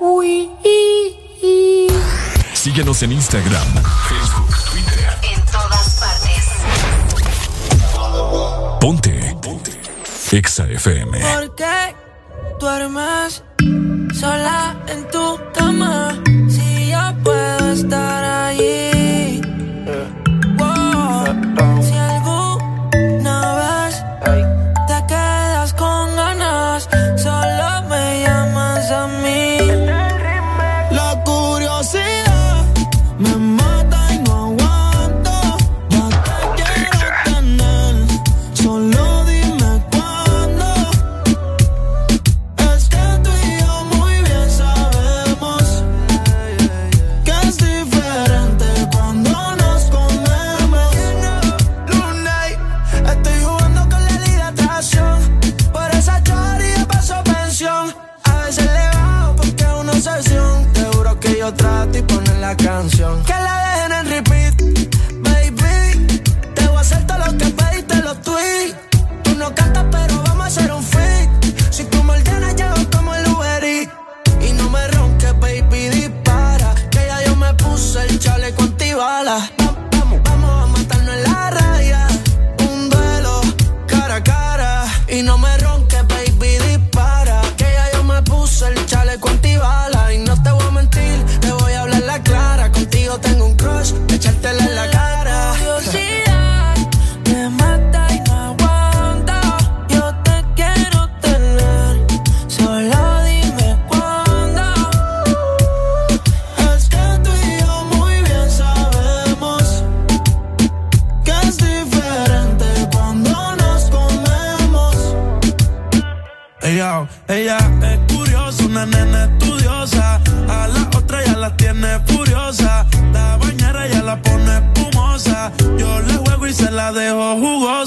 Uy. Síguenos en Instagram, Facebook, Twitter. En todas partes. Ponte. Ponte. Exa FM. ¿Por qué duermes sola en tu cama? Si yo puedo estar allí.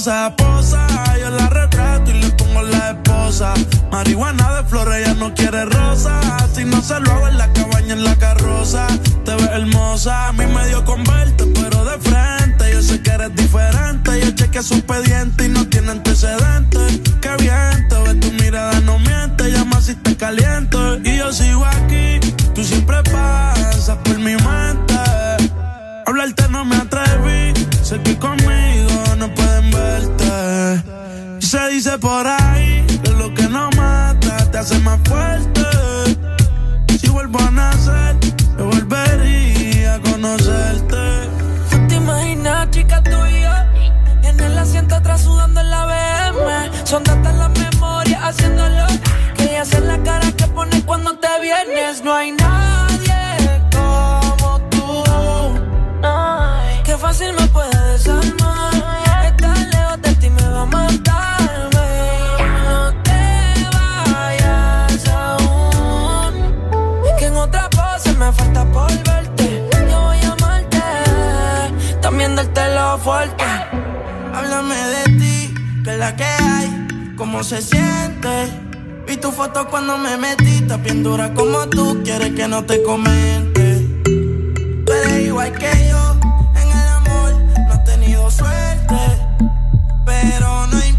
Jugosa. Posa, yo la retrato y le pongo la esposa. Marihuana de flores, ella no quiere rosa. Si no se lo hago en la cabaña, en la carroza. Te ves hermosa, a mí me dio con verte, pero de frente. Yo sé que eres diferente. Yo chequeé su expediente y no tiene antecedentes. Qué bien, te ves tu mirada, no miente. Llama si te caliento. Y yo sigo aquí, por ahí que lo que no mata te hace más fuerte. Si vuelvo a nacer, yo volvería a conocerte. ¿Tú te imaginas, chica, tú y yo? En el asiento atrás sudando en la BM. Son tantas las memorias haciéndolo. Que hace la cara que pone cuando te vienes. No hay nadie como tú. Qué fácil me puede fuerte. Háblame de ti, que es la que hay, cómo se siente. Vi tu foto cuando me metiste, bien dura como tú, quieres que no te comente. Tú igual que yo, en el amor no he tenido suerte. Pero no impide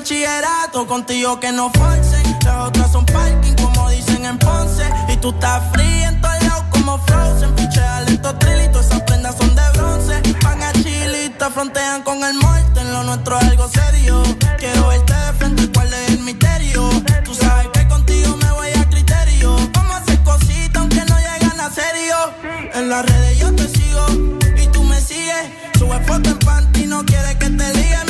bachillerato. Contigo que no forcen. Las otras son parking, como dicen en Ponce. Y tú estás fría en todos lados como Frozen. Pichea lento trilito, esas prendas son de bronce. Van a chilita, frontean con el muerte. En lo nuestro es algo serio. Quiero verte de frente, cuál es el misterio. Tú sabes que contigo me voy a criterio. Vamos a hacer cositas aunque no llegan a serio. En las redes yo te sigo y tú me sigues. Sube foto en panty, no quiere que te ligue.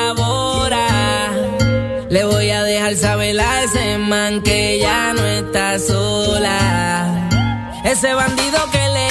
Dejar saber a ese man que ya no está sola. Ese bandido que le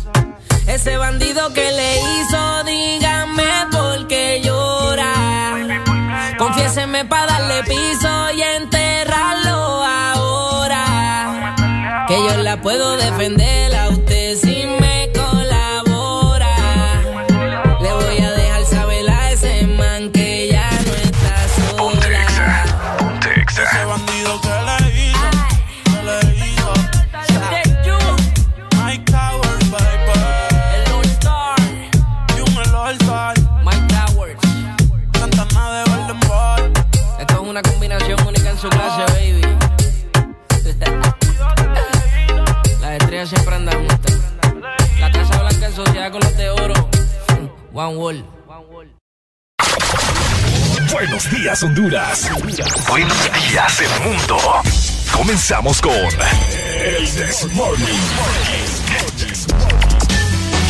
Ese bandido que le hizo, dígame por qué llora. Confiéseme para darle piso y enterrarlo ahora. Que yo la puedo defender a Sociedad con los de oro. One Wall. Buenos días, Honduras. Buenos días, el mundo. Comenzamos con El This Morning.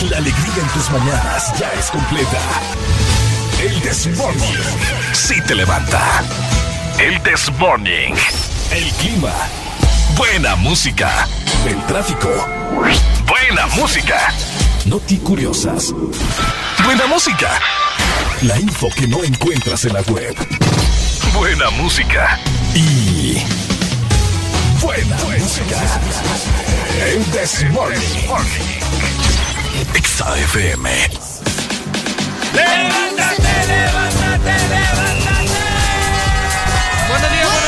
La alegría en tus mañanas ya es completa. El This Morning. Sí te levanta. El This Morning. El clima. Buena música. El tráfico. Buena música. Noti curiosas. Buena música. La info que no encuentras en la web. Buena música. Y. Buena, música. El This Morning. Exa FM. ¡Levántate, levántate, levántate! Buenos días,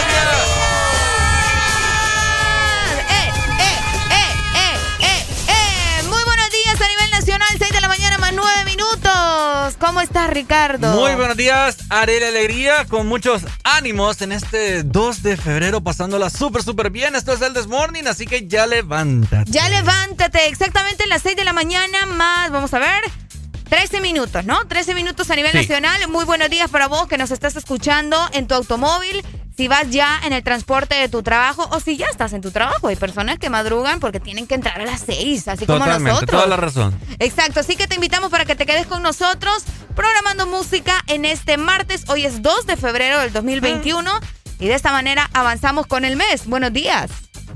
¿Cómo estás, Ricardo? Muy buenos días, Arela Alegría, con muchos ánimos en este 2 de febrero, pasándola súper, súper bien. Esto es el This Morning, así que ya levántate. Ya levántate, exactamente en las 6 de la mañana más, vamos a ver, 13 minutos, ¿no? 13 minutos a nivel Sí. nacional. Muy buenos días para vos que nos estás escuchando en tu automóvil. Si vas ya en el transporte de tu trabajo o si ya estás en tu trabajo. Hay personas que madrugan porque tienen que entrar a las 6, así como nosotros. toda la razón. Exacto, así que te invitamos para que te quedes con nosotros programando música en este martes. Hoy es 2 de febrero del 2021 y de esta manera avanzamos con el mes. Buenos días.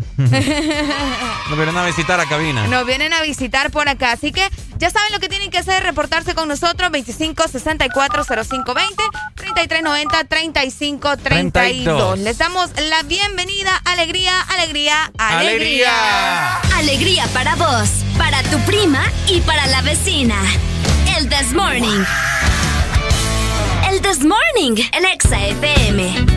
Nos vienen a visitar a cabina. Nos vienen a visitar por acá, así que ya saben lo que tienen que hacer, reportarse con nosotros 25 64 05 20 33 90 35 32. 32. Les damos la bienvenida, alegría, alegría, alegría. Alegría para vos, para tu prima y para la vecina. El This Morning. El This Morning en Exa FM.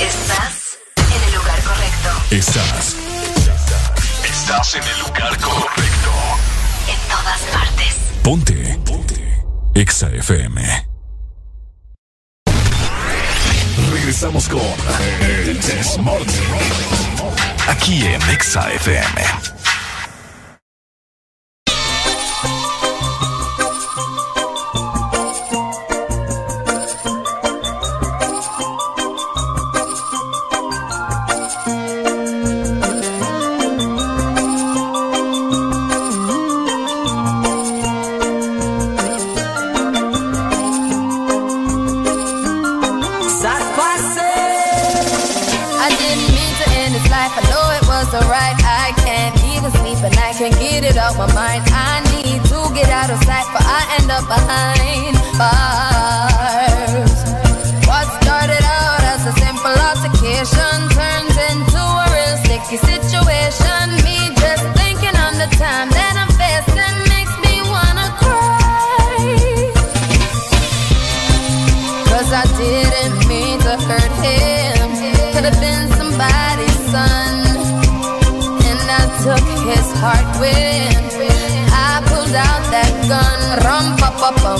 Estás en el lugar correcto. Estás. Estás en el lugar correcto. En todas partes. Ponte. Ponte. Exa FM. Regresamos con El Desmorning. Aquí en Exa FM. My mind. I need to get out of sight, but I end up behind.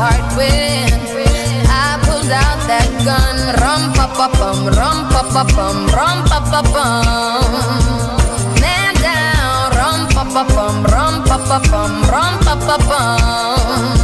Heart with. I pulled out that gun, rum pa pa bum, rum pa pa bum, rum pa pa bum. Man down, rum pa pa bum, rum pa pa bum, rum pa pa bum.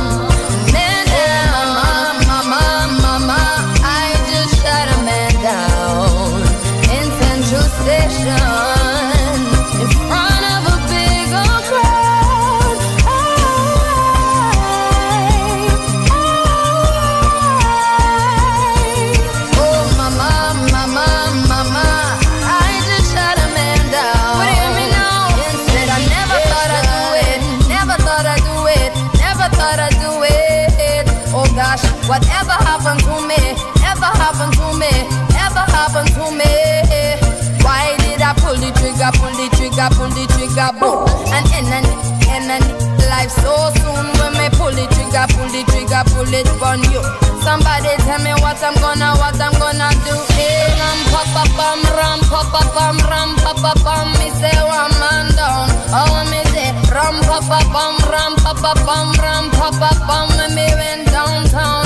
Trigger, pull the trigger, boom. And in and life so soon when me pull the trigger, pull the trigger, pull it on you. Somebody tell me what I'm gonna, what I'm gonna do. Hey, ram pa pa pam, ram pa pa pam, ram pa pa pam. Me say one man down, oh me say ram pa pa pam, ram pa pa pam, ram pa pa pam. When me went downtown,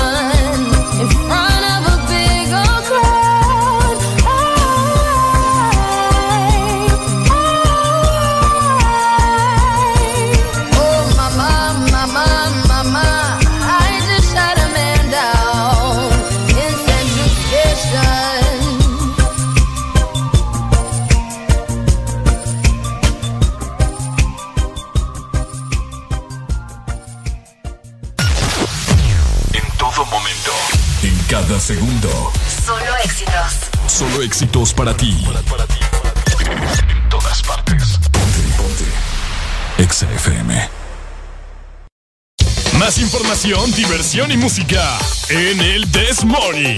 éxitos para ti. En todas partes. Ponte, ponte. Exa FM. Más información, diversión y música en el This Morning.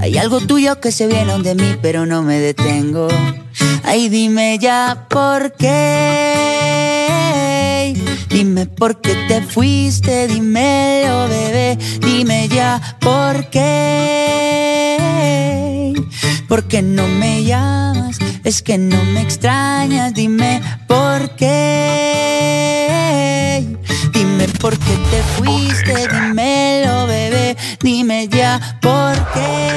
Hay algo tuyo que se viene de mí, pero no me detengo. Ay, dime ya por qué. Dime por qué te fuiste, dímelo, bebé. Dime ya por qué. ¿Por qué no me llamas? Es que no me extrañas, dime por qué. Dime por qué te fuiste, dímelo, bebé. Dime ya por qué.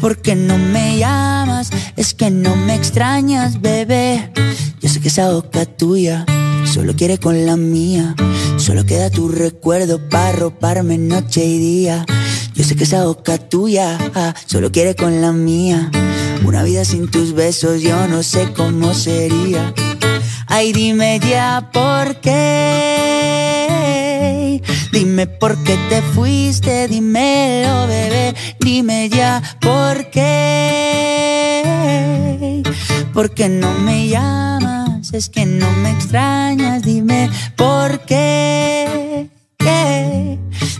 ¿Por qué no me llamas? Es que no me extrañas, bebé. Yo sé que esa boca tuya solo quiere con la mía. Solo queda tu recuerdo para roparme noche y día. Yo sé que esa boca tuya ah, solo quiere con la mía. Una vida sin tus besos yo no sé cómo sería. Ay, dime ya por qué. Dime por qué te fuiste, dímelo, bebé. Dime ya por qué. ¿Por qué no me llamas? Es que no me extrañas, dime por qué.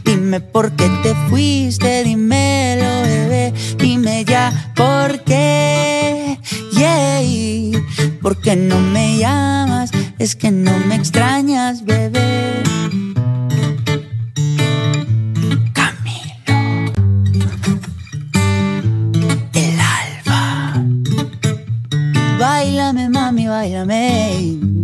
Dime por qué te fuiste, dímelo, bebé. Dime ya por qué. Yeah. ¿Por qué no me llamas? Es que no me extrañas, bebé. Camilo. El alba. Báilame, mami, báilame.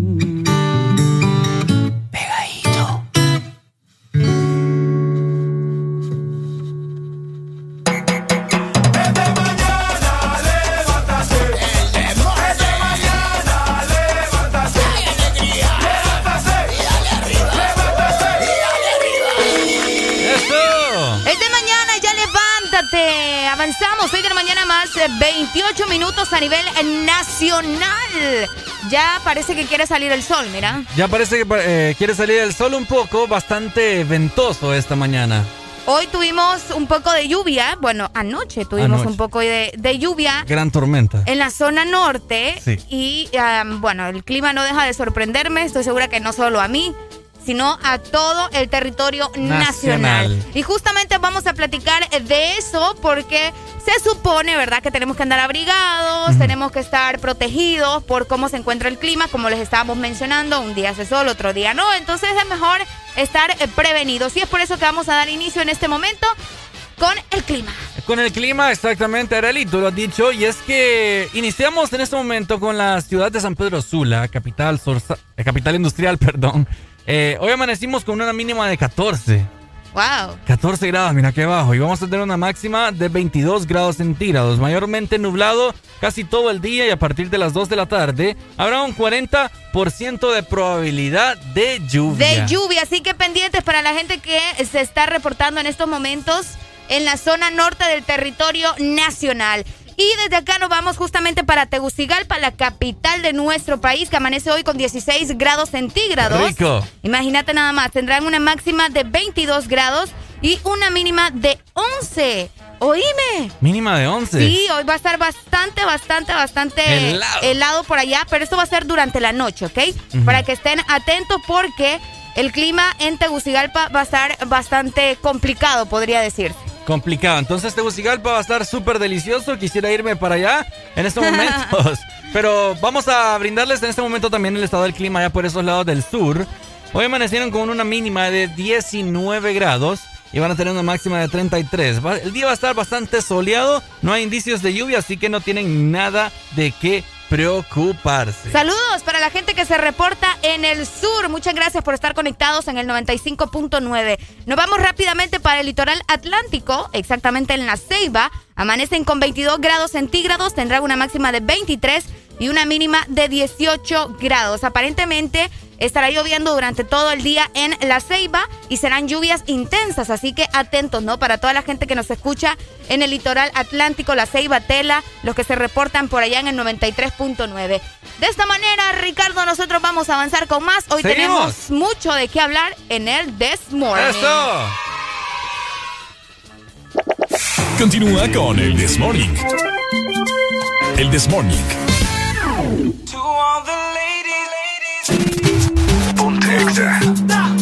28 minutos a nivel nacional. Ya parece que quiere salir el sol, mira. Ya parece que eh, quiere salir el sol un poco, bastante ventoso esta mañana. Hoy tuvimos un poco de lluvia. Bueno, anoche tuvimos Anoche. un poco de, de lluvia. Gran tormenta. En la zona norte Sí. y um, bueno, el clima no deja de sorprenderme, estoy segura que no solo a mí, sino a todo el territorio nacional. Nacional. Y justamente vamos a platicar de eso porque se supone, ¿verdad?, que tenemos que andar abrigados, tenemos que estar protegidos por cómo se encuentra el clima, como les estábamos mencionando, un día hace sol, otro día no, entonces es mejor estar eh, prevenidos. Y es por eso que vamos a dar inicio en este momento con el clima. Con el clima, exactamente, Arely, tú lo has dicho, y es que iniciamos en este momento con la ciudad de San Pedro Sula, capital, sorsa- eh, capital industrial, perdón. Eh, hoy amanecimos con una mínima de 14. Wow. 14 grados, mira qué bajo. Y vamos a tener una máxima de 22 grados centígrados. Mayormente nublado casi todo el día y a partir de las 2 de la tarde habrá un 40% de probabilidad de lluvia. De lluvia, así que pendientes para la gente que se está reportando en estos momentos en la zona norte del territorio nacional. Y desde acá nos vamos justamente para Tegucigalpa, la capital de nuestro país, que amanece hoy con 16 grados centígrados. Rico. Imagínate nada más, tendrán una máxima de 22 grados y una mínima de 11. Oíme. Mínima de 11. Sí, hoy va a estar bastante, bastante, bastante helado, por allá, pero esto va a ser durante la noche, ¿ok? Para que estén atentos porque el clima en Tegucigalpa va a estar bastante complicado, podría decirse complicado. Entonces Tegucigalpa va a estar súper delicioso. Quisiera irme para allá en estos momentos. Pero vamos a brindarles en este momento también el estado del clima allá por esos lados del sur. Hoy amanecieron con una mínima de 19 grados y van a tener una máxima de 33. El día va a estar bastante soleado, no hay indicios de lluvia, así que no tienen nada de qué preocuparse. Saludos para la gente que se reporta en el sur. Muchas gracias por estar conectados en el 95.9. Nos vamos rápidamente para el litoral atlántico, exactamente en la Ceiba. Amanecen con 22 grados centígrados, tendrán una máxima de 23 y una mínima de 18 grados. Aparentemente Estará lloviendo durante todo el día en La Ceiba y serán lluvias intensas, así que atentos, ¿no? Para toda la gente que nos escucha en el litoral atlántico, La Ceiba, Tela, los que se reportan por allá en el 93.9. De esta manera, Ricardo, nosotros vamos a avanzar con más. Hoy tenemos mucho de qué hablar en el This Morning. ¡Eso! Continúa con el This Morning. El This Morning. Stop.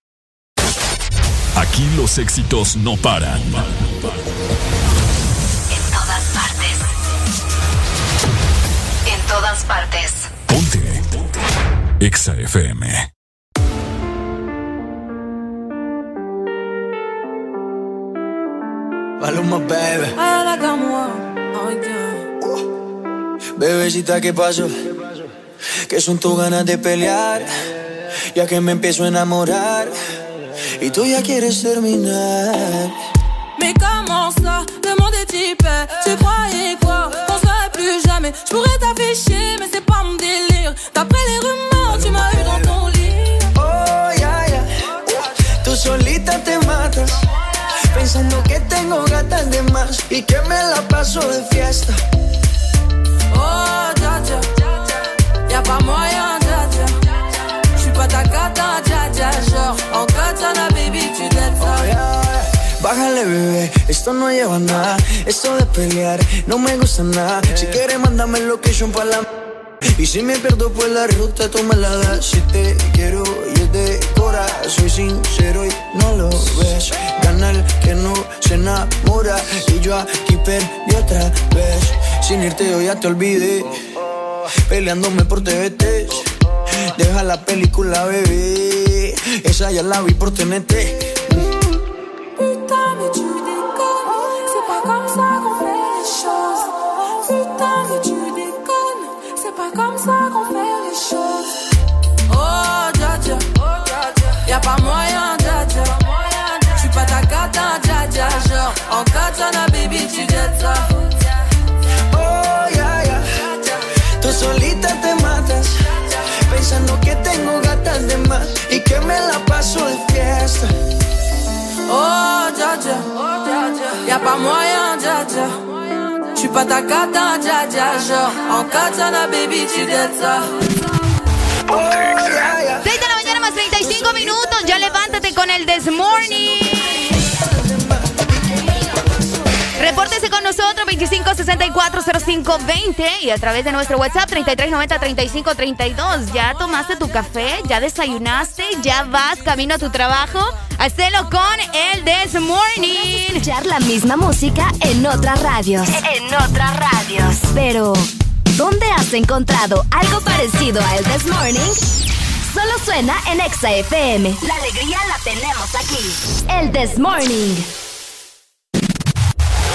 Aquí los éxitos no paran. En todas partes. En todas partes. Ponte. EXA FM. Paloma, baby. Bebecita, ¿qué pasó? Que son tus ganas de pelear, ya que me empiezo a enamorar y tú ya quieres terminar. Mais comment ça, le monde est hyper. Tu croyais quoi, qu'on serait plus jamais. Je pourrais t'afficher, mais c'est pas mon délire. D'après les rumeurs, tu m'as eu dans ton lit. Oh, ya, ya. Tú solita te matas, pensando que tengo gatas de más y que me la paso de fiesta. Oh, dja dja Y'a pas moyen, dja dja J'suis pas ta cata, dja dja Genre, Bájale, bebé, esto no lleva nada. Esto de pelear no me gusta nada. Si quieres, mándame location para la. Y si me pierdo por la ruta, tú me la das. Si te quiero y es de cora, soy sincero y no lo ves. Gana que no se enamora. Y yo aquí perdí otra vez. Sin irte, yo ya te olvidé. Peleándome por TVT. Deja la película, bebé. Esa ya la vi por TNT. Pensando que tengo gatas de más y que me la paso de fiesta. Oh, dja dja Y'a pas moyen, dja dja J'suis pas ta cata, dja dja Genre, en katana, baby, tu ça 6 de la mañana más 35 minutos. Ya levántate con el This Morning. Repórtese con nosotros 25640520 y a través de nuestro WhatsApp 33903532. ¿Ya tomaste tu café? ¿Ya desayunaste? ¿Ya vas camino a tu trabajo? Hacelo con el This Morning. Escuchar la misma música en otras radios. En otras radios. Pero, ¿dónde has encontrado algo parecido a el This Morning? Solo suena en Exa FM. La alegría la tenemos aquí. El This Morning.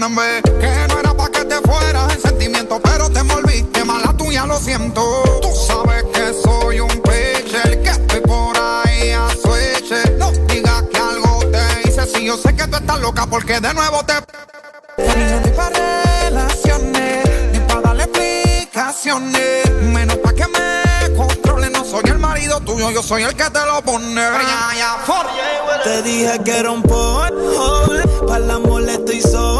Que no era pa' que te fueras en sentimiento, pero te envolviste mala tuya, lo siento. Tú sabes que soy un pitcher, que estoy por ahí a switch. No digas que algo te hice, si yo sé que tú estás loca porque de nuevo te. Ni para relaciones, ni para darle explicaciones. Menos pa' que me controle, no soy el marido tuyo, yo soy el que te lo pone. Te dije que era un polvo, para el amor estoy sordo.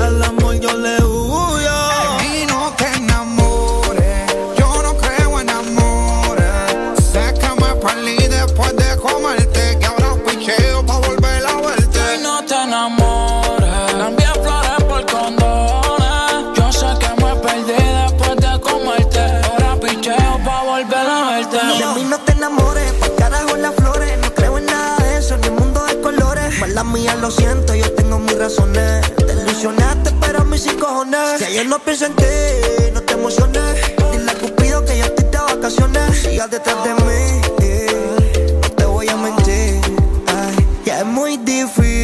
Al amor yo le huyo. Y no te enamores, yo no creo en amores. Sé que me perdí después de comerte, que ahora picheo pa' volver a verte. Y no te enamores, cambié flores por condones. Yo sé que me perdí después de comerte. Ahora picheo pa' volver a verte. De mí no te enamores, pa' carajo las flores. No creo en nada de eso, ni el mundo de colores. Mala mía, lo siento, yo tengo mis razones. Te ilusionaste, pero mí sin cojones. Si ayer no pienso en ti, no te emociones. Dile a Cupido que ya estoy de vacaciones. Sigas detrás de mí, no te voy a mentir. Ay, ya es muy difícil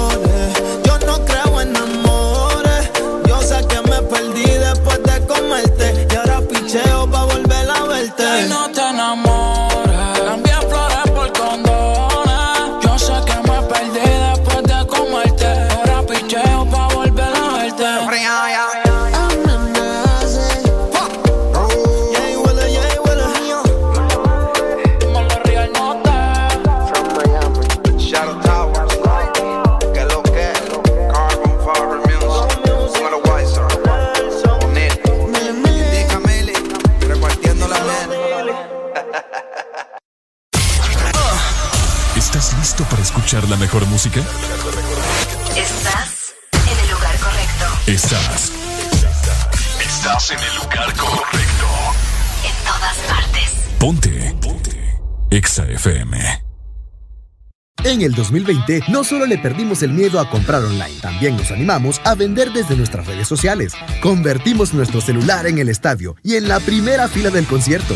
Música? Estás en el lugar correcto. Estás. Estás en el lugar correcto. En todas partes. Ponte. Ponte. Exa FM. En el 2020 no solo le perdimos el miedo a comprar online, también nos animamos a vender desde nuestras redes sociales. Convertimos nuestro celular en el estadio y en la primera fila del concierto.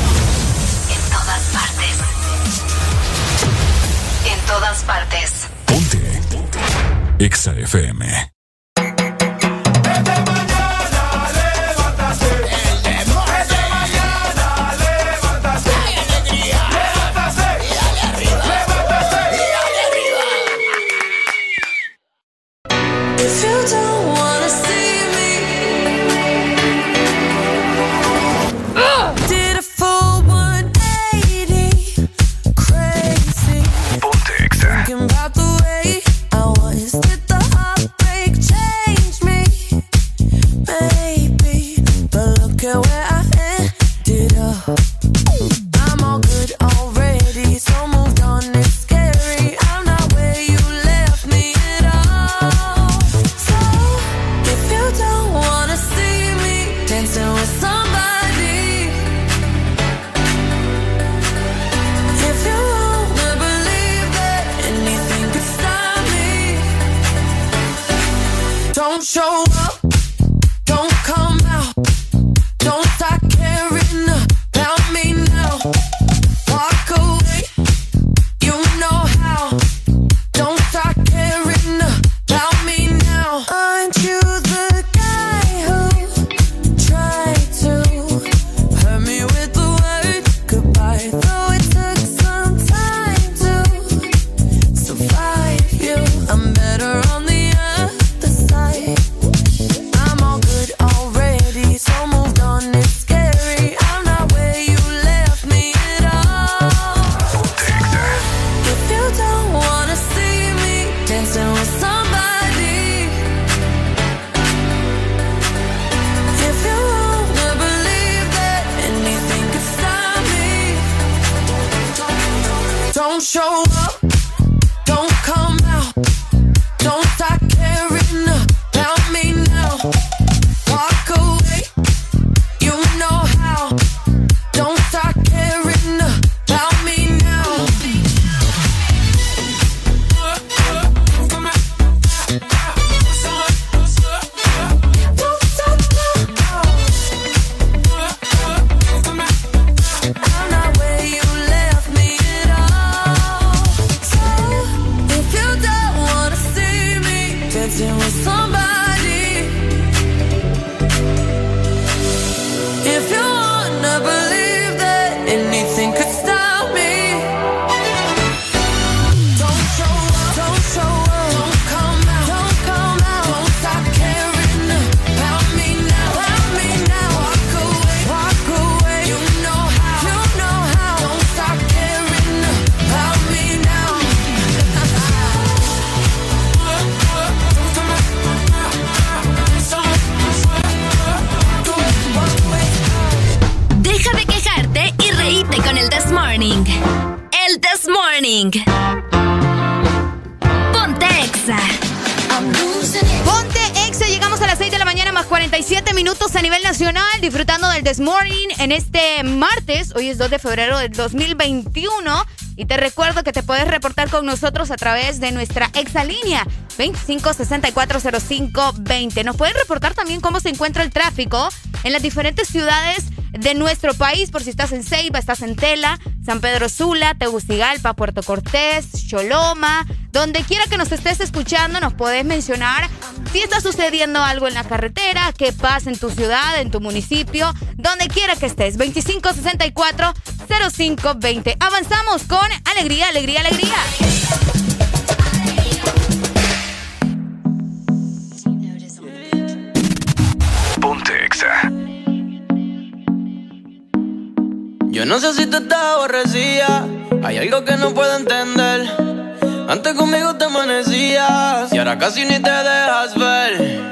Todas partes. Ponte. Exa FM. de febrero del 2021. Y te recuerdo que te puedes reportar con nosotros a través de nuestra exalínea 25640520. Nos pueden reportar también cómo se encuentra el tráfico en las diferentes ciudades de nuestro país, por si estás en Ceiba, estás en Tela, San Pedro Sula, Tegucigalpa, Puerto Cortés, Choloma, donde quiera que nos estés escuchando, nos podés mencionar si está sucediendo algo en la carretera, qué pasa en tu ciudad, en tu municipio, donde quiera que estés. 2564-0520. Avanzamos con alegría, alegría, alegría. Ponte exa. Yo no sé si tú estás aborrecida. Hay algo que no puedo entender. Antes conmigo te amanecías y ahora casi ni te dejas ver.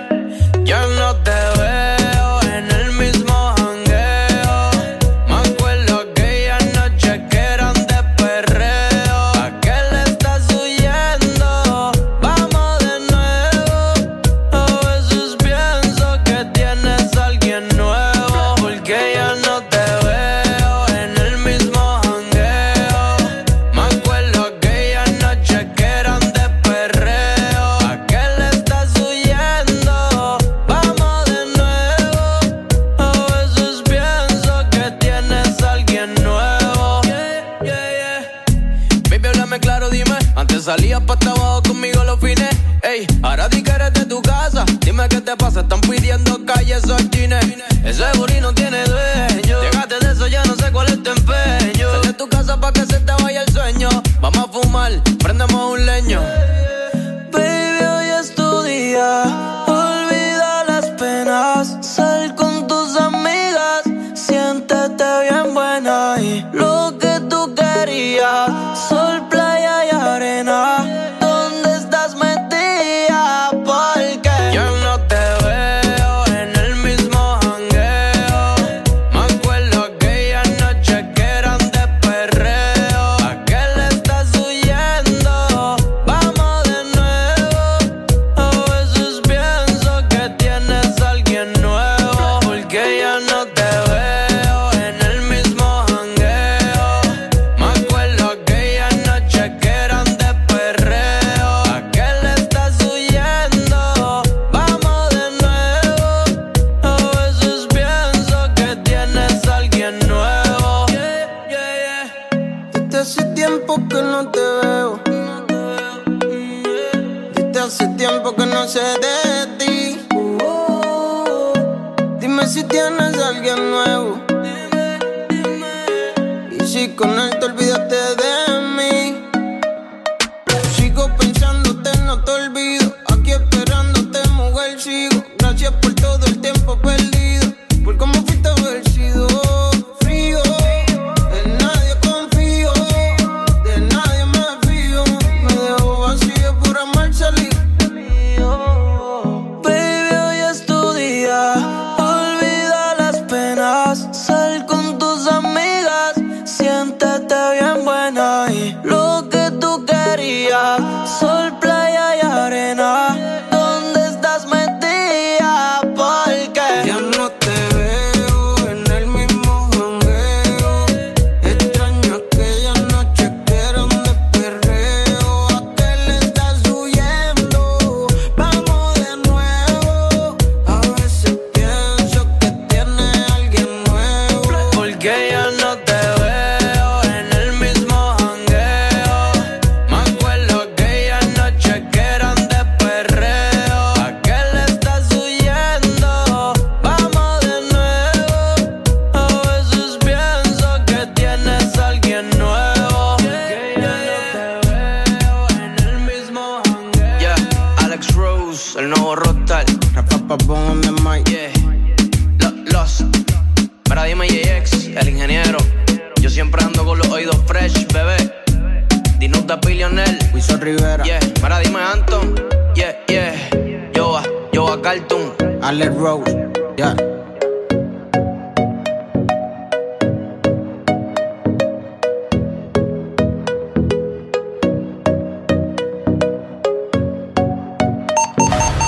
Alex Rose. Yeah.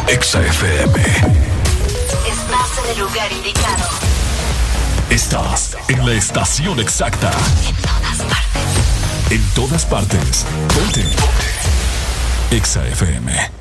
Exa FM. Estás en el lugar indicado. Estás en la estación exacta. En todas partes. En todas partes. Ponte. Ponte. Exa FM.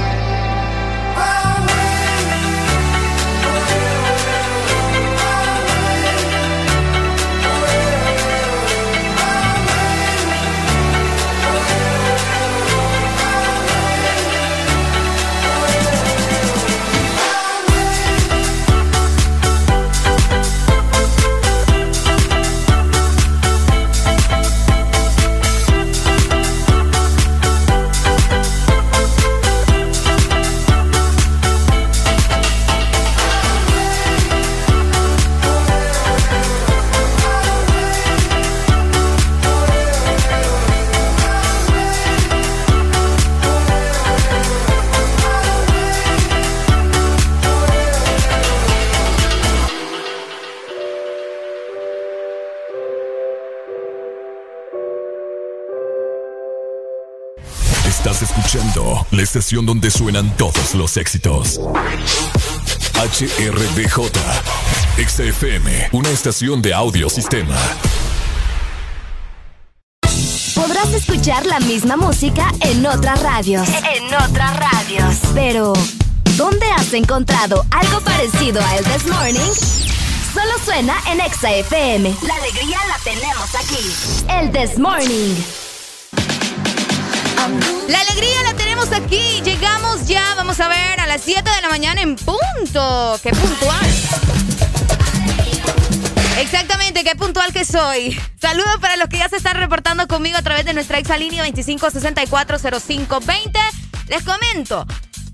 Estación donde suenan todos los éxitos. HRDJ, XFM, una estación de audio sistema. Podrás escuchar la misma música en otras radios. En otras radios. Pero, ¿dónde has encontrado algo parecido a El This Morning? Solo suena en Exa FM. La alegría la tenemos aquí. El This Morning. La alegría la tenemos aquí. Llegamos ya, vamos a ver, a las 7 de la mañana en punto. ¡Qué puntual! Exactamente, qué puntual que soy. Saludos para los que ya se están reportando conmigo a través de nuestra exalínea 25640520. Les comento.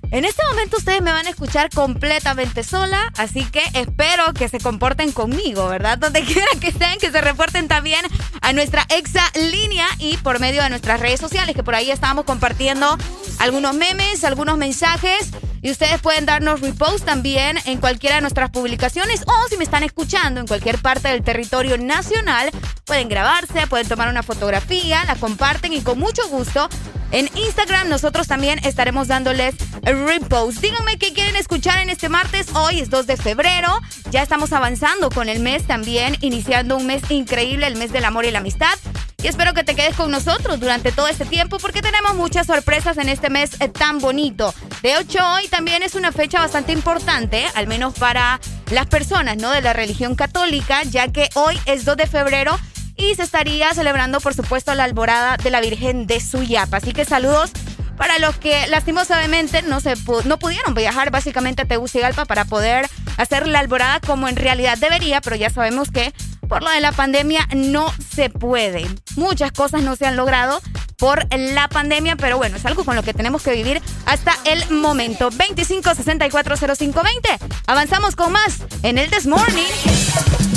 En este momento ustedes me van a escuchar completamente sola, así que espero que se comporten conmigo, ¿verdad? Donde quiera que estén, que se reporten también a nuestra exa línea y por medio de nuestras redes sociales, que por ahí estamos compartiendo algunos memes, algunos mensajes. Y ustedes pueden darnos repost también en cualquiera de nuestras publicaciones o si me están escuchando en cualquier parte del territorio nacional, pueden grabarse, pueden tomar una fotografía, la comparten y con mucho gusto en Instagram nosotros también estaremos dándoles repost. Díganme qué quieren escuchar en este martes. Hoy es 2 de febrero. Ya estamos avanzando con el mes también, iniciando un mes increíble, el mes del amor y la amistad. Y espero que te quedes con nosotros durante todo este tiempo porque tenemos muchas sorpresas en este mes eh, tan bonito. De hecho, hoy también es una fecha bastante importante, al menos para las personas ¿no? de la religión católica, ya que hoy es 2 de febrero y se estaría celebrando, por supuesto, la alborada de la Virgen de Suyapa. Así que saludos para los que lastimosamente no, se no pudieron viajar básicamente a Tegucigalpa para poder hacer la alborada como en realidad debería, pero ya sabemos que por lo de la pandemia no se puede. Muchas cosas no se han logrado por la pandemia, pero bueno, es algo con lo que tenemos que vivir hasta el momento. 25 64 Avanzamos con más en el This Morning.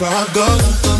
That's where I go.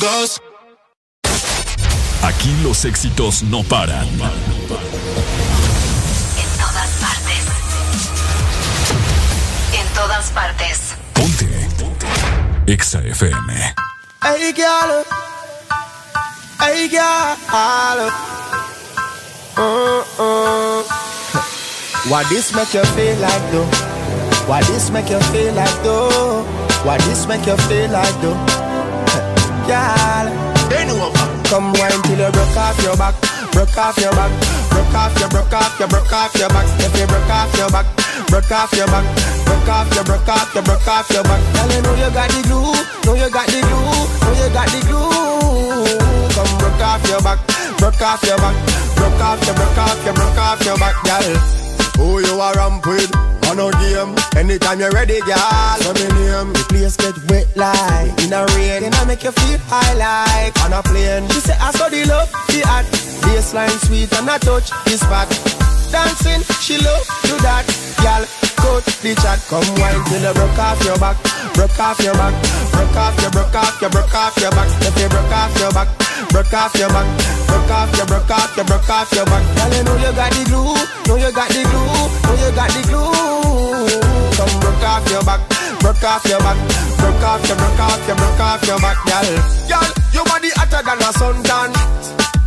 Goes. Aquí los éxitos no paran. En todas partes. En todas partes. Ponte. Exa FM. Hey girl, hey girl. Uh-uh. Why this make you feel like though? Why this make you feel like though? Why this make you feel like though? Girl, they know Come wine till you broke off your back, broke off your back, broke off your, broke off your, broke off your back. If you broke off your back, broke off your back, broke off your, broke off your, broke off your back. Girl, you know you got the glue, know you got the glue, know you got the glue. Come broke off your back, broke off your back, broke off your, broke off your, broke off your back, girl. Who you are ramp with? On a game. Anytime you're ready, girl. So me name. The place get wet like in a rain. Then I make you feel high like on a plane. She say I saw the love, the art. Baseline sweet and I touch this spot. Dancing, she love do that, girl. Cut the chat, come wine till you broke off your back, broke off your back, broke off your, broke off your, broke off your back. If you broke off your back, broke off your back, broke off your, broke off your, broke off your back. Girl, you know you got the glue, know you got the glue, know you got the glue. Come broke off your back, broke off your back, broke off your, broke off your, broke off your back, girl. Girl, your body hotter than a suntan.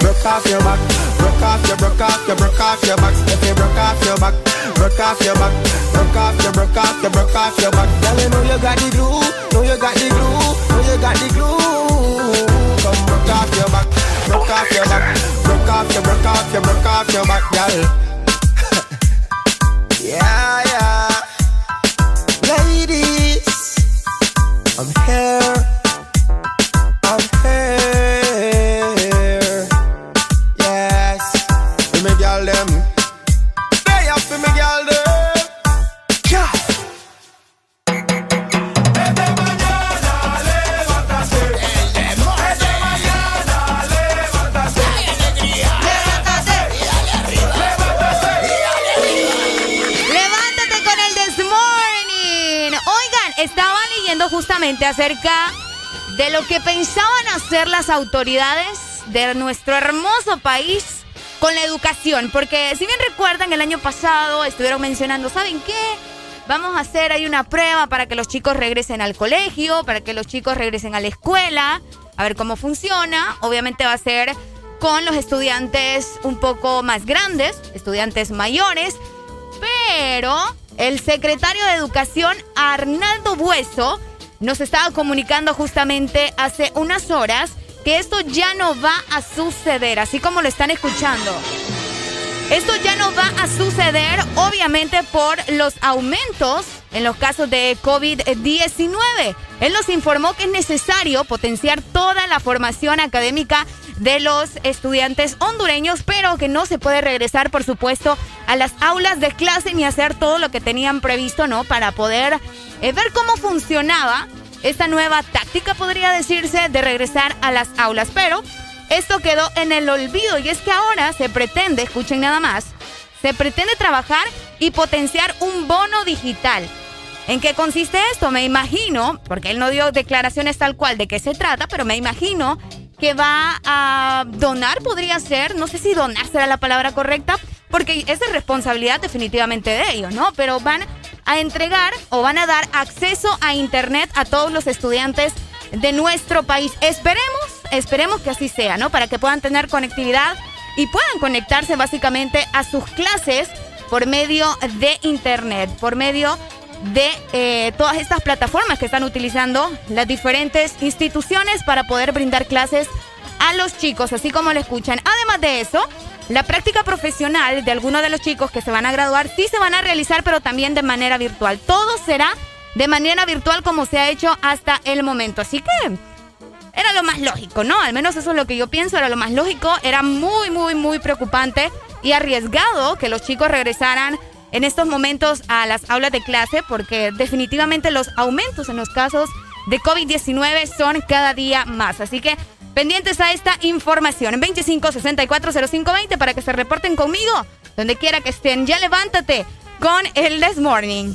broke off your back, broke off your, broke off your, broke off your back. If you broke off your back, broke off your back, broke off your, broke off your, broke off your back. Girl, you know you got the glue, know you got the glue, know you got the glue. Come broke off your back, broke off your back, broke off your, broke off your, broke off your back, girl. yeah, yeah. Ladies, I'm here. Justamente acerca de lo que pensaban hacer las autoridades de nuestro hermoso país con la educación. Porque si bien recuerdan, el año pasado estuvieron mencionando, ¿saben qué? Vamos a hacer ahí una prueba para que los chicos regresen al colegio, para que los chicos regresen a la escuela, a ver cómo funciona. Obviamente va a ser con los estudiantes un poco más grandes, estudiantes mayores, pero el secretario de Educación, Arnaldo Bueso, nos estaba comunicando justamente hace unas horas que esto ya no va a suceder, así como lo están escuchando. Esto ya no va a suceder, obviamente, por los aumentos en los casos de COVID-19. Él nos informó que es necesario potenciar toda la formación académica de los estudiantes hondureños, pero que no se puede regresar, por supuesto, a las aulas de clase ni hacer todo lo que tenían previsto, ¿no? Para poder eh, ver cómo funcionaba esta nueva táctica, podría decirse, de regresar a las aulas. Pero esto quedó en el olvido y es que ahora se pretende, escuchen nada más, se pretende trabajar y potenciar un bono digital. ¿En qué consiste esto? Me imagino, porque él no dio declaraciones tal cual de qué se trata, pero me imagino que va a donar, podría ser, no sé si donar será la palabra correcta, porque es de responsabilidad definitivamente de ellos, ¿no? Pero van a entregar o van a dar acceso a Internet a todos los estudiantes de nuestro país. Esperemos, esperemos que así sea, ¿no? Para que puedan tener conectividad y puedan conectarse básicamente a sus clases por medio de Internet, por medio de eh, todas estas plataformas que están utilizando las diferentes instituciones para poder brindar clases a los chicos, así como lo escuchan. Además de eso, la práctica profesional de algunos de los chicos que se van a graduar sí se van a realizar, pero también de manera virtual. Todo será de manera virtual como se ha hecho hasta el momento. Así que era lo más lógico, ¿no? Al menos eso es lo que yo pienso, era lo más lógico. Era muy, muy, muy preocupante y arriesgado que los chicos regresaran en estos momentos a las aulas de clase porque definitivamente los aumentos en los casos de COVID-19 son cada día más. Así que pendientes a esta información. 25640520 para que se reporten conmigo donde quiera que estén. Ya levántate con el This Morning.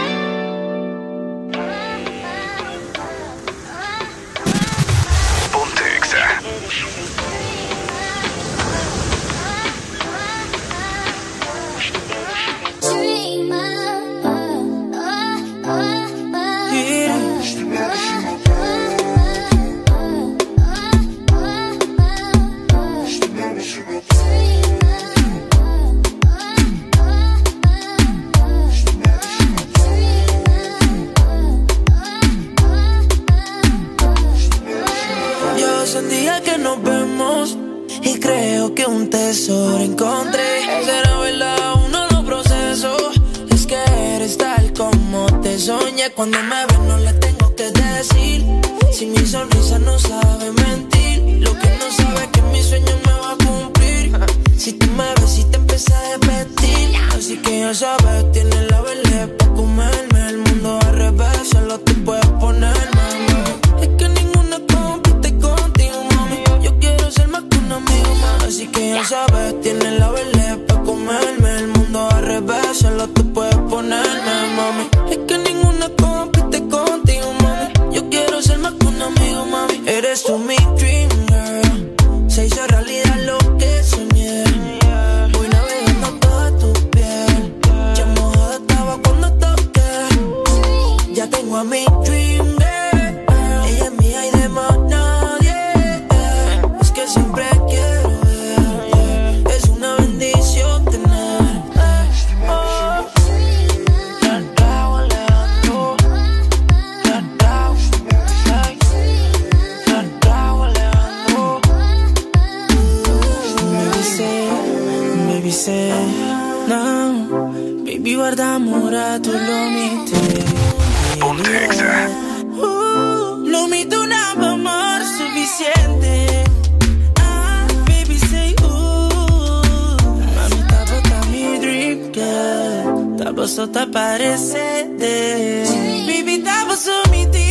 creo que un tesoro encontré. Será verdad, uno lo proceso. Es que eres tal como te soñé. Cuando me ves, no le tengo que decir. Si mi sonrisa no sabe mentir, lo que no sabe es que mi sueño me va a cumplir. Si tú me ves, si te empieza a repetir. Así que ya sabes, tienes la vela para comerme. El mundo al revés, solo tú puedes ponerme así que ya sabes, tienes la vele para comerme. El mundo al revés, solo tú puedes ponerme, mami. Es que ninguna compite contigo, mami. Yo quiero ser más que un amigo, mami. Eres tú mi dream girl. Se hizo realidad lo que soñé. Voy navegando toda tu piel. Ya mojada estaba cuando toqué. Ya tengo a mi guarda amore, tu lo mette. Uh, lo mito una pa' amor suficiente. Ah, baby say, uh. Mami, ta mi drip, girl. Tapo sotto apparecete. Baby, tapo su mi di,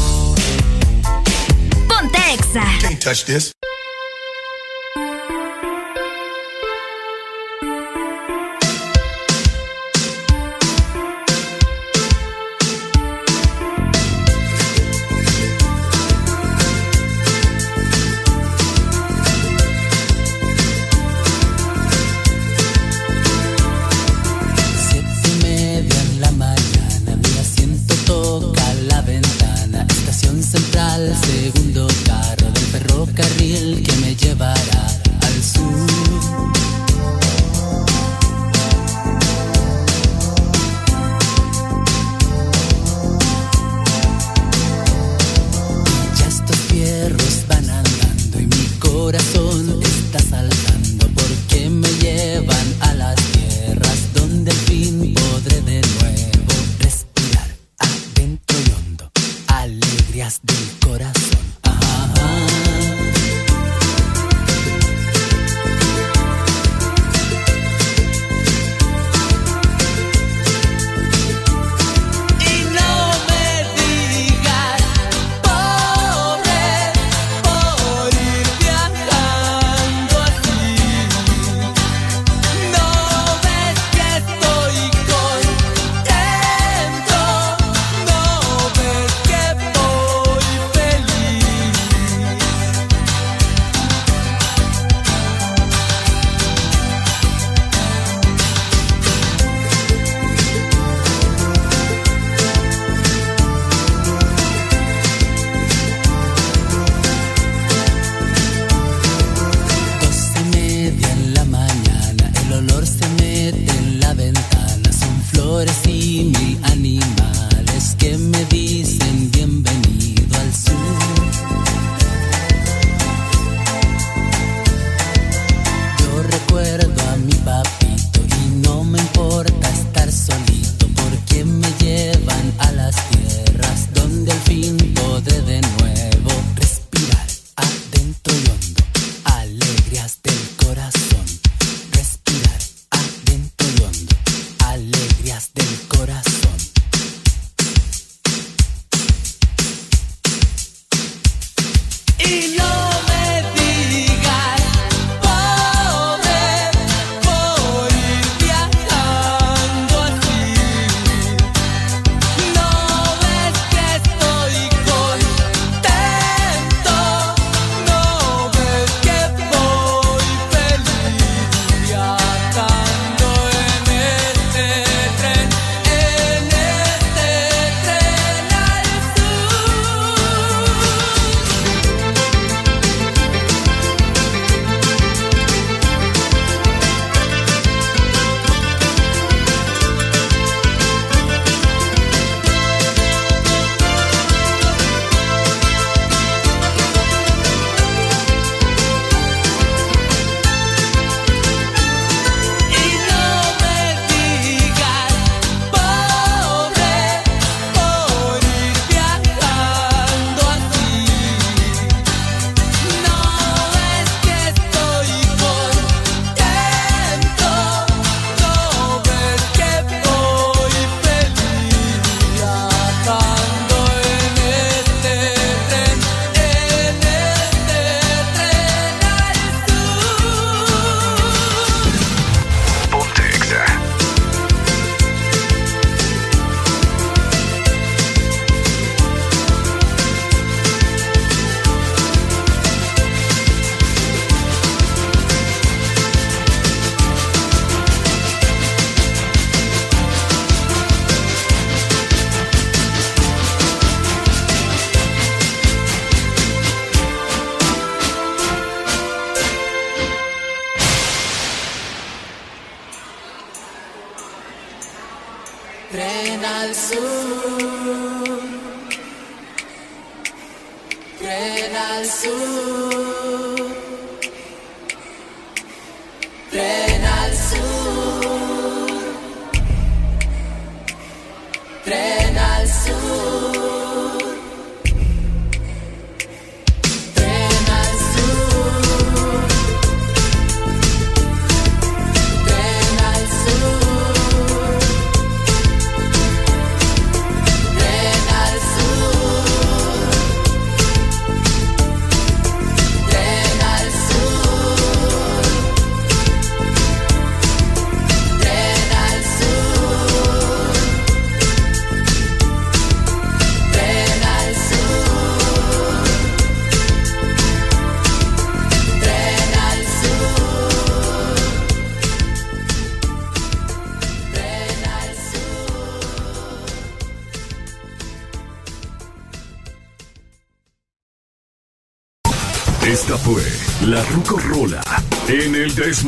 Ponte Exa. Can't touch this.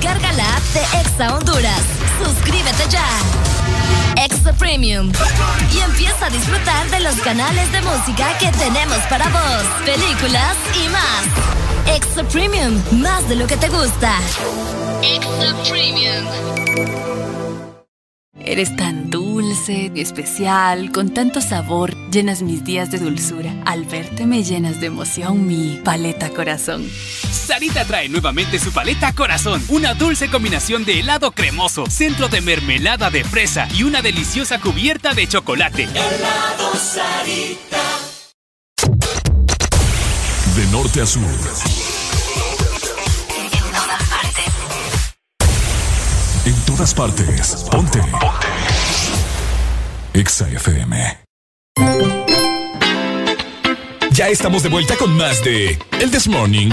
Descarga la app de Exa Honduras. Suscríbete ya. Extra Premium. Y empieza a disfrutar de los canales de música que tenemos para vos, películas y más. Extra Premium, más de lo que te gusta. Extra Premium. Eres tan dulce, especial, con tanto sabor, llenas mis días de dulzura. Al verte me llenas de emoción mi paleta corazón. Sarita trae nuevamente su paleta corazón, una dulce combinación de helado cremoso, centro de mermelada de fresa y una deliciosa cubierta de chocolate. Helado Sarita. De norte a sur. En todas partes. Ponte. Ponte. Exa FM. Ya estamos de vuelta con más de El This Morning.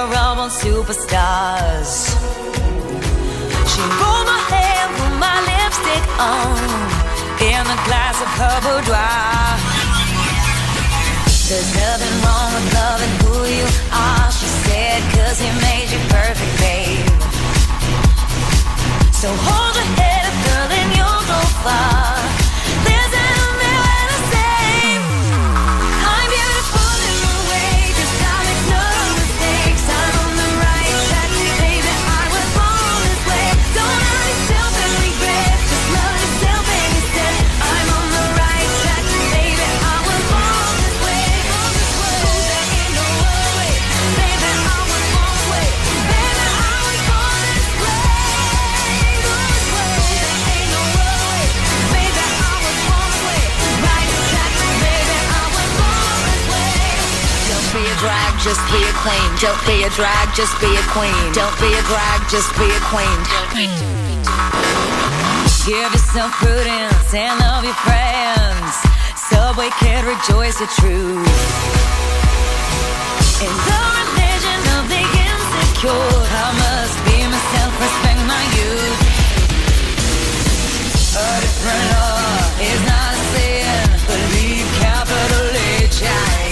we're all superstars. She rolled my hair, put my lipstick on, in a glass of her boudoir. There's nothing wrong with loving who you are, she said, cause he made you perfect, babe. So hold your head up, girl, and you'll go far. Just be a queen. Don't be a drag, just be a queen. Don't be a drag, just be a queen. Give yourself prudence and love your friends. Subway kid, rejoice the truth. In the religion of the insecure, I must be myself, respect my youth. A different law is not sin. Believe capital H I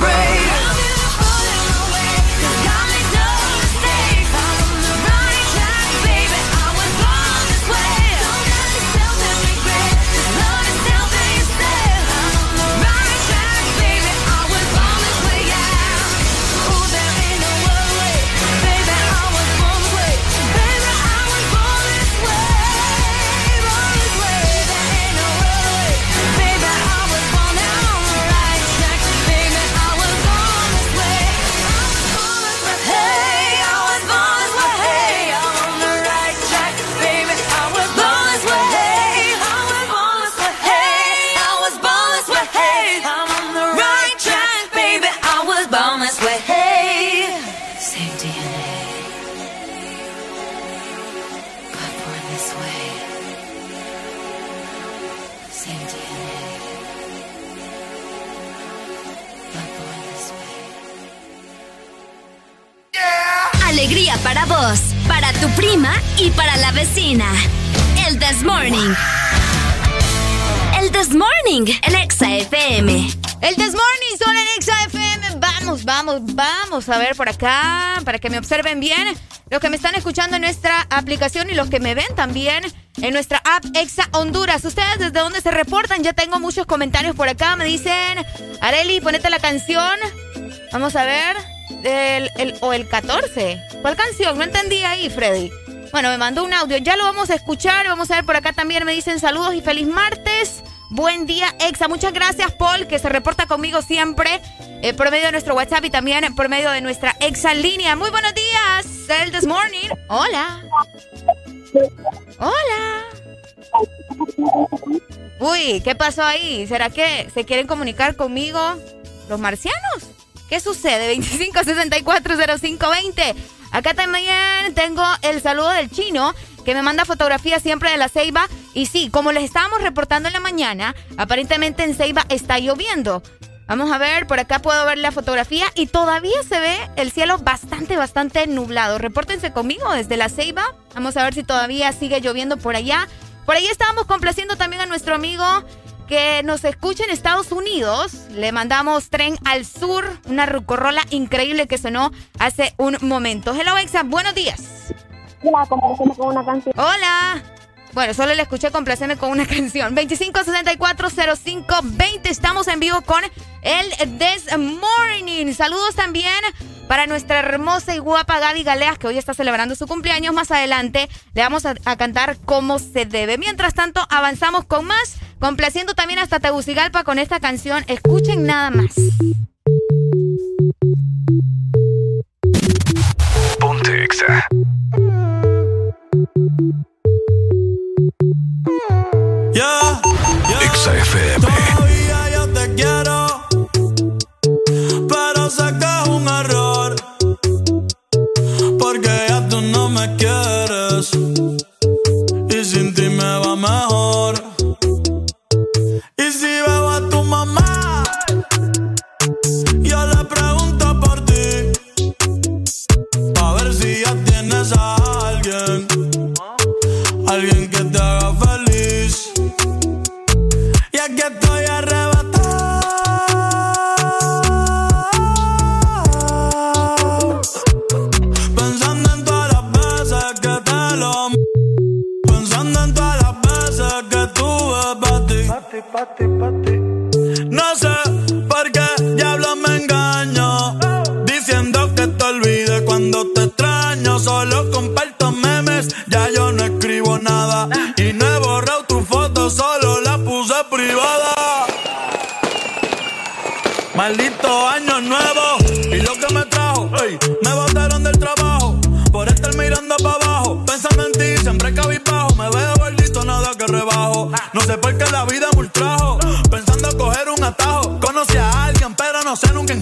brave. Prima y para la vecina. El This Morning. El This Morning, el Exa FM. El This Morning son en Exa FM. Vamos, vamos, vamos a ver por acá para que me observen bien. Los que me están escuchando en nuestra aplicación y los que me ven también en nuestra app Exa Honduras. ¿Ustedes desde dónde se reportan? Ya tengo muchos comentarios por acá. Me dicen, Areli, ponete la canción. Vamos a ver. El, o el 14. ¿Cuál canción? No entendí ahí, Freddy. Bueno, me mandó un audio. Ya lo vamos a escuchar. Vamos a ver por acá también. Me dicen saludos y feliz martes. Buen día, Exa. Muchas gracias, Paul, que se reporta conmigo siempre eh, por medio de nuestro WhatsApp y también por medio de nuestra Exa línea. Muy buenos días, el This Morning. Hola. Hola. Uy, ¿qué pasó ahí? ¿Será que se quieren comunicar conmigo los marcianos? ¿Qué sucede? 25640520. Acá también tengo el saludo del chino que me manda fotografías siempre de la ceiba. Y sí, como les estábamos reportando en la mañana, aparentemente en ceiba está lloviendo. Vamos a ver, por acá puedo ver la fotografía y todavía se ve el cielo bastante, bastante nublado. Repórtense conmigo desde la ceiba. Vamos a ver si todavía sigue lloviendo por allá. Por ahí estábamos complaciendo también a nuestro amigo que nos escucha en Estados Unidos. Le mandamos Tren al Sur, una rucorrola increíble que sonó hace un momento. Hello, Exa, buenos días. Hola, con una canción. Hola. Bueno, solo le escuché complacerme con una canción. 25640520. Estamos en vivo con el This Morning. Saludos también para nuestra hermosa y guapa Gaby Galeas, que hoy está celebrando su cumpleaños. Más adelante le vamos a, cantar como se debe. Mientras tanto, avanzamos con más, complaciendo también hasta Tegucigalpa con esta canción. Escuchen nada más. Ponte Exa. Yeah, Exa FM. Todavía yo te quiero, pero sé que es un error, porque ya tú no me quieres No sé por qué diablo me engaño. Diciendo que te olvide cuando te extraño. Solo comparto memes, ya yo no escribo nada. Y no he borrado tu foto, solo la puse privada. Maldito por qué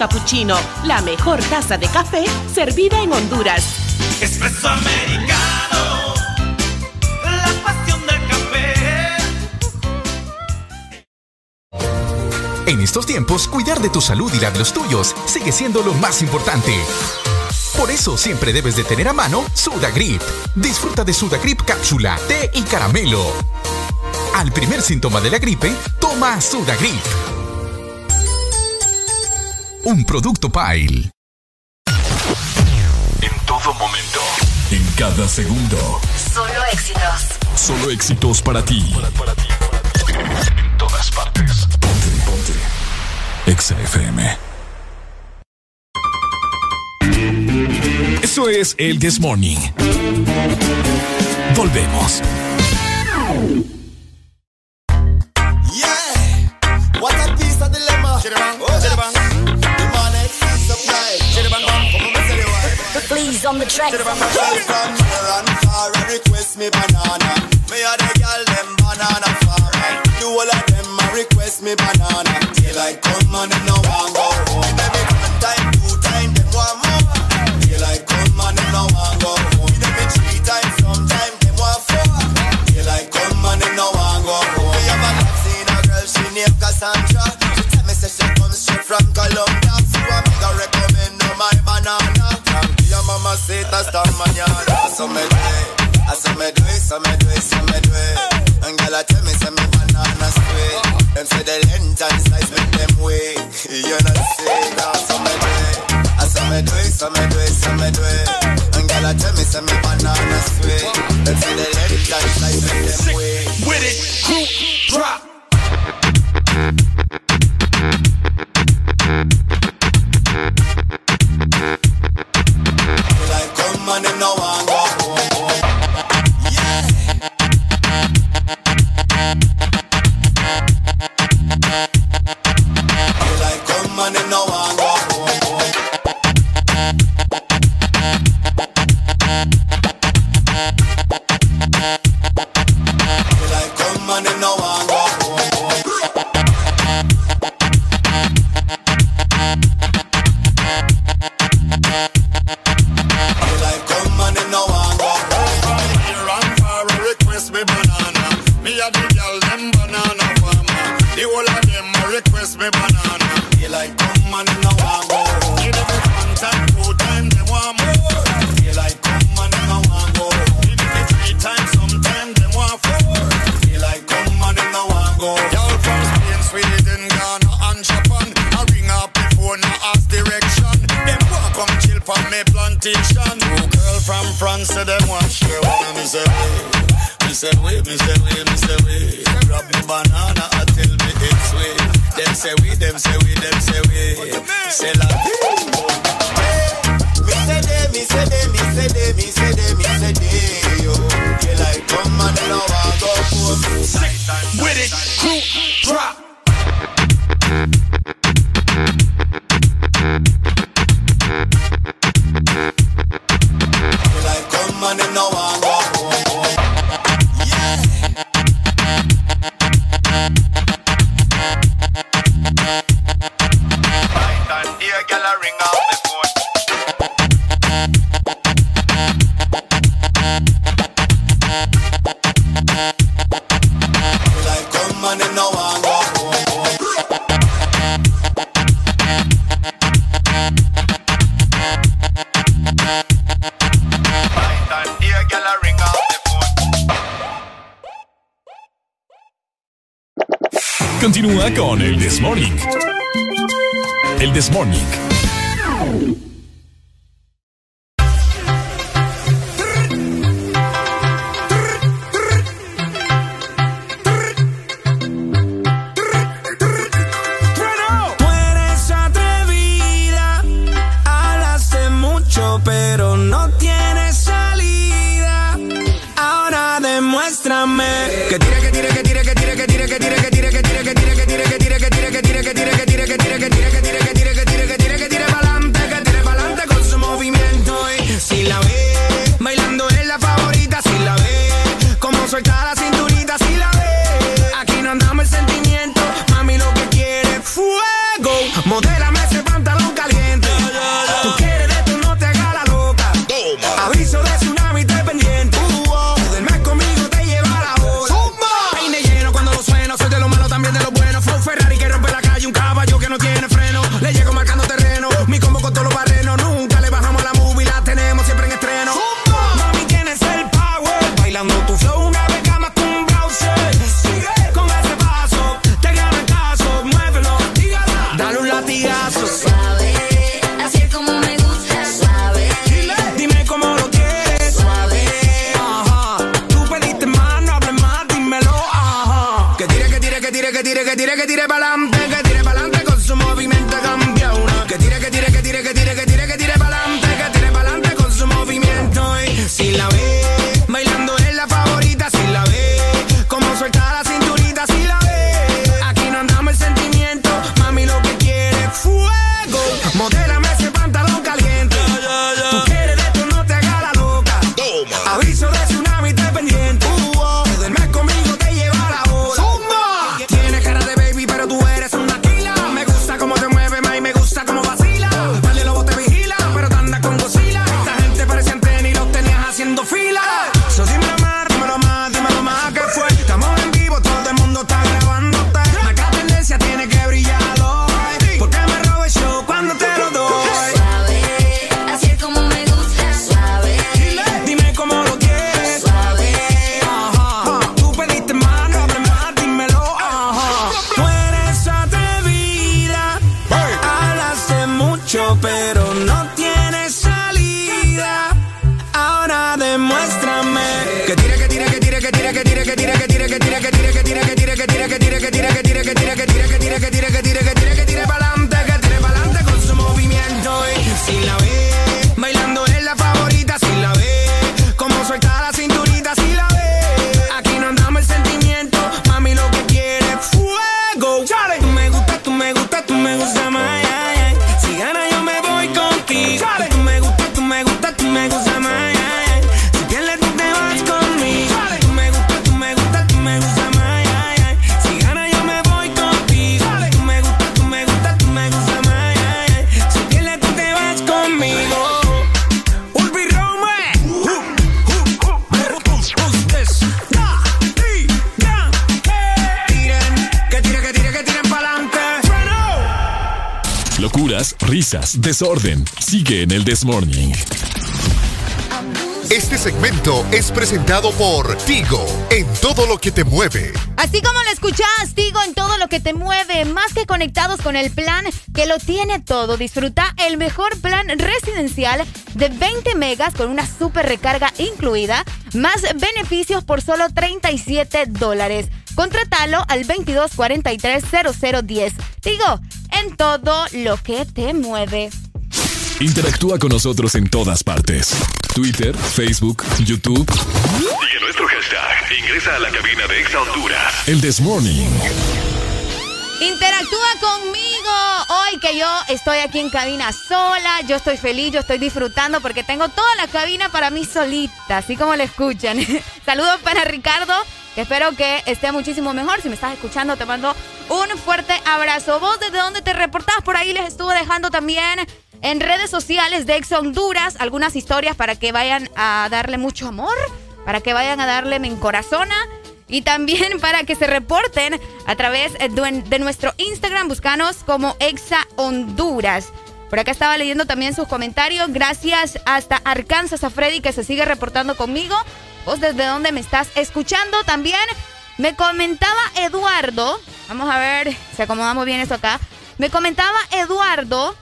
Cappuccino. La mejor taza de café servida en Honduras. Espresso americano, la pasión del café. En estos tiempos, cuidar de tu salud y la de los tuyos sigue siendo lo más importante. Por eso siempre debes de tener a mano Sudagrip. Disfruta de Sudagrip cápsula, té y caramelo. Al primer síntoma de la gripe, toma Sudagrip. Un producto Pile. En todo momento. En cada segundo. Solo éxitos. Solo éxitos para ti. En todas partes. Ponte, ponte. Exa FM. Eso es el This Morning. Volvemos. Yeah, what a piece of dilemma. Fleas on the track. Girl from near and far, I request me banana. Me a the girl them banana farmer. The whole of them a request me banana. Daylight come and them no want go home. Baby one time, two time, them want more. Daylight come and them no want go home. Baby three times, sometime them want four. Daylight come and them no want go home. Me have a love seen a girl she named Cassandra. She tell me say she comes straight from Colombia. So I make her recommend her my banana. Mamacita hasta mañana. So me do it, I so me do it, so me do it, so me it. And girl I me say me banana sweet. Them say the length and size make them wait. You know say that so me do it, I so me do it, so me do it, so me it. And girl I me say me banana sweet. Them say the length and size make them wait. With it, group drop. Like no want go home. Yeah. Like desorden. Sigue en el Desmorning. Este segmento es presentado por Tigo, en todo lo que te mueve. Así como lo escuchás, Tigo, en todo lo que te mueve, más que conectados con el plan que lo tiene todo, disfruta el mejor plan residencial de 20 megas con una super recarga incluida, más beneficios por solo 37 dólares. Contratalo al 2243-0010. Tigo, todo lo que te mueve. Interactúa con nosotros en todas partes. Twitter, Facebook, YouTube. Y en nuestro hashtag, ingresa a la cabina de Exa Honduras. El This Interactúa conmigo hoy que yo estoy aquí en cabina sola, yo estoy feliz, yo estoy disfrutando porque tengo toda la cabina para mí solita, así como la escuchan. Saludos para Ricardo, espero que esté muchísimo mejor. Si me estás escuchando, te mando fuerte abrazo. ¿Vos desde dónde te reportás? Por ahí les estuve dejando también en redes sociales de Ex Honduras algunas historias para que vayan a darle mucho amor, para que vayan a darle me encorazona y también para que se reporten a través de nuestro Instagram, buscanos como Exa Honduras. Por acá estaba leyendo también sus comentarios. Gracias hasta Arkansas a Freddy que se sigue reportando conmigo. Vos desde dónde me estás escuchando también. Me comentaba Eduardo. Vamos a ver si acomodamos bien esto acá. Me comentaba Eduardo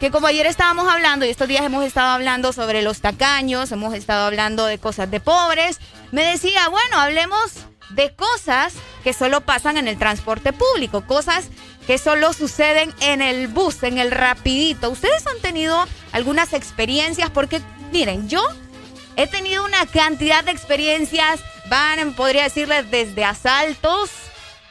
que como ayer estábamos hablando y estos días hemos estado hablando sobre los tacaños, hemos estado hablando de cosas de pobres, me decía, bueno, hablemos de cosas que solo pasan en el transporte público, cosas que solo suceden en el bus, en el rapidito. ¿Ustedes han tenido algunas experiencias? Porque miren, yo he tenido una cantidad de experiencias, van, podría decirles, desde asaltos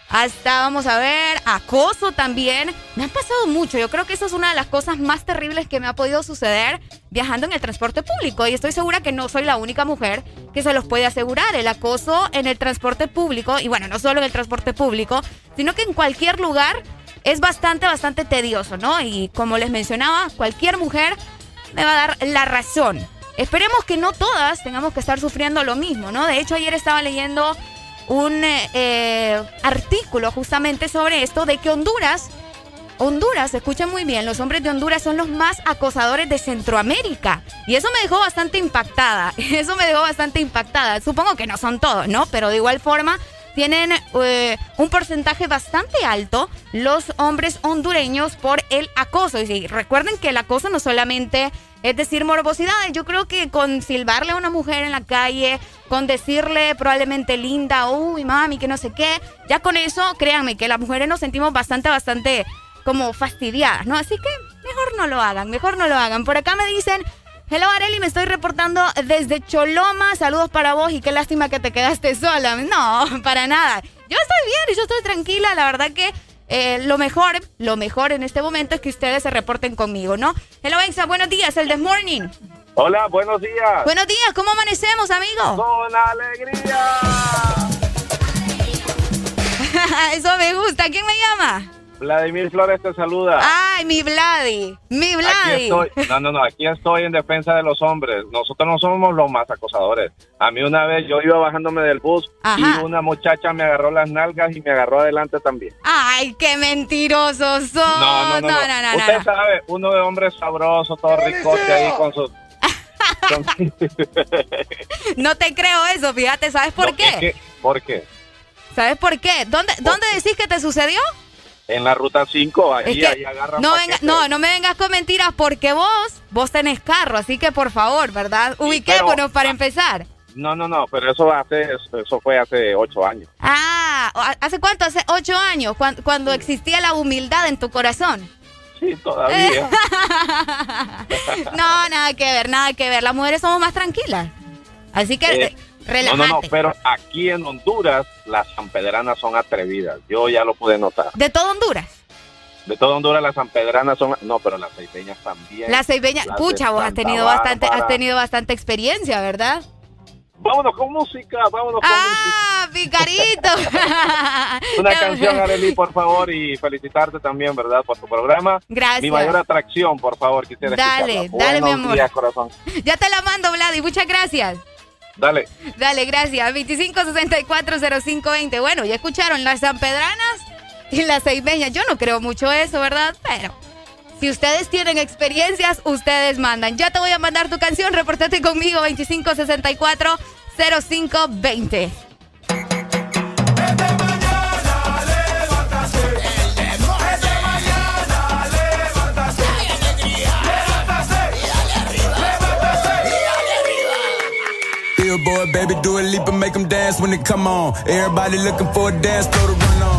hasta, vamos a ver, acoso también. Me ha pasado mucho. Yo creo que eso es una de las cosas más terribles que me ha podido suceder viajando en el transporte público. Y estoy segura que no soy la única mujer que se los puede asegurar. El acoso en el transporte público, y bueno, no solo en el transporte público, sino que en cualquier lugar es bastante, bastante tedioso, ¿no? Y como les mencionaba, cualquier mujer me va a dar la razón. Esperemos que no todas tengamos que estar sufriendo lo mismo, ¿no? De hecho, ayer estaba leyendo un eh, eh, artículo justamente sobre esto de que Honduras, Honduras, escuchen muy bien, los hombres de Honduras son los más acosadores de Centroamérica. Y eso me dejó bastante impactada, eso me dejó bastante impactada. Supongo que no son todos, ¿no? Pero de igual forma tienen eh, un porcentaje bastante alto los hombres hondureños por el acoso. Y recuerden que el acoso no solamente es decir morbosidades. Yo creo que con silbarle a una mujer en la calle, con decirle probablemente linda, uy, mami, que no sé qué, ya con eso, créanme que las mujeres nos sentimos bastante, bastante como fastidiadas, ¿no? Así que mejor no lo hagan, mejor no lo hagan. Por acá me dicen, hello Areli, me estoy reportando desde Choloma, saludos para vos y qué lástima que te quedaste sola. No, para nada. Yo estoy bien y yo estoy tranquila, la verdad que eh, lo mejor, lo mejor en este momento es que ustedes se reporten conmigo, ¿no? Hello, Exa, buenos días, el This Morning. Hola, buenos días. Buenos días, ¿cómo amanecemos, amigo? Con alegría. Eso me gusta. ¿Quién me llama? Vladimir Flores te saluda. Ay, mi Vladi, mi Vladi. no, no, no, aquí estoy en defensa de los hombres. Nosotros no somos los más acosadores. A mí una vez yo iba bajándome del bus y una muchacha me agarró las nalgas y me agarró adelante también. Ay, qué mentirosos son. No, no, no. no, Usted sabe, uno de hombres sabroso, todo ricote ahí con sus... no te creo eso, fíjate, ¿sabes por qué? ¿Por qué? ¿Sabes por qué? ¿Dónde, ¿dónde decís que te sucedió? En la ruta 5, ahí, ahí agarran no, no, no me vengas con mentiras porque vos, vos tenés carro, así que por favor, ¿verdad? Ubiquémonos para empezar. No, no, no, pero eso hace, eso fue hace ocho años. Ah, ¿hace cuánto? Hace ocho años, cuando, existía la humildad en tu corazón. Sí, todavía. no, nada que ver, nada que ver. Las mujeres somos más tranquilas. Así que... Eh, no, no, no, pero aquí en Honduras las sanpedranas son atrevidas. Yo ya lo pude notar. ¿De todo Honduras? De todo Honduras las sanpedranas son... No, pero las ceibeñas también. Las ceibeñas... Pucha, vos has tenido, bastante, has tenido bastante experiencia, ¿verdad? Vámonos con música, vámonos con ah, música. picarito! Una canción, Arely, por favor, y felicitarte también, ¿verdad? Por tu programa. Gracias. Mi mayor atracción, por favor, quisiera Dale, dale, mi amor. Días, corazón. Ya te la mando, Vladi, muchas gracias. Dale. Dale, gracias. 25640520. Bueno, ya escucharon las sanpedranas y las seibeñas. Yo no creo mucho eso, ¿verdad? Pero si ustedes tienen experiencias, ustedes mandan. Ya te voy a mandar tu canción. Reportate conmigo 25640520. Billboard, baby, do a leap and make them dance when they come on. Everybody looking for a dance floor to run on.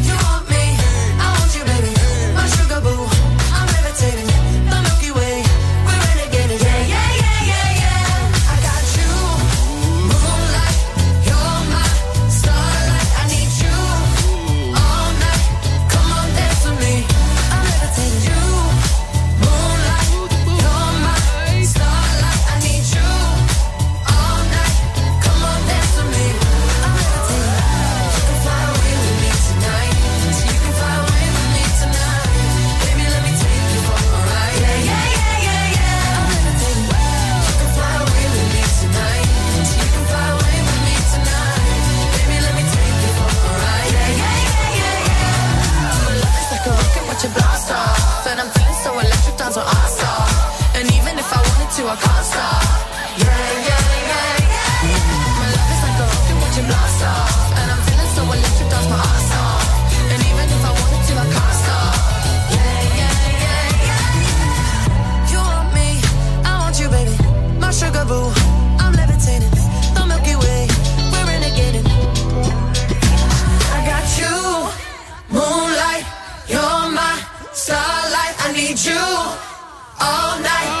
Yeah, yeah, yeah, yeah. My love is like a rocket, blast off. And I'm feeling so electric, my. And even if I wanted to. Yeah, yeah, yeah, yeah. You want me, I want you, baby. My sugar boo, I'm levitating. The Milky Way, we're. I got you, moonlight. You're my starlight. I need you all night.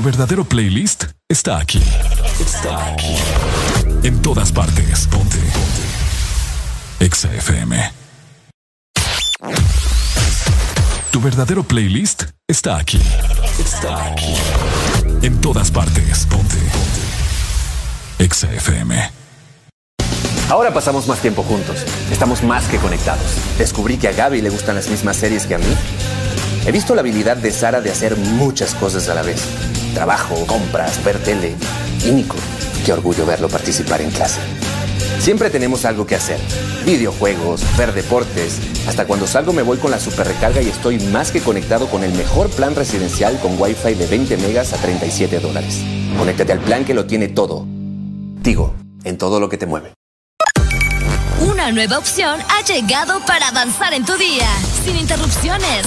Tu verdadero playlist está aquí. Está aquí. En todas partes. Ponte. Ponte. Exa FM. Tu verdadero playlist está aquí. Está aquí. En todas partes. Ponte. Ponte. Exa FM. Ahora pasamos más tiempo juntos. Estamos más que conectados. Descubrí que a Gaby le gustan las mismas series que a mí. He visto la habilidad de Sara de hacer muchas cosas a la vez. Trabajo, compras, ver tele. Y Nico, qué orgullo verlo participar en clase. Siempre tenemos algo que hacer. Videojuegos, ver deportes. Hasta cuando salgo me voy con la super recarga y estoy más que conectado con el mejor plan residencial con Wi-Fi de 20 megas a 37 dólares. Conéctate al plan que lo tiene todo. Tigo, en todo lo que te mueve. Una nueva opción ha llegado para avanzar en tu día, sin interrupciones.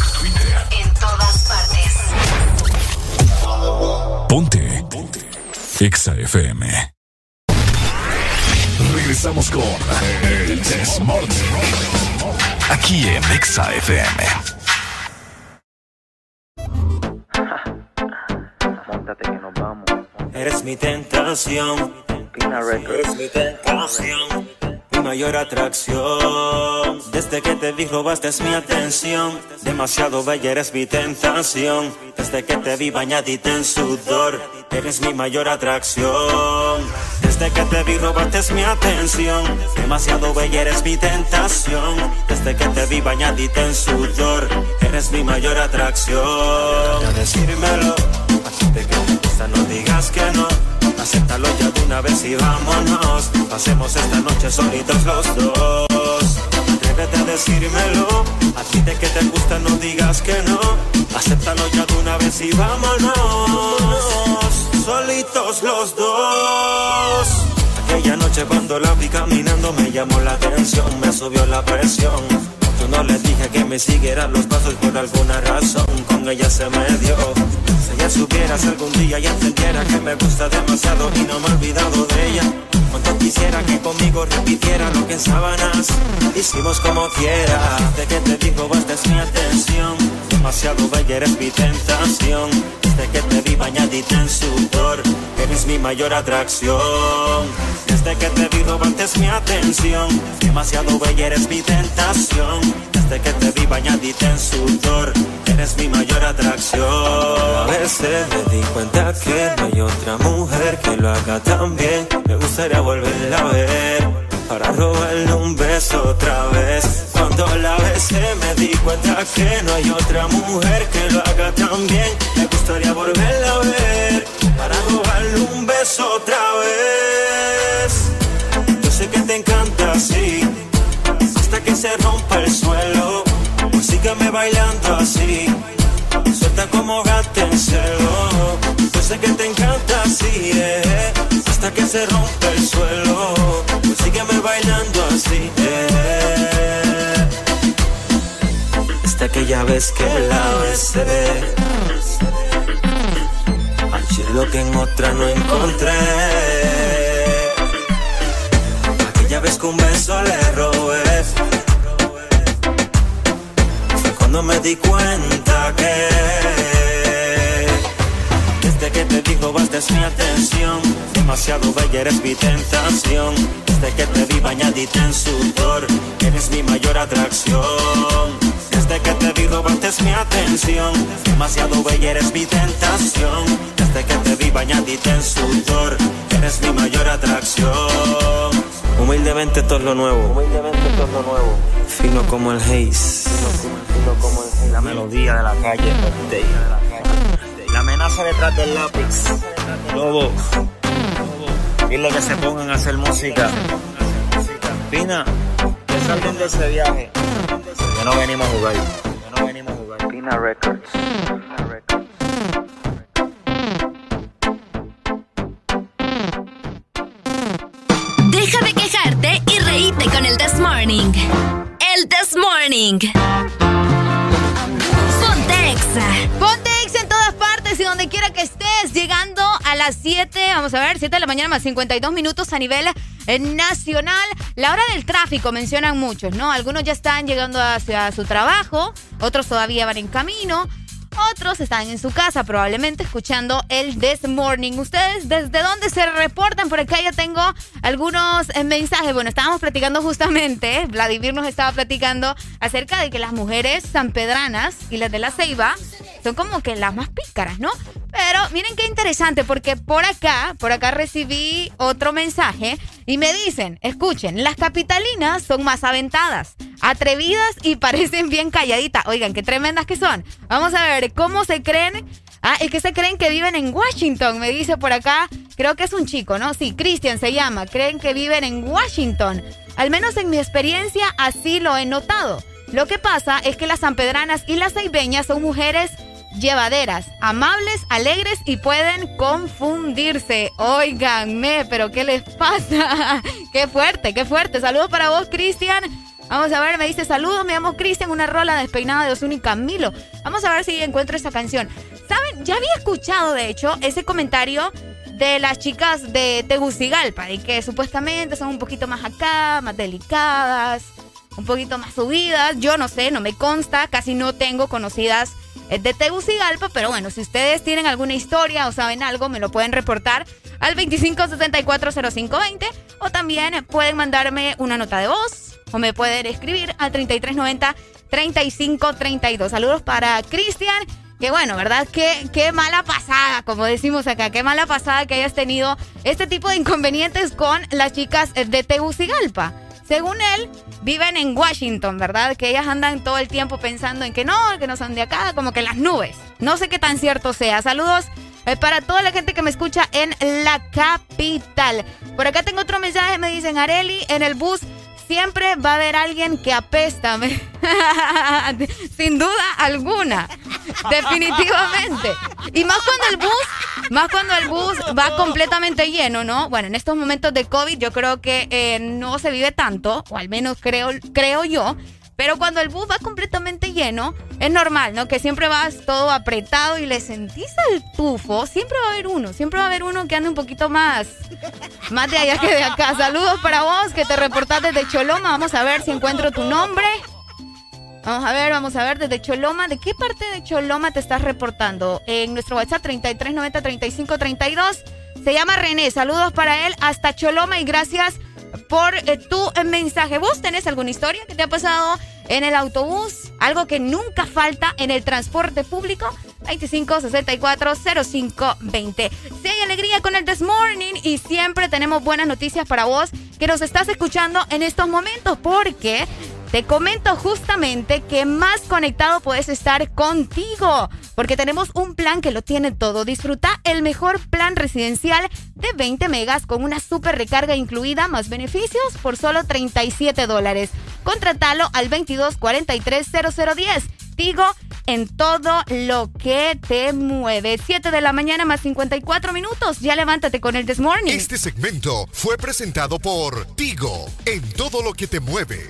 Ponte. Ponte. Exa FM. Regresamos con El Desmorning. Aquí en Exa FM. Eres mi tentación. Eres mi tentación. Mi mayor atracción. Desde que te vi robaste mi atención. Demasiado bella eres mi tentación. Desde que te vi bañadita en sudor. Eres mi mayor atracción. Desde que te vi robaste mi atención. Demasiado bella eres mi tentación. Desde que te vi bañadita en sudor. Eres mi mayor atracción. A decírmelo. De que no digas que no. Acéptalo ya de una vez y vámonos. Pasemos esta noche solitos los dos. Atrévete a decírmelo. A ti de que te gusta, no digas que no. Acéptalo ya de una vez y vámonos. solitos los dos. Aquella noche cuando la vi caminando me llamó la atención, me subió la presión. Yo no le dije que me siguiera los pasos por alguna razón, con ella se me dio. Si ella supiera si algún día ya entendiera que me gusta demasiado y no me he olvidado de ella. Cuánto quisiera que conmigo repitiera lo que en sábanas hicimos como quiera. De que te digo, basta es mi atención. Demasiado bella eres mi tentación. Desde que te vi bañadita en sudor, eres mi mayor atracción. Desde que te vi robaste mi atención. Demasiado bella eres mi tentación. Desde que te vi bañadita en sudor, eres mi mayor atracción. A veces me di cuenta que no hay otra mujer que lo haga tan bien. Me gustaría volverla a ver para robarle un beso otra vez. Cuando la besé me di cuenta que no hay otra mujer que lo haga tan bien. Me gustaría volverla a ver para robarle un beso otra vez. Yo sé que te encanta así, hasta que se rompa el suelo. Sígueme bailando así, suelta como gato en celo. Yo sé que te encanta así, eh, hasta que se rompa el suelo. Pues sígueme bailando así, eh. Hasta aquella vez que la besé. Ayer lo que en otra no encontré. Aquella vez que un beso le robé. Cuando me di cuenta que desde que te digo basta es mi atención Demasiado bella eres mi tentación. Desde que te vi bañadita en sudor Eres mi mayor atracción. Desde que te vi robaste mi atención Demasiado bella eres mi tentación. Desde que te vi bañadita en sudor Eres mi mayor atracción Humildemente todo es lo nuevo Humildemente todo es lo nuevo Fino como el haze Fino como el haze La melodía de la calle La amenaza detrás del lápiz. Lobo. Dile que se pongan a hacer música. Pina, que salgan de ese viaje. Que no venimos a jugar. Que no venimos a jugar. Pina Records. This Morning. Ponte Exa. Ponte Exa en todas partes y donde quiera que estés. Llegando a las 7, vamos a ver, 7 de la mañana más 52 minutos a nivel eh, nacional. La hora del tráfico mencionan muchos, ¿no? Algunos ya están llegando hacia su trabajo, otros todavía van en camino. Otros están en su casa, probablemente escuchando el This Morning. ¿Ustedes desde dónde se reportan? Por acá ya tengo algunos eh, mensajes. Bueno, estábamos platicando justamente, Vladimir nos estaba platicando acerca de que las mujeres sanpedranas y las de la Ceiba son como que las más pícaras, ¿no? Pero miren qué interesante, porque por acá, por acá recibí otro mensaje y me dicen, escuchen, las capitalinas son más aventadas, atrevidas y parecen bien calladitas. Oigan, qué tremendas que son. Vamos a ver, ¿cómo se creen? Ah, es que se creen que viven en Washington, me dice por acá. Creo que es un chico, ¿no? Sí, Christian se llama. Creen que viven en Washington. Al menos en mi experiencia así lo he notado. Lo que pasa es que las sanpedranas y las ceibeñas son mujeres llevaderas, amables, alegres y pueden confundirse. Óiganme, pero ¿qué les pasa? qué fuerte, qué fuerte. Saludos para vos, Cristian. Vamos a ver, me dice saludos, me llamo Cristian, una rola despeinada de Osuna y Camilo. Vamos a ver si encuentro esa canción. ¿Saben? Ya había escuchado, de hecho, ese comentario de las chicas de Tegucigalpa y que supuestamente son un poquito más acá, más delicadas, un poquito más subidas. Yo no sé, no me consta, casi no tengo conocidas eh, de Tegucigalpa, pero bueno, si ustedes tienen alguna historia o saben algo, me lo pueden reportar al 25640520 o también pueden mandarme una nota de voz o me pueden escribir al 3390-3532. Saludos para Cristian. Que bueno, ¿verdad? Qué, qué mala pasada, como decimos acá, qué mala pasada que hayas tenido este tipo de inconvenientes con las chicas de Tegucigalpa. Según él, viven en Washington, ¿verdad? Que ellas andan todo el tiempo pensando en que no, que no son de acá, como que las nubes. No sé qué tan cierto sea. Saludos eh, para toda la gente que me escucha en la capital. Por acá tengo otro mensaje, me dicen Areli, en el bus siempre va a haber alguien que apesta, sin duda alguna, definitivamente. Y más cuando el bus, más cuando el bus va completamente lleno, ¿no? Bueno, en estos momentos de COVID yo creo que eh, no se vive tanto, o al menos creo, creo yo. Pero cuando el bus va completamente lleno, es normal, ¿no? Que siempre vas todo apretado y le sentís el tufo. Siempre va a haber uno, siempre va a haber uno que ande un poquito más, más de allá que de acá. Saludos para vos que te reportás desde Choloma. Vamos a ver si encuentro tu nombre. Vamos a ver, vamos a ver desde Choloma. ¿De qué parte de Choloma te estás reportando? En nuestro WhatsApp 3390 3532. Se llama René. Saludos para él hasta Choloma y gracias por eh, tu mensaje. ¿Vos tenés alguna historia que te ha pasado en el autobús, algo que nunca falta en el transporte público. 25 64 05 20. Si hay alegría con el This Morning y siempre tenemos buenas noticias para vos que nos estás escuchando en estos momentos porque te comento justamente que más conectado puedes estar contigo, porque tenemos un plan que lo tiene todo. Disfruta el mejor plan residencial de 20 megas con una super recarga incluida más beneficios por solo 37 dólares. Contratalo al 22430010. Tigo en todo lo que te mueve. 7 de la mañana más 54 minutos. Ya levántate con el This Morning. Este segmento fue presentado por Tigo en todo lo que te mueve.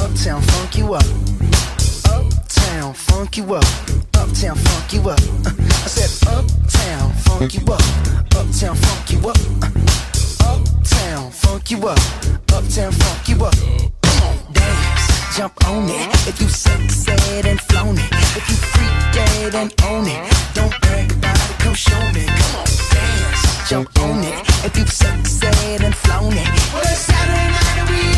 Uptown funk you up. Uptown funk you up. Uptown funk you up. Uh, I said uptown funk you up. Uptown funk you up. Uh, uptown funk you up. Uptown funk you up. Come on, dance, jump on it. If you sexed and flown it, if you freak dead and own it, don't brag about it. Come show me. Come on, dance, jump on it. If you sexed and flown it, well it's Saturday night and we.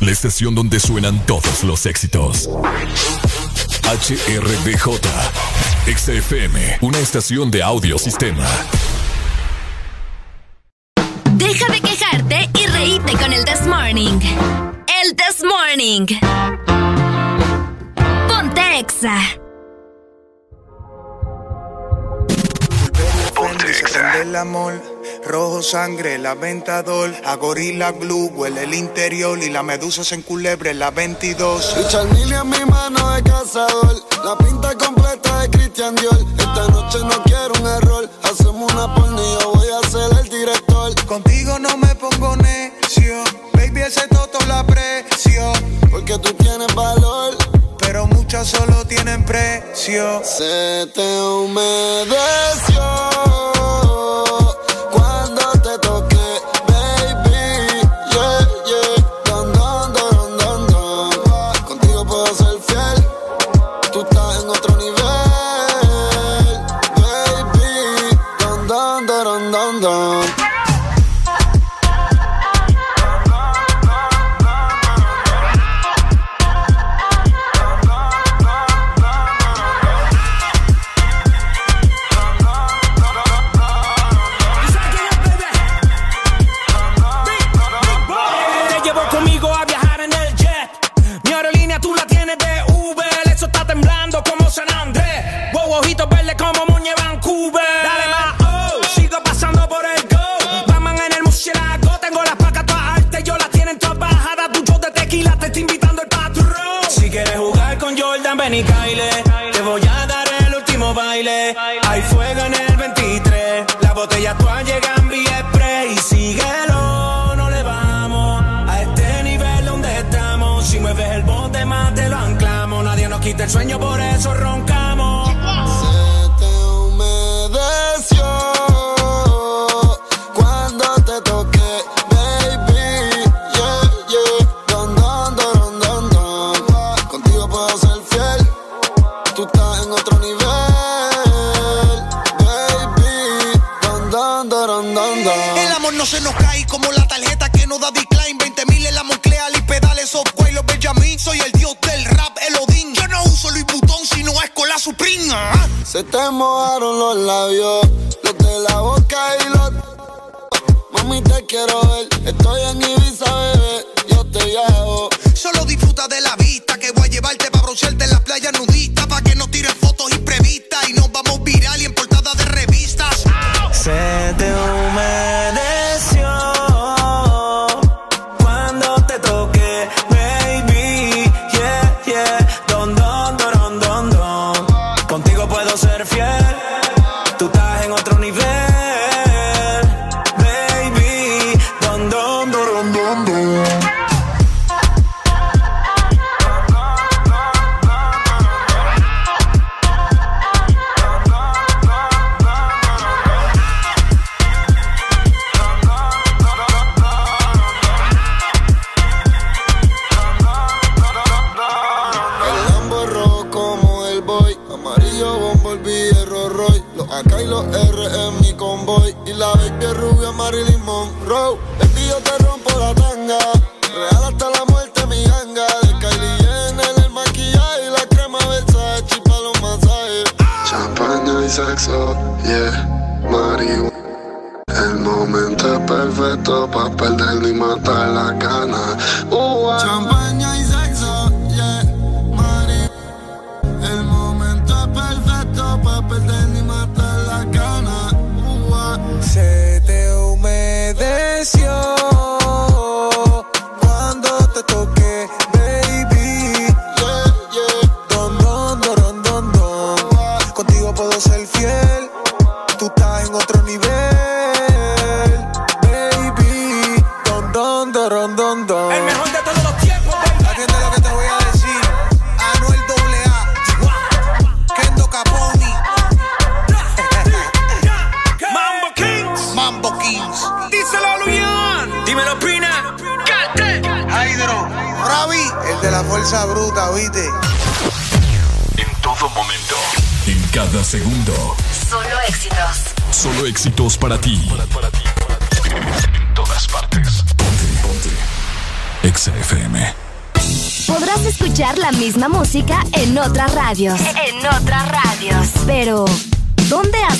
la estación donde suenan todos los éxitos. HRBJ, XFM, una estación de audiosistema. Deja de quejarte y reíte con el This Morning. El This Morning. Ponte Exa. del amor. Rojo sangre, la ventador. A gorila glue huele el interior. Y la medusa se enculebre la 22. Y Charmilio en mi mano de cazador. La pinta completa de Christian Dior. Esta noche no quiero un error. Hacemos una porno yo voy a ser el director. Contigo no me pongo necio. Baby, ese toto la precio. Porque tú tienes valor pero muchas solo tienen precio. Se te humedeció.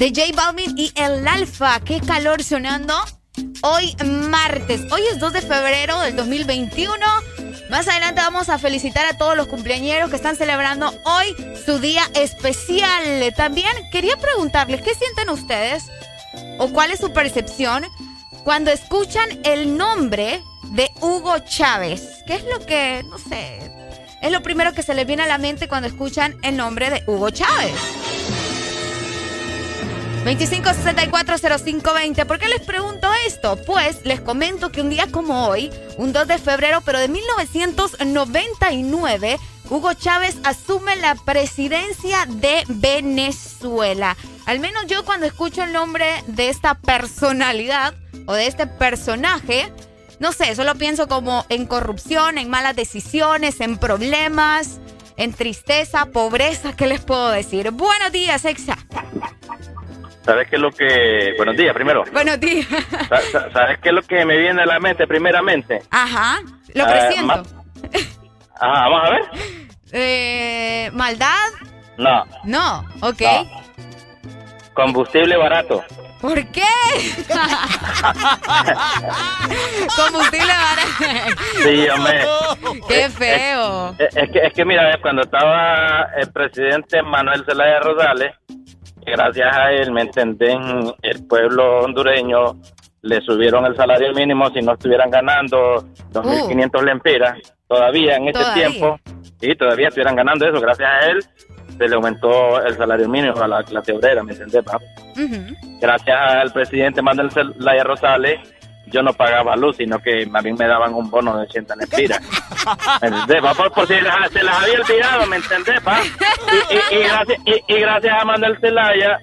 de J Balvin y El Alfa. ¡Qué calor sonando! Hoy martes, hoy es 2 de febrero del 2021. Más adelante vamos a felicitar a todos los cumpleañeros que están celebrando hoy su día especial. También quería preguntarles, ¿qué sienten ustedes? ¿O cuál es su percepción cuando escuchan el nombre de Hugo Chávez? ¿Qué es lo que, no sé, es lo primero que se les viene a la mente cuando escuchan el nombre de Hugo Chávez? 25640520. ¿Por qué les pregunto esto? Pues les comento que un día como hoy, un 2 de febrero, pero de 1999, Hugo Chávez asume la presidencia de Venezuela. Al menos yo cuando escucho el nombre de esta personalidad o de este personaje, no sé, solo pienso como en corrupción, en malas decisiones, en problemas, en tristeza, pobreza, ¿qué les puedo decir? Buenos días, Exa. ¿Sabes qué es lo que... Buenos días, primero. Buenos días. ¿Sabes qué es lo que me viene a la mente primeramente? Ajá, lo Ah, presiento. Ajá, vamos a ver. Eh, ¿Maldad? No, No, ok. combustible barato. ¿Por qué? Combustible barato. Sí, hombre. Qué feo. Es, es que, es que mira, cuando estaba el presidente Manuel Zelaya Rosales, gracias a él, ¿me entendés? El pueblo hondureño le subieron el salario mínimo si no estuvieran ganando 2.500 lempiras. Todavía en este Todavía. tiempo, y todavía estuvieran ganando eso. Gracias a él se le aumentó el salario mínimo a la clase obrera, ¿me entendés? pa? Gracias al presidente Manuel Zelaya Rosales, yo no pagaba luz, sino que más bien me daban un bono de 80 lempiras. ¿Me entendés? pa? Por, por si las- se las había olvidado, ¿me entendés? pa? Y, y- y gracias, y- gracias a Manuel Zelaya,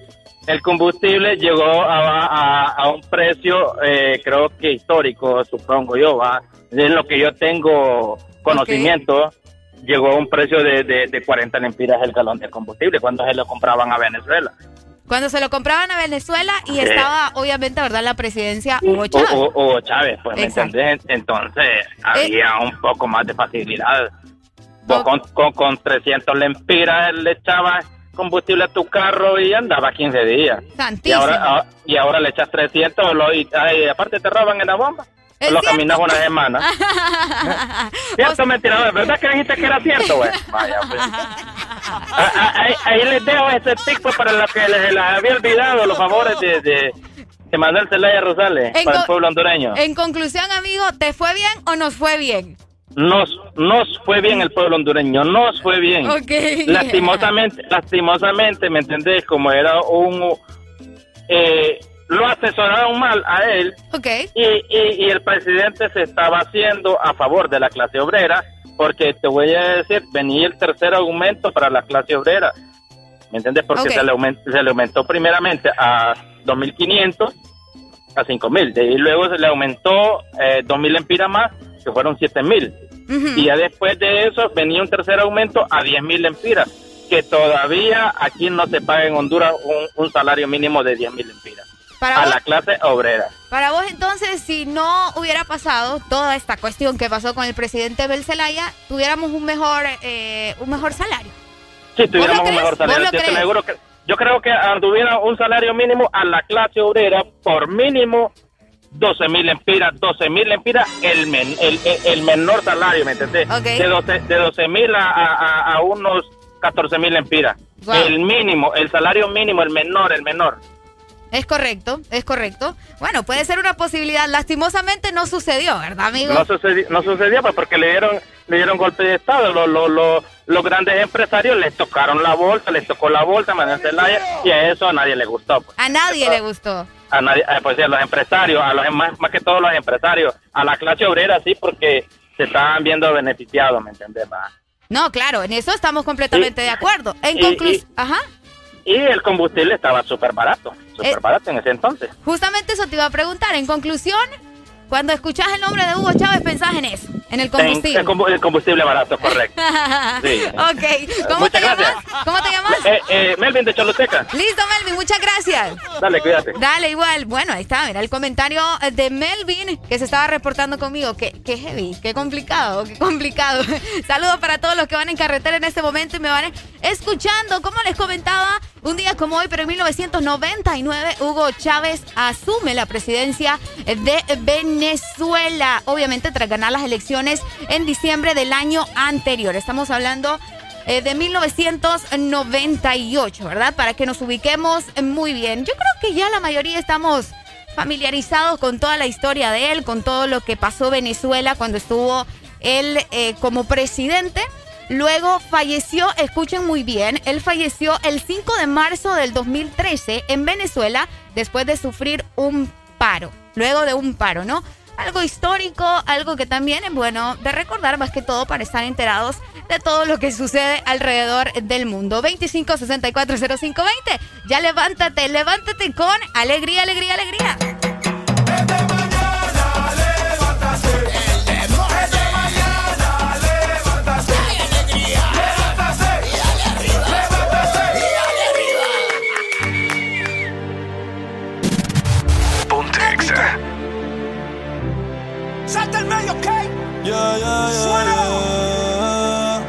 el combustible llegó a, a- a un precio, eh, creo que histórico, supongo yo, ¿va? de lo que yo tengo conocimiento. Llegó a un precio de, de, de 40 lempiras el galón de combustible cuando se lo compraban a Venezuela. Cuando se lo compraban a Venezuela y estaba, obviamente, ¿verdad? La presidencia Hugo Chávez. Hugo- Hugo Chávez, pues, ¿me entendés? Entonces, había un poco más de facilidad. Vos con, con, con 300 lempiras le echabas combustible a tu carro y andaba 15 días. Y Santísimo. ahora, ah, y ahora le echas 300 lo, y ay, aparte te roban en la bomba. Lo caminas una semana. ¿Cierto, mentira? ¿Verdad que dijiste que era cierto, güey? Vaya, pues. Ah, ah, Ahí, ahí les dejo ese tip pues, para los que les, les había olvidado los favores de, de, de Manuel Zelaya Rosales En para el pueblo hondureño. En conclusión, amigo, ¿te fue bien o nos fue bien? Nos, nos fue bien el pueblo hondureño, nos fue bien. Ok. Lastimosamente, lastimosamente, ¿me entendés? Como era un... Eh, lo asesoraron mal a él Ok. y, y, y el presidente se estaba haciendo a favor de la clase obrera porque te voy a decir, venía el tercer aumento para la clase obrera. ¿Me entiendes? Porque se, le aumentó, se le aumentó primeramente a 2.500 a 5.000 y luego se le aumentó eh, 2.000 empiras más que fueron 7.000 y ya después de eso venía un tercer aumento a 10.000 empiras que todavía aquí no se paga en Honduras un, un salario mínimo de 10.000 empiras Para a vos, la clase obrera. Para vos, entonces, si no hubiera pasado toda esta cuestión que pasó con el presidente Bel Zelaya, tuviéramos un mejor, eh, un mejor salario. Si tuviéramos ¿Vos lo un mejor salario, yo, aseguro que, yo creo que anduviera un salario mínimo a la clase obrera por mínimo 12 mil empiras, 12 mil empiras, el, men- el, el, el menor salario, ¿me entendés? Ok. De 12 de 12 mil a, a, a- a unos 14 mil empiras. Wow. El mínimo, el salario mínimo, el menor, el menor. Es correcto, es correcto. Bueno, puede ser una posibilidad. Lastimosamente no sucedió, ¿verdad, amigo? No sucedió, no sucedió pues porque le dieron, le dieron golpe de Estado. Los, los, los, los grandes empresarios les tocaron la bolsa, les tocó la bolsa, Manuel Zelaya, y a eso a nadie le gustó. Pues. A nadie le gustó. a nadie, eh, pues sí, a los empresarios, a los más, más que todos los empresarios, a la clase obrera sí, porque se estaban viendo beneficiados, ¿me entiendes? ma? No, claro, en eso estamos completamente Y- de acuerdo. En conclusión, ajá. Y el combustible estaba súper barato, súper Eh. barato en ese entonces. Justamente eso te iba a preguntar. En conclusión, cuando escuchás el nombre de Hugo Chávez, pensás en eso, en el En- combustible. combu- el combustible barato, correcto. Sí. ok. ¿Cómo Muchas te llamas? ¿Cómo te llamas? Eh, eh, Melvin de Choluteca, Listo, Melvin, muchas gracias. dale, cuídate. Dale, igual. Bueno, ahí está, mira, el comentario de Melvin que se estaba reportando conmigo. Qué, qué heavy, qué complicado, qué complicado. Saludos para todos los que van en carretera en este momento y me van escuchando. Como les comentaba, un día como hoy, pero en 1999, Hugo Chávez asume la presidencia de Venezuela. Obviamente, tras ganar las elecciones en diciembre del año anterior. Estamos hablando eh, de 1998, ¿verdad? Para que nos ubiquemos muy bien. Yo creo que ya la mayoría estamos familiarizados con toda la historia de él, con todo lo que pasó Venezuela cuando estuvo él eh, como presidente. Luego falleció, escuchen muy bien, él falleció el 5 de marzo del 2013 en Venezuela después de sufrir un paro, luego de un paro, ¿no? Algo histórico, algo que también es bueno de recordar más que todo para estar enterados de todo lo que sucede alrededor del mundo. 25640520. Ya levántate, levántate con alegría, alegría, alegría. Yeah, yeah, yeah, yeah.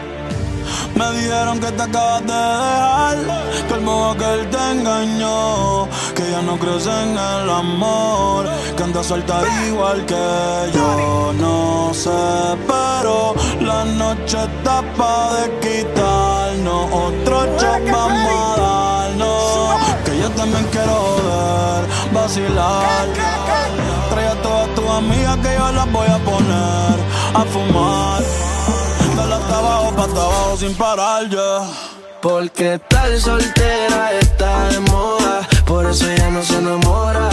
Me dijeron que te acabas de dejar, que el modo que él te engañó, que ya no crees en el amor, que anda suelta igual que yo. No sé, pero la noche está pa' de quitarnos, otro shot vamos a darnos, que yo también quiero ver, vacilar. Trae a todas tus amigas que yo las voy a poner a fumar. Dale hasta abajo, pa' hasta abajo sin parar, ya. Porque estar soltera está de moda, por eso ella no se enamora.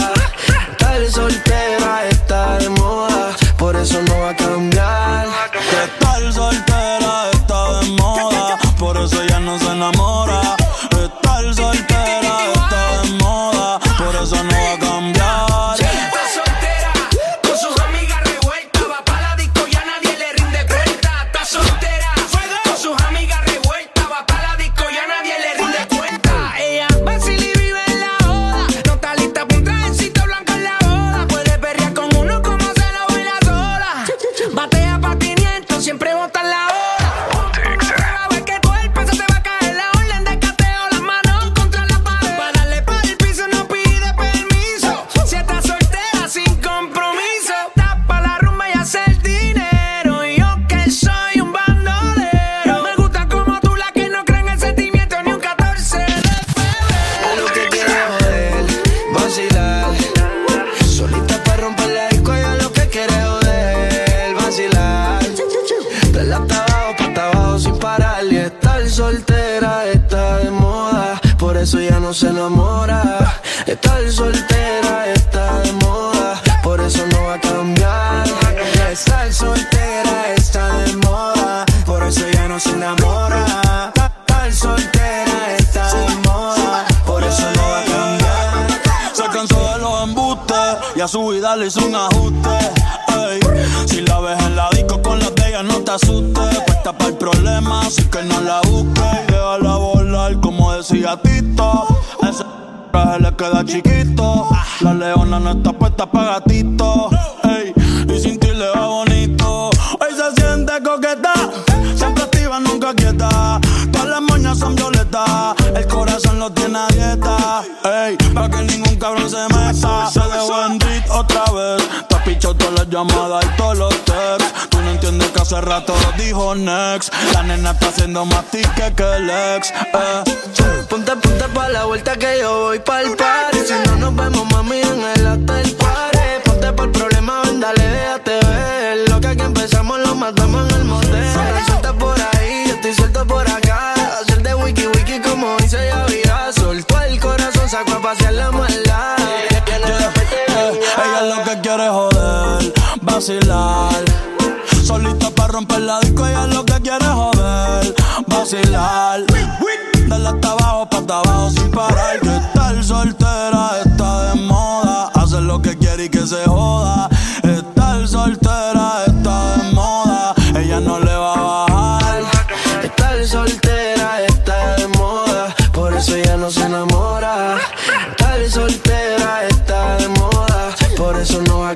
Estar soltera está de moda, por eso no va a cambiar. Que estar soltera está de moda, por eso ella no se enamora. Eso ya no se enamora. Estar soltera está de moda, por eso no va a cambiar. Estar soltera está de moda, por eso ya no se enamora. Estar soltera está de moda, por eso no va a cambiar. Se cansó de los embustes y a su vida le hizo un ajuste. Ey, si la ves en la disco con las de no te asustes. Puesta para el problema, así que no la busques. Y déjala volar, como decía Tito. Ese traje le queda chiquito. La leona no está puesta para gatito. Ey, y sin ti le va bonito. Hoy se siente coqueta, siempre activa, nunca quieta. Todas las moñas son violetas, el corazón lo tiene a dieta. Ey, para que ningún cabrón se meta. Se dejó en otra vez. Te pichado todas las llamadas y todos los texts. Hace rato dijo next. La nena está haciendo más tique que el ex. Eh. Ponte, ponte pa' la vuelta que yo voy pa'l party Si no nos vemos, mami, en el hotel party Ponte por el problema, ven, dale, déjate ver Lo que aquí empezamos lo matamos en el motel Suelta por ahí, yo estoy suelto por acá Hacer de wiki wiki como dice ya vida Soltó el corazón, sacó a pasear la maldad Eh, Ella es lo que quiere joder, vacilar. Solita para romper la disco, ella es lo que quiere joder, vacilar. Dale hasta abajo, pa' hasta abajo sin parar. Que estar soltera está de moda. Hacer lo que quiere y que se joda. Estar soltera está de moda. Ella no le va a bajar. Estar soltera está de moda, por eso ella no se enamora. Estar soltera está de moda, por eso no va a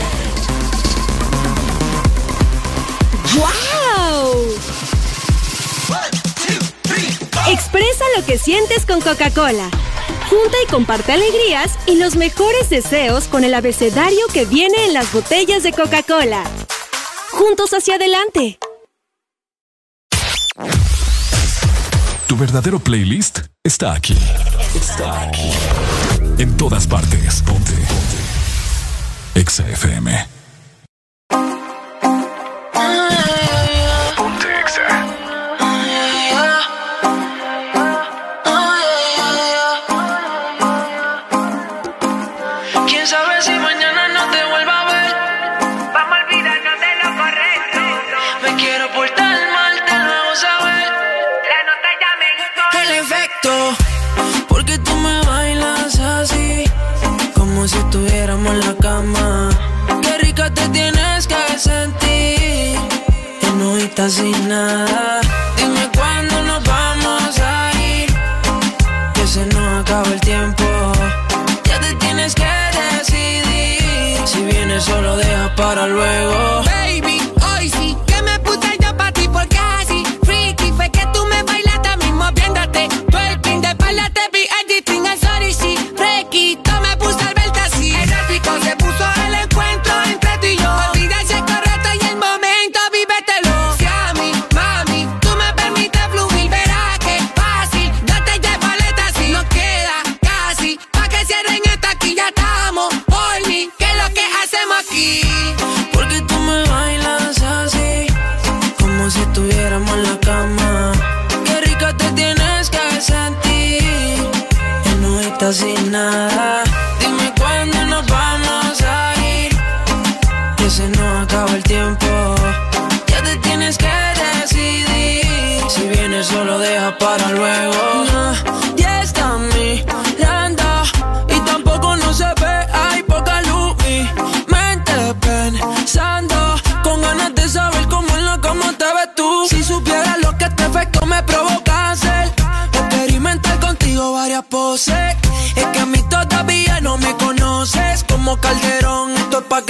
Expresa lo que sientes con Coca-Cola. Junta y comparte alegrías y los mejores deseos con el abecedario que viene en las botellas de Coca-Cola. Juntos hacia adelante. Tu verdadero playlist está aquí. Está aquí. En todas partes. Ponte. Ponte. Exa FM. Ponte que sentir. Y no estás sin nada. Dime cuándo nos vamos a ir. Que se nos acaba el tiempo. Ya te tienes que decidir. Si vienes solo deja para luego. Baby, hoy sí que me puse yo pa' ti porque así Freaky fue que tú me bailaste mismo viéndote Twerking de espalda te vi Dime cuándo nos vamos a ir, que se nos acaba el tiempo. Ya te tienes que decidir, si vienes solo deja para luego.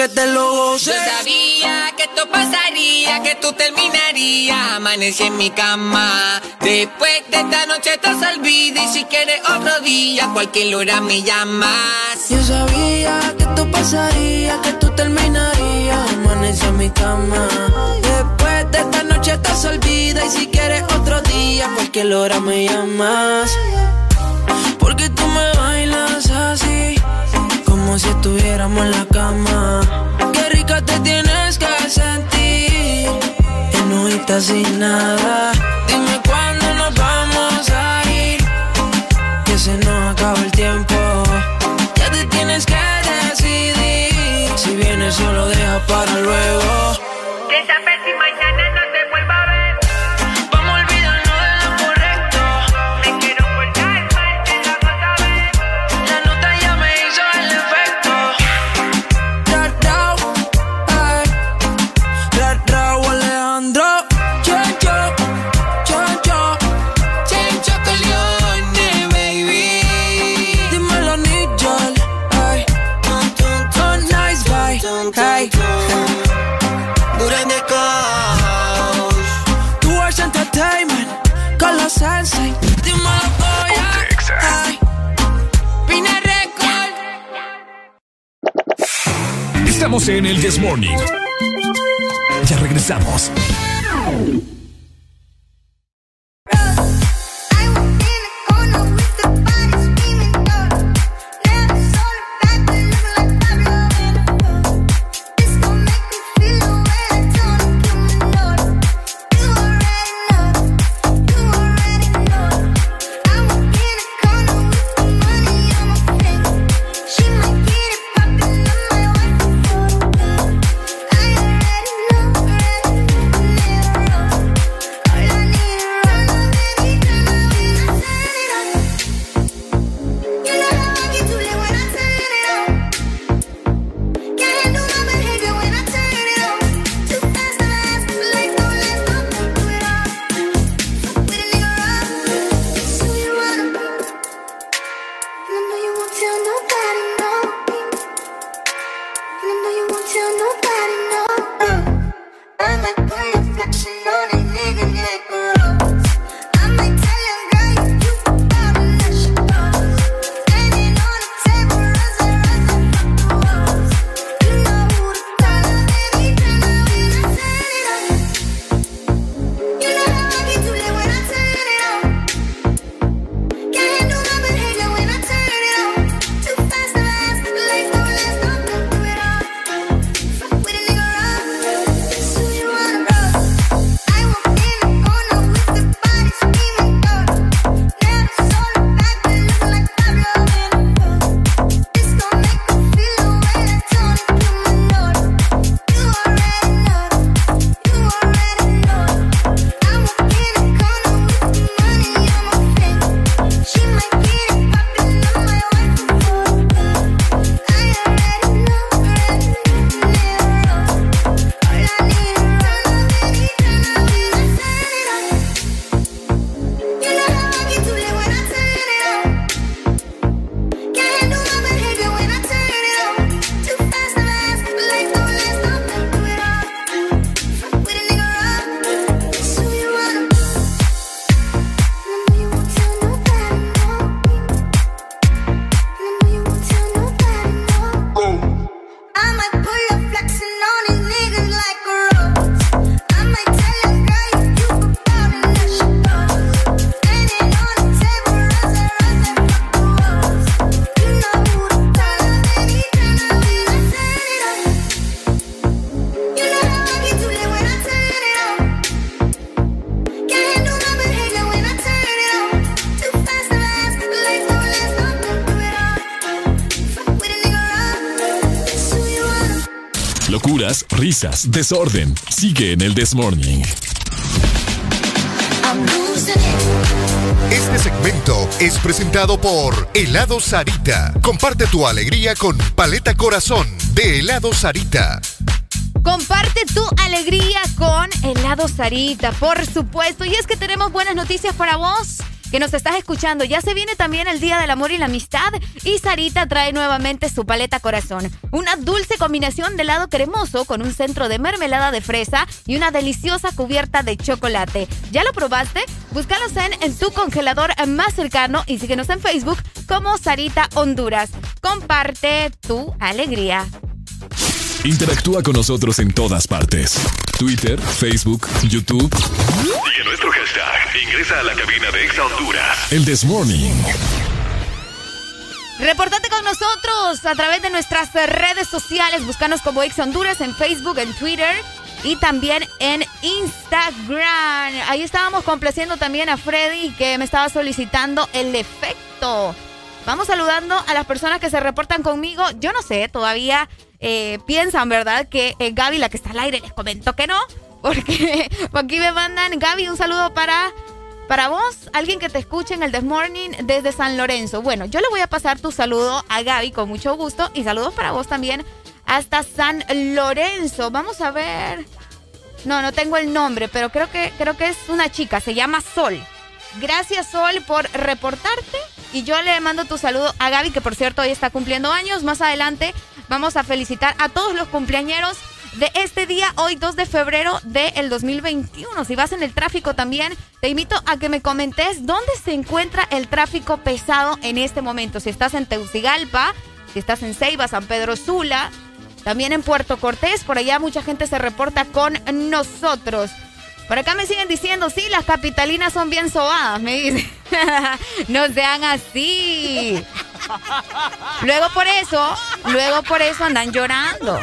Que te lo goces. Yo sabía que esto pasaría, que tú terminarías. Amanecí en mi cama. Después de esta noche estás olvida. Y si quieres otro día, cualquier hora me llamas. Yo sabía que esto pasaría, que tú terminarías. Amanecí en mi cama. Después de esta noche estás olvida. Y si quieres otro día, cualquier hora me llamas. Porque tú me bailas así, si estuviéramos en la cama. Qué rica te tienes que sentir, estás sin nada. Dime cuándo nos vamos a ir, que se nos acaba el tiempo. Ya te tienes que decidir, si vienes solo deja para luego. Estamos en el This Morning. Ya regresamos. Desorden. Sigue en el This Morning. Este segmento es presentado por Helado Sarita. Comparte tu alegría con Paleta Corazón de Helado Sarita. Comparte tu alegría con Helado Sarita, por supuesto. Y es que tenemos buenas noticias para vos que nos estás escuchando. Ya se viene también el Día del Amor y la Amistad y Sarita trae nuevamente su paleta corazón. Una dulce combinación de helado cremoso con un centro de mermelada de fresa y una deliciosa cubierta de chocolate. ¿Ya lo probaste? Búscalos en, en tu congelador más cercano y síguenos en Facebook como Sarita Honduras. Comparte tu alegría. Interactúa con nosotros en todas partes. Twitter, Facebook, YouTube. Y nuestro hashtag, ingresa a la cabina de Exa Honduras. El This Morning. Reportate con nosotros a través de nuestras redes sociales. Búscanos como Exa Honduras en Facebook, en Twitter y también en Instagram. Ahí estábamos complaciendo también a Freddy que me estaba solicitando el efecto. Vamos saludando a las personas que se reportan conmigo. Yo no sé, todavía eh, piensan, ¿verdad? Que eh, Gaby, la que está al aire, les comentó que no. Porque aquí me mandan, Gaby, un saludo para, para vos, alguien que te escuche en el This Morning desde San Lorenzo. Bueno, yo le voy a pasar tu saludo a Gaby con mucho gusto y saludos para vos también hasta San Lorenzo. Vamos a ver. No, no tengo el nombre, pero creo que, creo que es una chica, se llama Sol. Gracias Sol por reportarte y yo le mando tu saludo a Gaby, que por cierto hoy está cumpliendo años. Más adelante vamos a felicitar a todos los cumpleañeros de este día, hoy 2 de febrero del de 2021. Si vas en el tráfico también, te invito a que me comentes dónde se encuentra el tráfico pesado en este momento. Si estás en Teucigalpa, si estás en Ceiba, San Pedro Sula, también en Puerto Cortés, por allá mucha gente se reporta con nosotros. Por acá me siguen diciendo, sí, las capitalinas son bien sobadas, me dicen. no sean así. Luego por eso, luego por eso andan llorando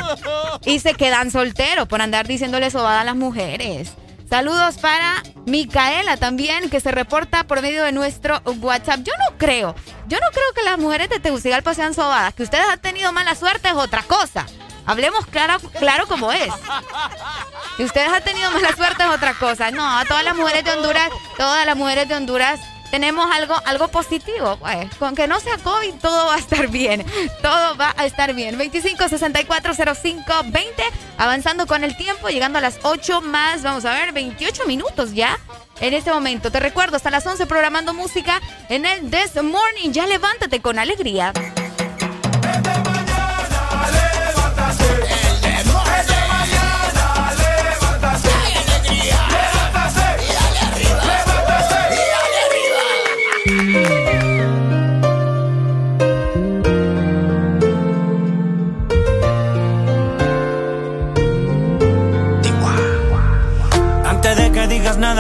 y se quedan solteros por andar diciéndole sobada a las mujeres. Saludos para Micaela también, que se reporta por medio de nuestro WhatsApp. Yo no creo, yo no creo que las mujeres de Tegucigalpa sean sobadas. Que ustedes han tenido mala suerte es otra cosa. Hablemos claro, claro como es. Que ustedes han tenido mala suerte es otra cosa. No, a todas las mujeres de Honduras, todas las mujeres de Honduras tenemos algo, algo positivo, pues. Con que no sea COVID, todo va a estar bien. Todo va a estar bien. 25 64 05 Avanzando con el tiempo, llegando a las 8 más, vamos a ver, 28 minutos ya. En este momento, te recuerdo, hasta las 11 programando música en el This Morning. Ya levántate con alegría.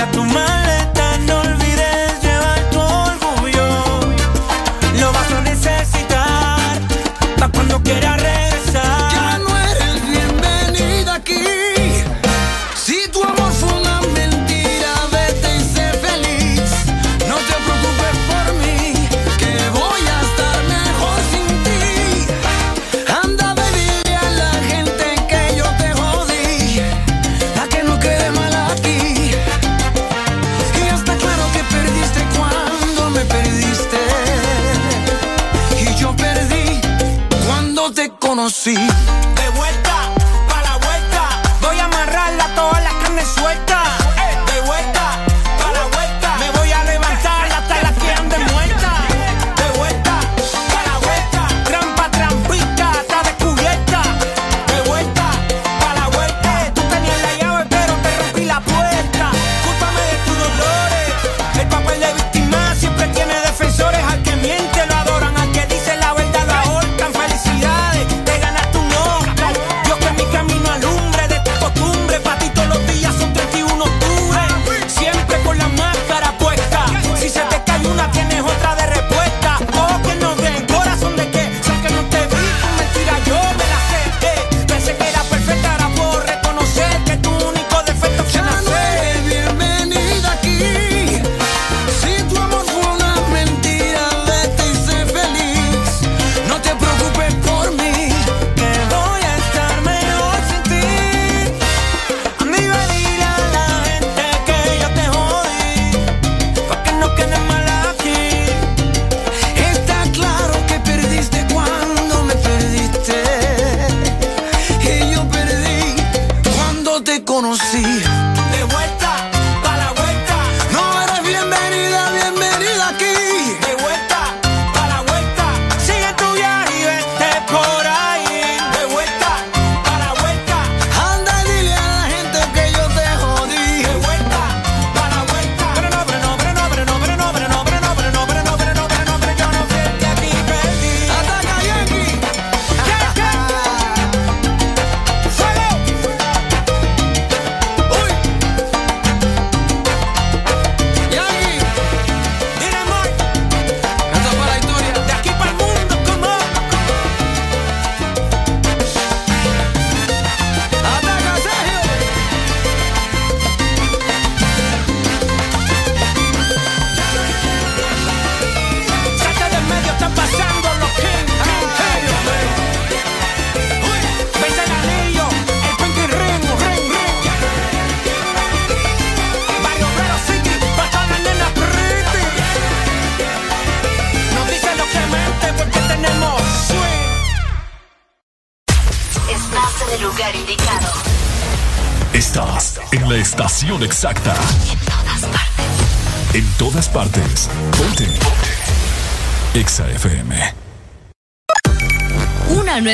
a tu mala conocí.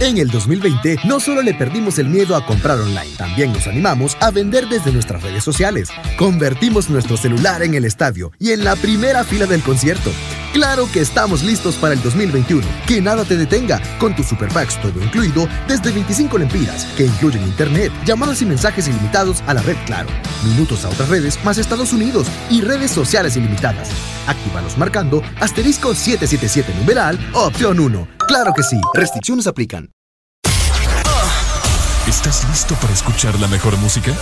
En el 2020 no solo le perdimos el miedo a comprar online, también nos animamos a vender desde nuestras redes sociales. Convertimos nuestro celular en el estadio y en la primera fila del concierto. Claro que estamos listos para el 2021. Que nada te detenga con tus super packs todo incluido desde 25 lempiras, que incluyen internet, llamadas y mensajes ilimitados a la red Claro, minutos a otras redes más Estados Unidos y redes sociales ilimitadas. Actívalos marcando asterisco 777 numeral opción 1. Claro que sí, restricciones aplican. ¿Estás listo para escuchar la mejor música?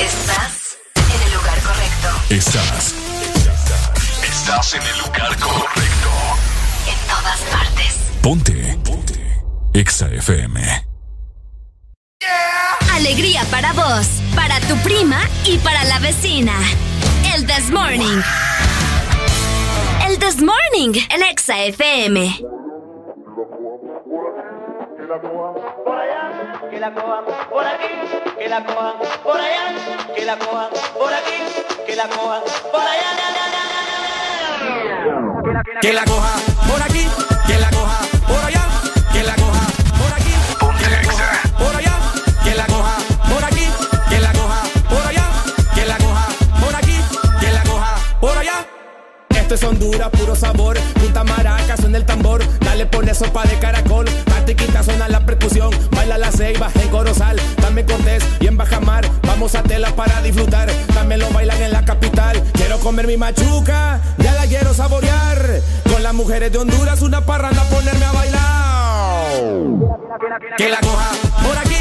Estás en el lugar correcto. Estás. Estás en el lugar correcto. En todas partes. Ponte. Ponte. Exa FM. Alegría para vos, para tu prima y para la vecina. El This Morning. El This Morning en Exa FM. Que la cojan. Por aquí, que la cojan. Por allá, que la cojan. Por aquí, que la cojan. Por allá. Que la coja. Por aquí, Esto es Honduras, puro sabor. Punta Maracas, suena el tambor. Dale, pone sopa de caracol. Patiquita suena la percusión. Baila la ceiba en Corozal. Dame Cortés y en Bajamar. Vamos a tela para disfrutar. También lo bailan en la capital. Quiero comer mi machuca. Ya la quiero saborear. Con las mujeres de Honduras, una parranda, ponerme a bailar. Que la coja por aquí,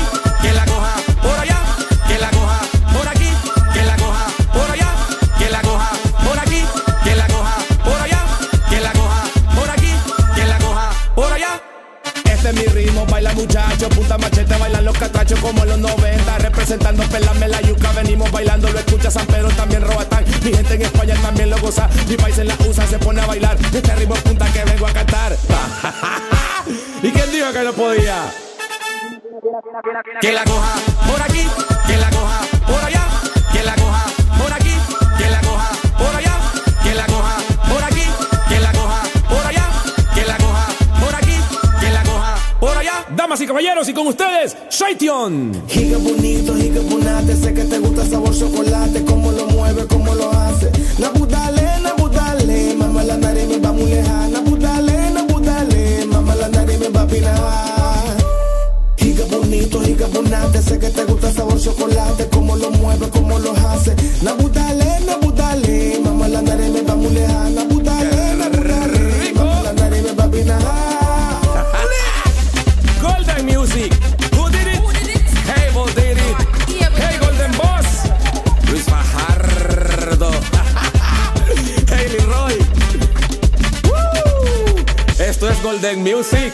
baila muchacho, punta machete, bailan los catrachos como en los 90, representando pelame la yuca, venimos bailando, lo escucha San Pedro, también Robatán, mi gente en España también lo goza, mi país en la USA se pone a bailar, este ritmo punta que vengo a cantar. ¿Y quién dijo que no podía? Que la coja por aquí, que la coja por allá, Damas y caballeros, y con ustedes, Shaition. Giga bonito, giga bonate, sé que te gusta sabor chocolate, cómo lo mueve, cómo lo hace. Nabudale, nabudale, mamá la nariz me va muy lejana. Nabudale, nabudale, mamá la nariz me va a. Giga bonito, giga bonate, sé que te gusta sabor chocolate, cómo lo mueve, cómo lo hace. Nabudale, nabudale, mamá la nariz me va muy lejana. Nabudale, nabudale, mamá la nariz me va a Golden Music.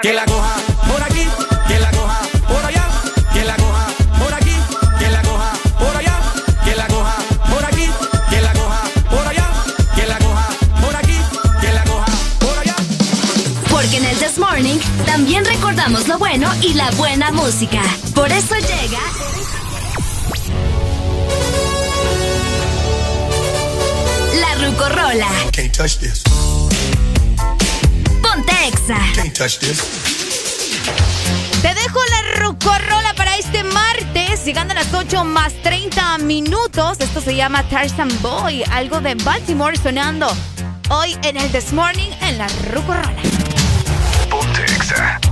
Que la coja por aquí, que la coja por allá, que la coja por aquí, que la coja por allá, que la coja por aquí, que la coja por allá, que la coja por aquí, que la coja por allá. Porque en el This Morning también recordamos lo bueno y la buena música. Por eso llega. La Rucorola. Can't touch this. Ponte Exa. Can't touch this. Te dejo la rucorrola para este martes, llegando a las 8 más 30 minutos. Esto se llama Tarzan Boy, algo de Baltimore sonando hoy en el This Morning en la rucorrola. Ponte Exa.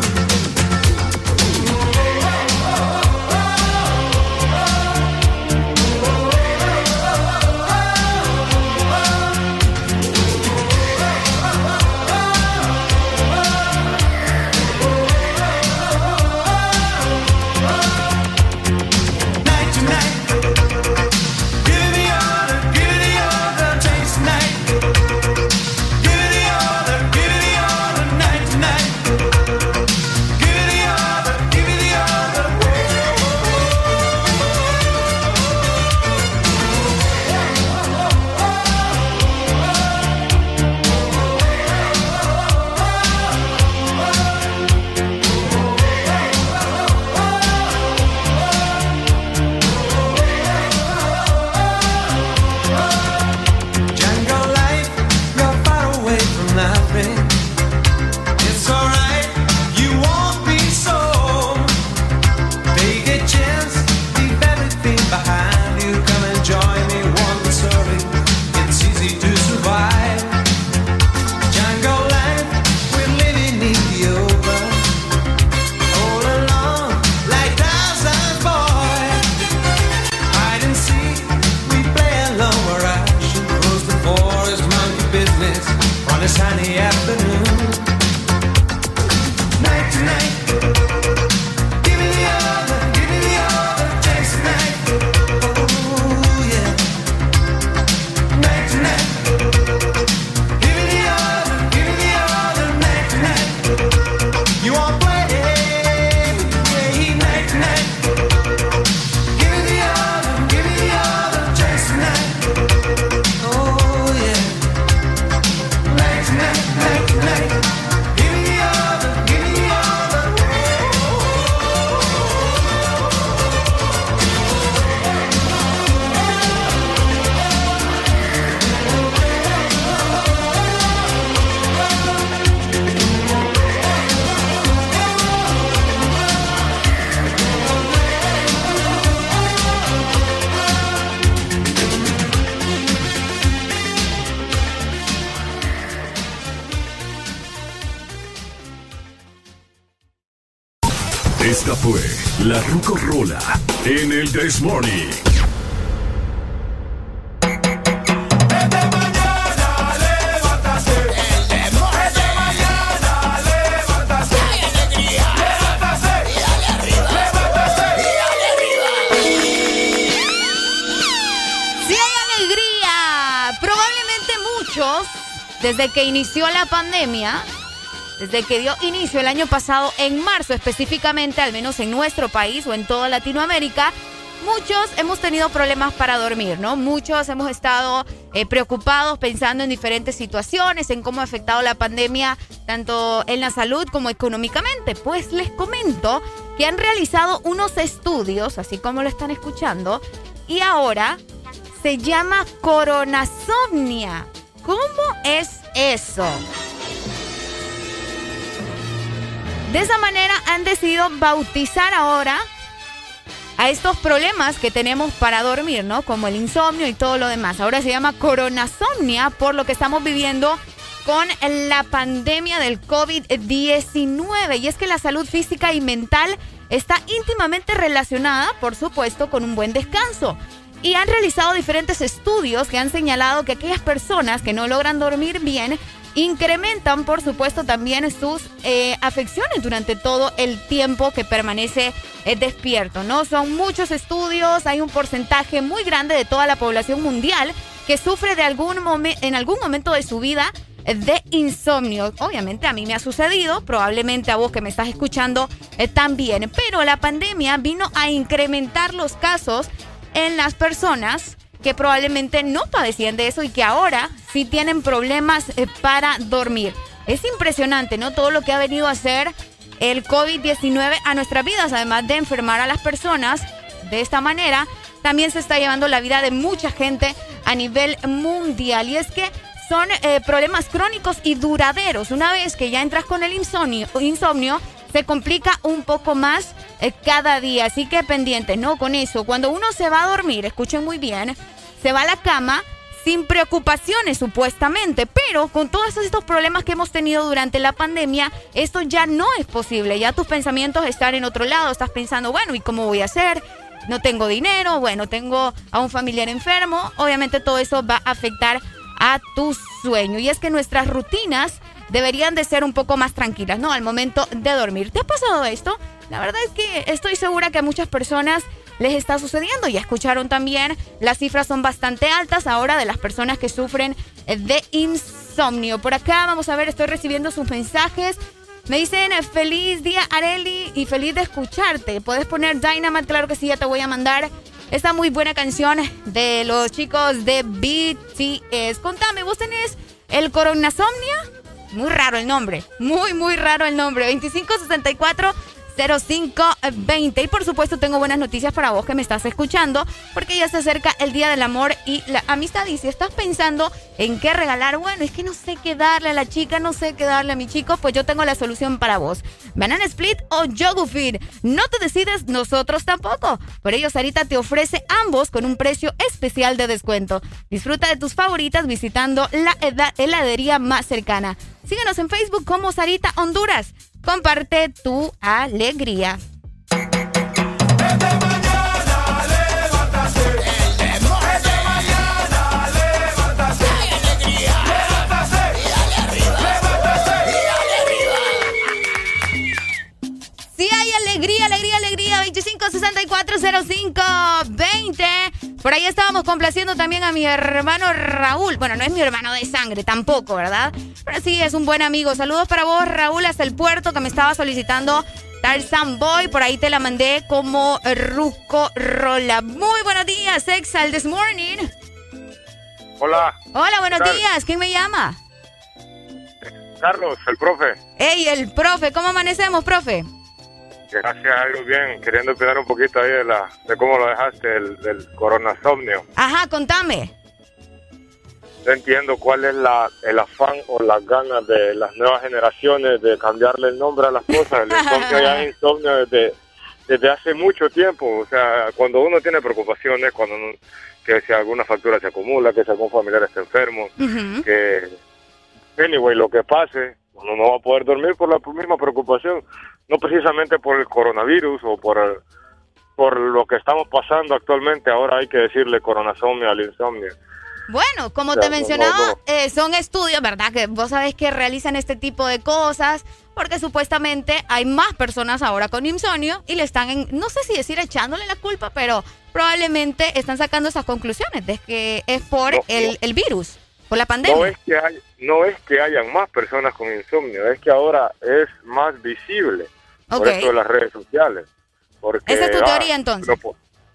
This Morning. desde que inició la pandemia, desde que dio inicio el año pasado, en marzo específicamente, al menos en nuestro país o en toda Latinoamérica, muchos hemos tenido problemas para dormir, ¿no? Muchos hemos estado eh, preocupados pensando en diferentes situaciones, en cómo ha afectado la pandemia tanto en la salud como económicamente. Pues les comento que han realizado unos estudios, así como lo están escuchando, y ahora se llama coronasomnia. ¿Cómo es eso? De esa manera han decidido bautizar ahora a estos problemas que tenemos para dormir, ¿no? Como el insomnio y todo lo demás. Ahora se llama coronasomnia por lo que estamos viviendo con la pandemia del COVID-19. Y es que la salud física y mental está íntimamente relacionada, por supuesto, con un buen descanso. Y han realizado diferentes estudios que han señalado que aquellas personas que no logran dormir bien incrementan, por supuesto, también sus eh, afecciones durante todo el tiempo que permanece eh, despierto, ¿no? Son muchos estudios, hay un porcentaje muy grande de toda la población mundial que sufre de algún en algún momento de su vida eh, de insomnio. Obviamente a mí me ha sucedido, probablemente a vos que me estás escuchando también, pero la pandemia vino a incrementar los casos en las personas que probablemente no padecían de eso y que ahora sí tienen problemas eh, para dormir. Es impresionante, ¿no? Todo lo que ha venido a hacer el COVID-19 a nuestras vidas, además de enfermar a las personas de esta manera, también se está llevando la vida de mucha gente a nivel mundial. Y es que son eh, problemas crónicos y duraderos. Una vez que ya entras con el insomnio, insomnio se complica un poco más eh, cada día. Así que pendientes, ¿no? Con eso, cuando uno se va a dormir, escuchen muy bien, se va a la cama sin preocupaciones supuestamente, pero con todos estos problemas que hemos tenido durante la pandemia, esto ya no es posible, ya tus pensamientos están en otro lado, estás pensando, bueno, ¿y cómo voy a hacer? No tengo dinero, bueno, tengo a un familiar enfermo, obviamente todo eso va a afectar a tu sueño y es que nuestras rutinas deberían de ser un poco más tranquilas, ¿no? Al momento de dormir. ¿Te ha pasado esto? La verdad es que estoy segura que a muchas personas les está sucediendo. Ya escucharon también, las cifras son bastante altas ahora de las personas que sufren de insomnio. Por acá vamos a ver, estoy recibiendo sus mensajes. Me dicen feliz día Areli y feliz de escucharte. Puedes poner Dynamite, claro que sí, ya te voy a mandar esta muy buena canción de los chicos de BTS. Contame, ¿vos tenés el coronasomnia? Muy raro el nombre, muy, muy raro el nombre. 2564 0520. Y por supuesto tengo buenas noticias para vos que me estás escuchando, porque ya se acerca el Día del Amor y la amistad. Y si estás pensando en qué regalar, bueno, es que no sé qué darle a la chica, no sé qué darle a mi chico, pues yo tengo la solución para vos. Banana Split o Yogu Feed. No te decides, nosotros tampoco. Por ello, Sarita te ofrece ambos con un precio especial de descuento. Disfruta de tus favoritas visitando la heladería más cercana. Síguenos en Facebook como Sarita Honduras. Comparte tu alegría. Sí hay alegría, alegría, alegría. 25 64 05 20. Por ahí estábamos complaciendo también a mi hermano Raúl. Bueno, no es mi hermano de sangre tampoco, ¿verdad? Pero sí, es un buen amigo. Saludos para vos, Raúl, hasta el puerto que me estaba solicitando Tarzan Boy. Por ahí te la mandé como Rusco Rola. Muy buenos días, Exal, this morning. Hola. Hola, buenos días. ¿Quién me llama? Carlos, el profe. Ey, el profe. ¿Cómo amanecemos, profe? Gracias, algo bien. Queriendo opinar un poquito ahí de, la, de cómo lo dejaste, el, del coronasomnio. Ajá, contame. No entiendo cuál es la, el afán o las ganas de las nuevas generaciones de cambiarle el nombre a las cosas. El insomnio ya es insomnio desde, desde hace mucho tiempo. O sea, cuando uno tiene preocupaciones, cuando uno- que si alguna factura se acumula, que si algún familiar está enfermo, que anyway, lo que pase, uno no va a poder dormir por la misma preocupación, no precisamente por el coronavirus o por el- por lo que estamos pasando actualmente, ahora hay que decirle coronasomnio al insomnio. Bueno, como te mencionaba, no, no. eh, son estudios, ¿verdad? Que vos sabés que realizan este tipo de cosas porque supuestamente hay más personas ahora con insomnio y le están, en- no sé si decir echándole la culpa, pero probablemente están sacando esas conclusiones de que es por el, el virus, por la pandemia. No es que hay, no es que hayan más personas con insomnio, es que ahora es más visible por esto de las redes sociales. Porque, Esa es tu ah, teoría, entonces.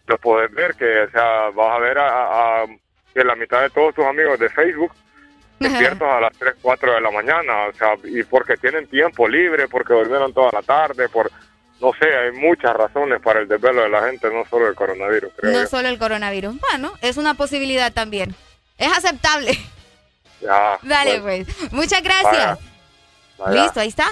Lo, puedes ver que, o sea, vas a ver a, que la mitad de todos tus amigos de Facebook despiertos a las 3, 4 de la mañana, o sea, y porque tienen tiempo libre, porque durmieron toda la tarde, por, no sé, hay muchas razones para el desvelo de la gente, no solo el coronavirus, creo No yo. solo el coronavirus. Bueno, es una posibilidad también. Es aceptable. Ya, Dale, pues. Muchas gracias. vaya, vaya. Listo, ahí está.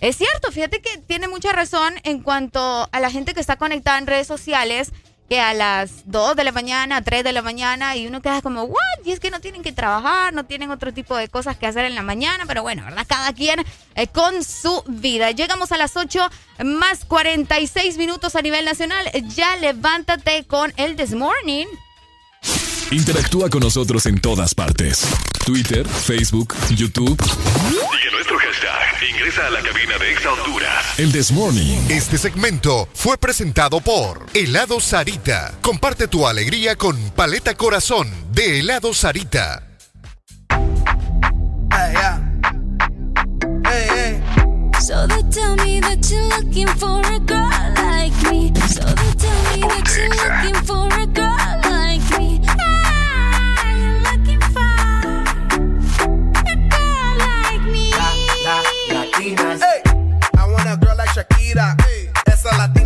Es cierto, fíjate que tiene mucha razón en cuanto a la gente que está conectada en redes sociales, que a las 2 de la mañana, 3 de la mañana, y uno queda como, ¿what? Y es que no tienen que trabajar, no tienen otro tipo de cosas que hacer en la mañana, pero bueno, ¿verdad? Cada quien eh, con su vida. Llegamos a las 8 más 46 minutos a nivel nacional. Ya levántate con el This Morning. Interactúa con nosotros en todas partes. Twitter, Facebook, YouTube. Sigue nuestro hashtag. Ingresa a la cabina de Exa Honduras. El This Morning. Este segmento fue presentado por Helado Sarita. Comparte tu alegría con Paleta Corazón de Helado Sarita. So they tell me that you're looking for a girl like me. So they tell me that you're looking for a girl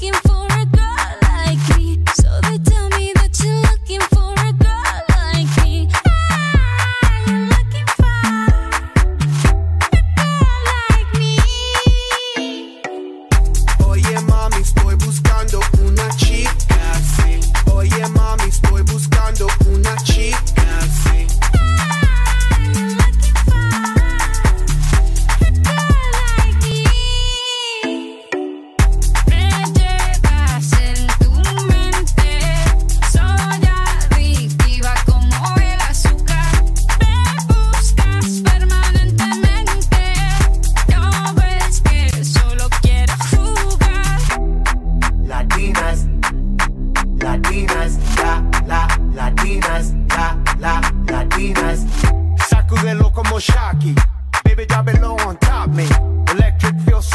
looking for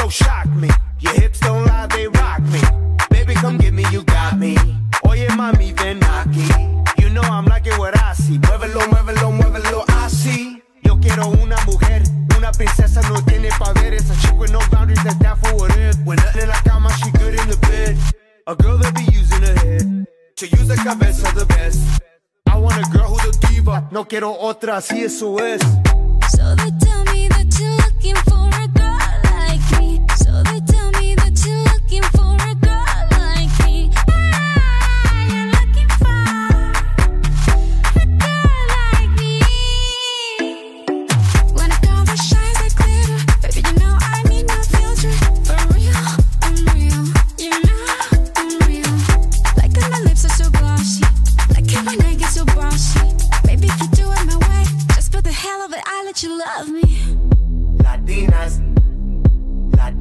So shock me. Your hips don't lie, they rock me. Baby, come get me, you got me. Oye, mami, ven aquí. You know I'm liking what I see. Muévelo, muévelo, muévelo, así. Yo quiero una mujer, una princesa no tiene poder. Esa chick with no boundaries, that's down for what if. When nothing in la cama, she good in the bed. A girl that be using her head to use the cabeza the best. I want a girl who's a diva. No quiero otra, así eso es. So they tell me that you're looking for a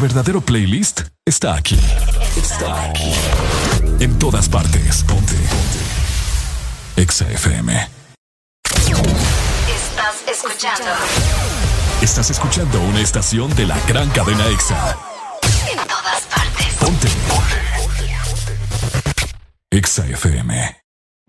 verdadero playlist está aquí. Está aquí. En todas partes. Ponte. Ponte. Exa FM. Estás escuchando Estás escuchando una estación de la gran cadena Exa. en todas partes. Ponte. Exa FM.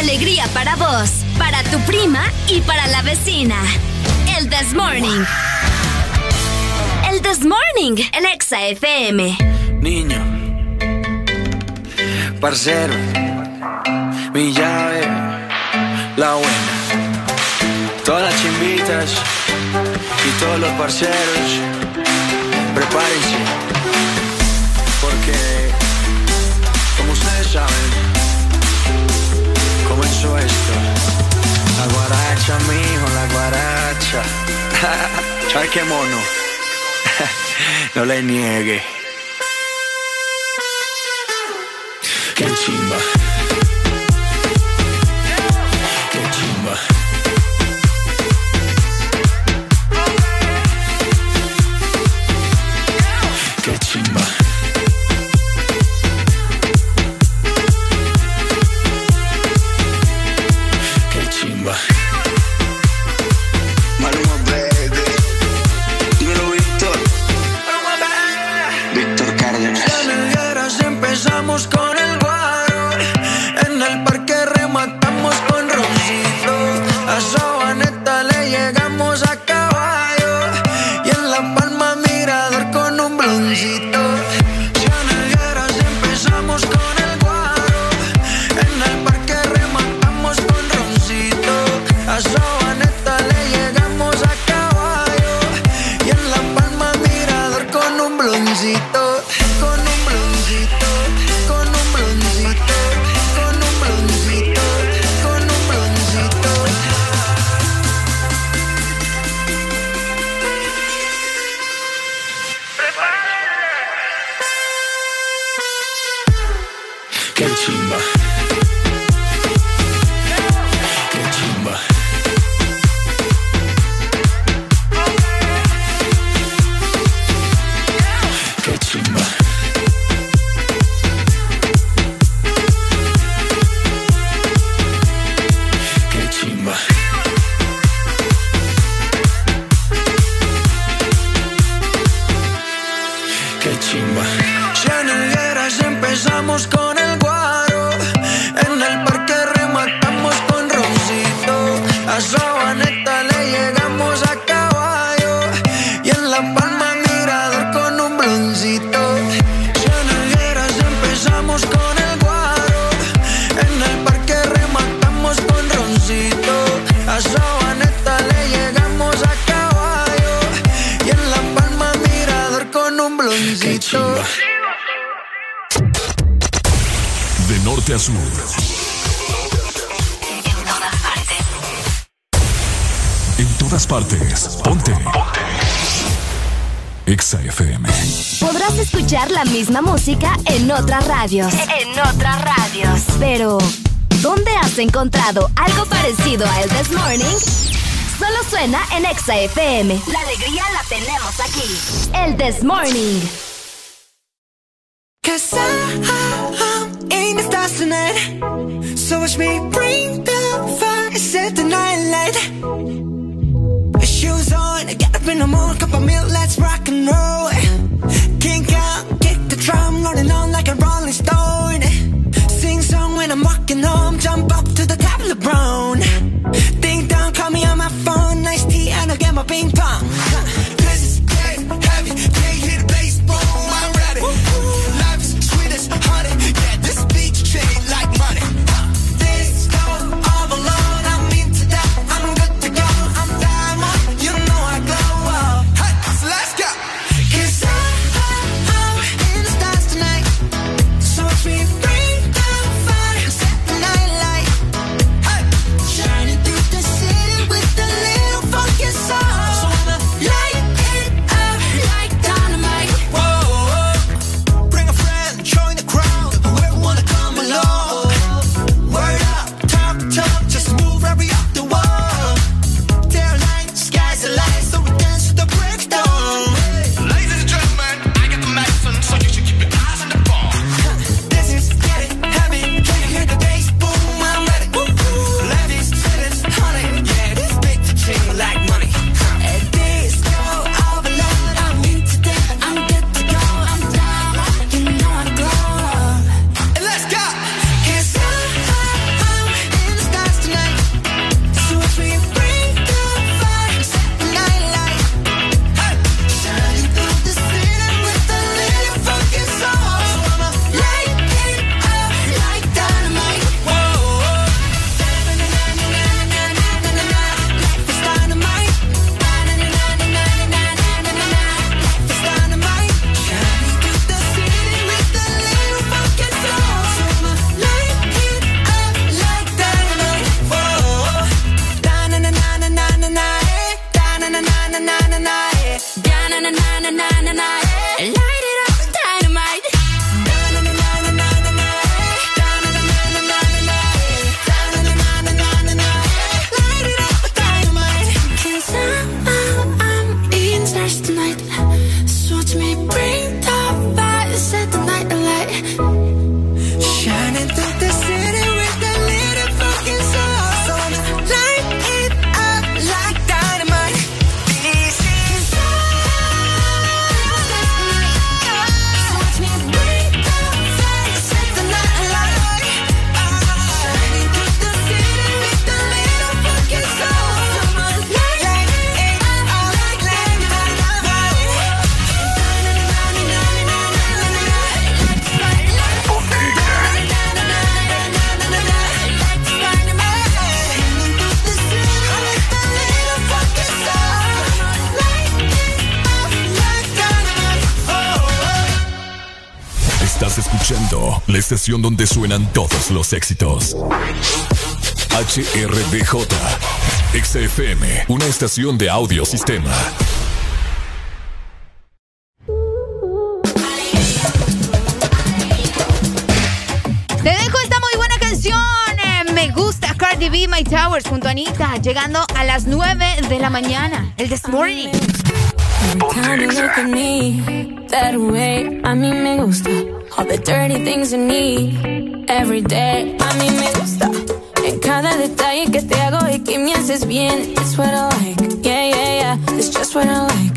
Alegría para vos, para tu prima y para la vecina. El This Morning. El This Morning, el Exa FM. Niño. Parcero. Mi llave. La buena. Todas las chimbitas y todos los parceros. Prepárense. Porque, como ustedes saben, comenzó esto. La guaracha, mijo, la guaracha. ¿Sabes qué mono? no le niegue. Qué chimba. Qué chimba. Qué chimba. En otras radios. Pero, ¿dónde has encontrado algo parecido a el This Morning? Solo suena en Exa FM. La alegría la tenemos aquí. El This Morning. In. So watch me bring the fire, set the night light. Shoes on, get up in cup of milk, let's rock roll. Estación donde suenan todos los éxitos. HRDJ, XFM, una estación de audio sistema. Te dejo esta muy buena canción. eh, me gusta Cardi B, My Towers, junto a Anita, llegando a las 9 de la mañana. El This Morning. Time you look at me that way, a mí me gusta. All the dirty things you need every day, a mí me gusta. En cada detalle que te hago y que me haces bien, it's what I like. Yeah, yeah, yeah, it's just what I like.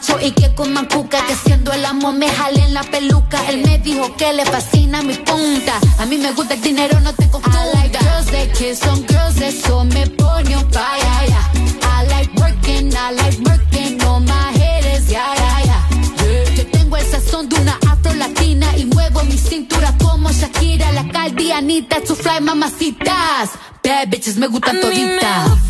Machos y que coman cuca. Que siendo el amo me jalen la peluca. Él me dijo que le fascina mi punta. A mí me gusta el dinero, no te confunda. I like girls that kiss on girls, eso me pone on fire. yeah. I like working, I like working on my haters, yeah, yeah, yeah. Yo tengo el sazón de una afro latina y muevo mi cintura como Shakira, la caldianita, to fly mamacitas. Bad bitches me gustan toditas.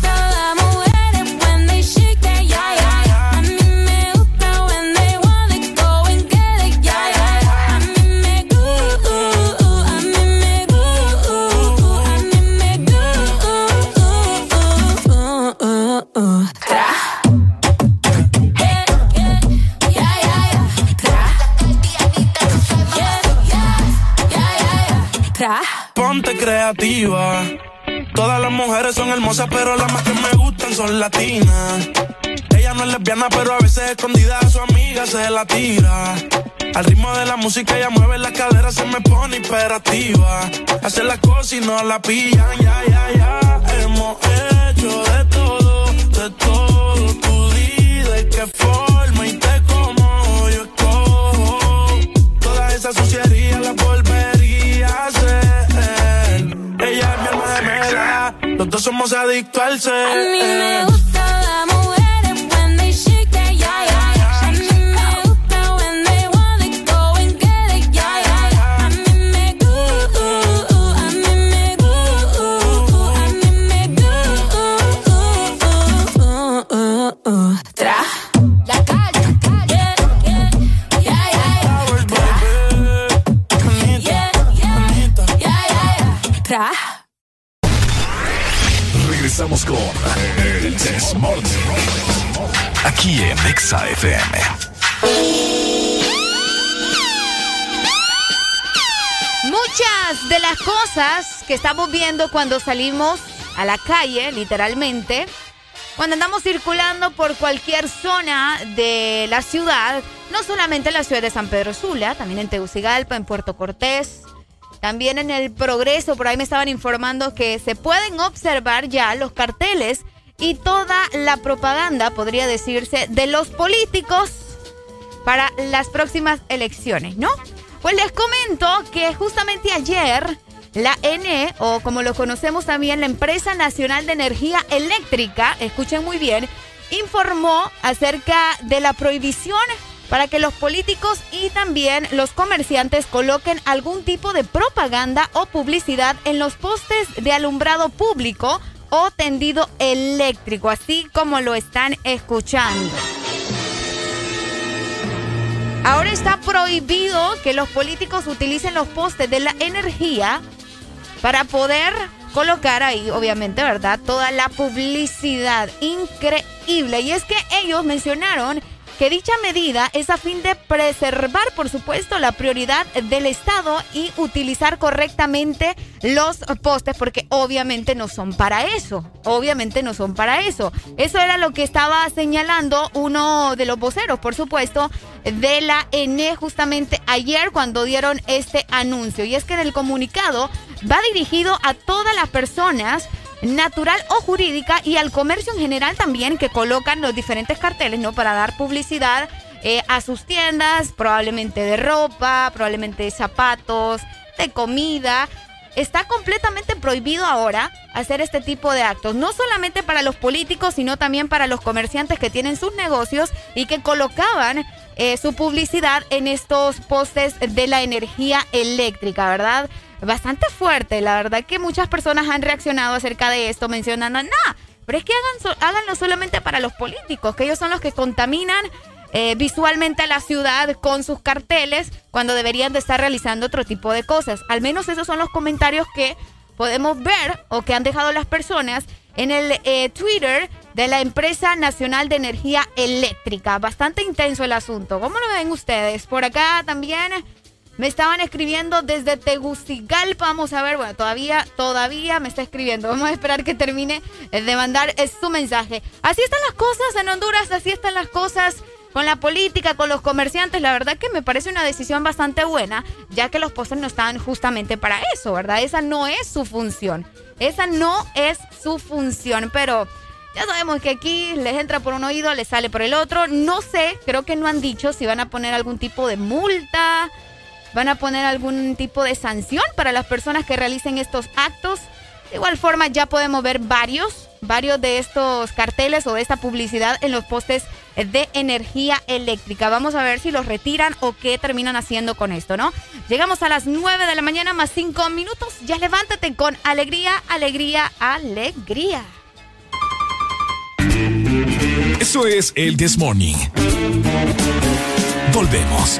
Pero las más que me gustan son latinas. Ella no es lesbiana, pero a veces escondida a su amiga se la tira. Al ritmo de la música ella mueve la cadera, se me pone imperativa. Hace las cosas y no la pillan, ya, ya, ya. Hemos hecho de todo, de todo. Tú di de qué forma y te como yo escojo. Toda esa suciería la volvería somos adictos al ser. A mí me gusta que estamos viendo cuando salimos a la calle, literalmente, cuando andamos circulando por cualquier zona de la ciudad, no solamente en la ciudad de San Pedro Sula, también en Tegucigalpa, en Puerto Cortés, también en el Progreso, por ahí me estaban informando que se pueden observar ya los carteles y toda la propaganda, podría decirse, de los políticos para las próximas elecciones, ¿no? Pues les comento que justamente ayer la ENE, o como lo conocemos también, la Empresa Nacional de Energía Eléctrica, escuchen muy bien, informó acerca de la prohibición para que los políticos y también los comerciantes coloquen algún tipo de propaganda o publicidad en los postes de alumbrado público o tendido eléctrico, así como lo están escuchando. Ahora está prohibido que los políticos utilicen los postes de la energía para poder colocar ahí, obviamente, ¿verdad? Toda la publicidad increíble. Y es que ellos mencionaron que dicha medida es a fin de preservar, por supuesto, la prioridad del Estado y utilizar correctamente los postes, porque obviamente no son para eso. Obviamente no son para eso. Eso era lo que estaba señalando uno de los voceros, por supuesto, de la ENE justamente ayer cuando dieron este anuncio. Y es que en el comunicado va dirigido a todas las personas natural o jurídica y al comercio en general también que colocan los diferentes carteles, ¿no? Para dar publicidad eh, a sus tiendas, probablemente de ropa, probablemente de zapatos, de comida. Está completamente prohibido ahora hacer este tipo de actos, no solamente para los políticos, sino también para los comerciantes que tienen sus negocios y que colocaban eh, su publicidad en estos postes de la energía eléctrica, ¿verdad? Bastante fuerte, la verdad que muchas personas han reaccionado acerca de esto mencionando, no, pero es que hagan so- háganlo solamente para los políticos, que ellos son los que contaminan eh, visualmente a la ciudad con sus carteles cuando deberían de estar realizando otro tipo de cosas. Al menos esos son los comentarios que podemos ver o que han dejado las personas en el eh, Twitter de la empresa nacional de energía eléctrica. Bastante intenso el asunto. ¿Cómo lo ven ustedes? Por acá también me estaban escribiendo desde Tegucigalpa. Vamos a ver, bueno, todavía, todavía me está escribiendo. Vamos a esperar que termine de mandar su mensaje. Así están las cosas en Honduras, así están las cosas con la política, con los comerciantes. La verdad que me parece una decisión bastante buena, ya que los postes no están justamente para eso, ¿verdad? Esa no es su función. Esa no es su función, pero ya sabemos que aquí les entra por un oído, les sale por el otro. No sé, creo que no han dicho si van a poner algún tipo de multa, van a poner algún tipo de sanción para las personas que realicen estos actos. De igual forma, ya podemos ver varios, varios de estos carteles o de esta publicidad en los postes de energía eléctrica. Vamos a ver si los retiran o qué terminan haciendo con esto, ¿no? Llegamos a las 9 de la mañana más 5 minutos. Ya levántate con alegría, alegría, alegría. Eso es el This Morning. Volvemos.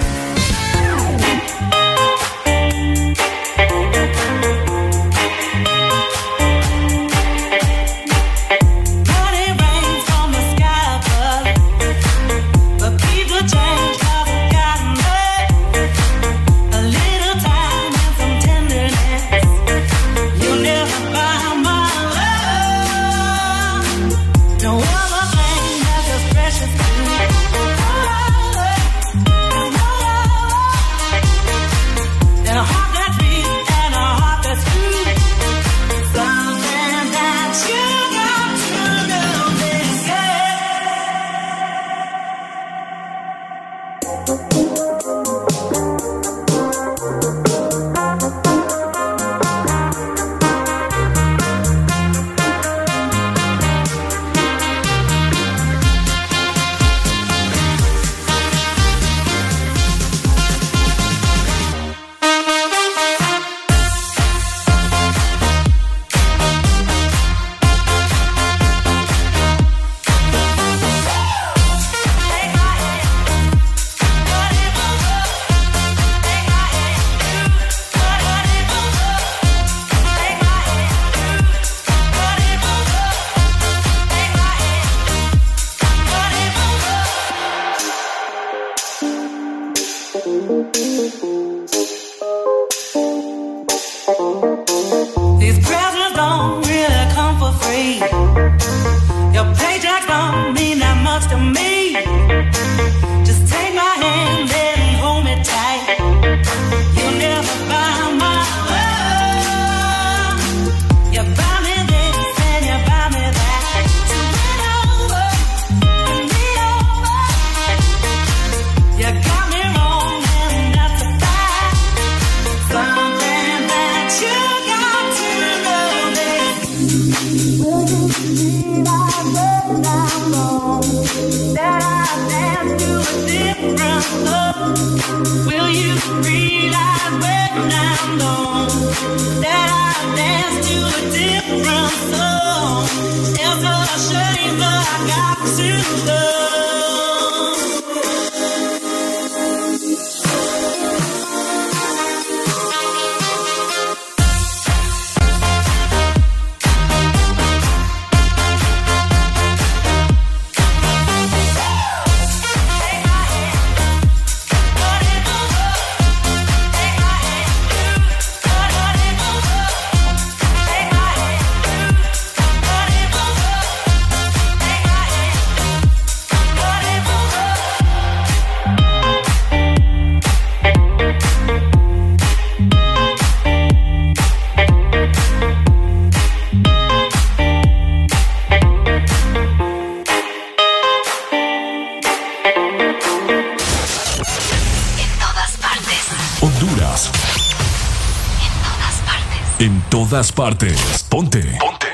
Todas partes. Ponte. Ponte.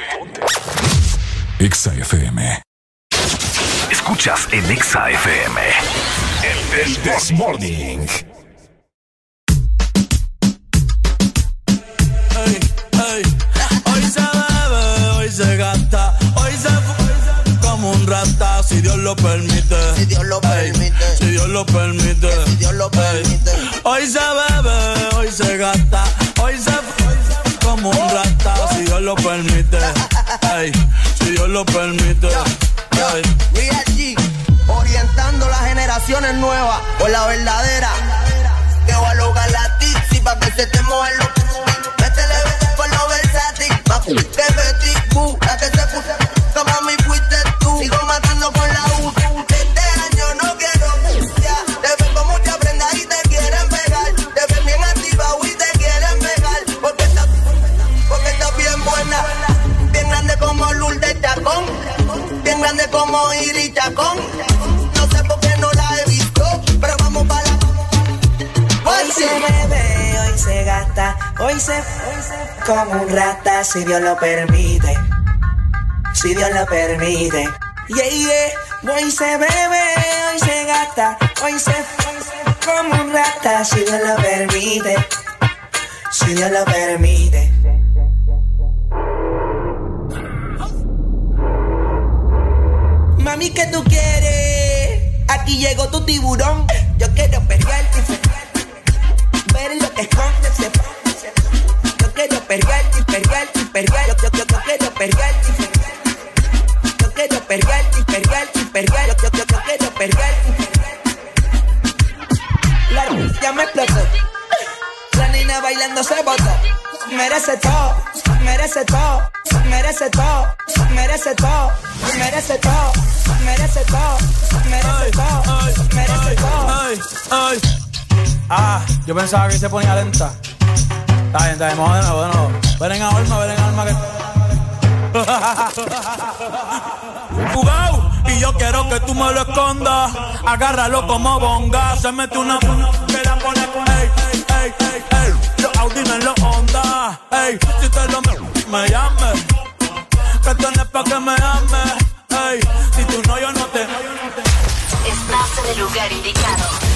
Exa FM. Escuchas en Exa FM. El This Morning. Lo permite. Si Dios lo permite. Si Dios lo permite. Yeah, yeah. Hoy se bebe, hoy se gasta, hoy se, hoy se como un rata, si Dios lo permite. Si Dios lo permite. Pensaba que se ponía lenta. Está bien, está bien, vamos de. Ven en alma, ven en alma que. Jugao, y yo quiero que tú me lo escondas. Agárralo como bonga. Se mete una que la pone con ey, ey, ey, ey. Los Audi los Honda. Ey, si te lo me, me llames. Que tú no es pa' que me ames. Ey, si tú no, yo no te. Estás en el lugar indicado.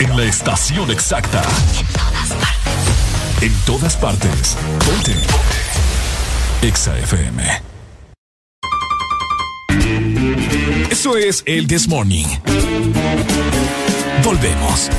En la estación exacta. En todas partes. Ponte. Exa FM. Eso es el This Morning. Volvemos.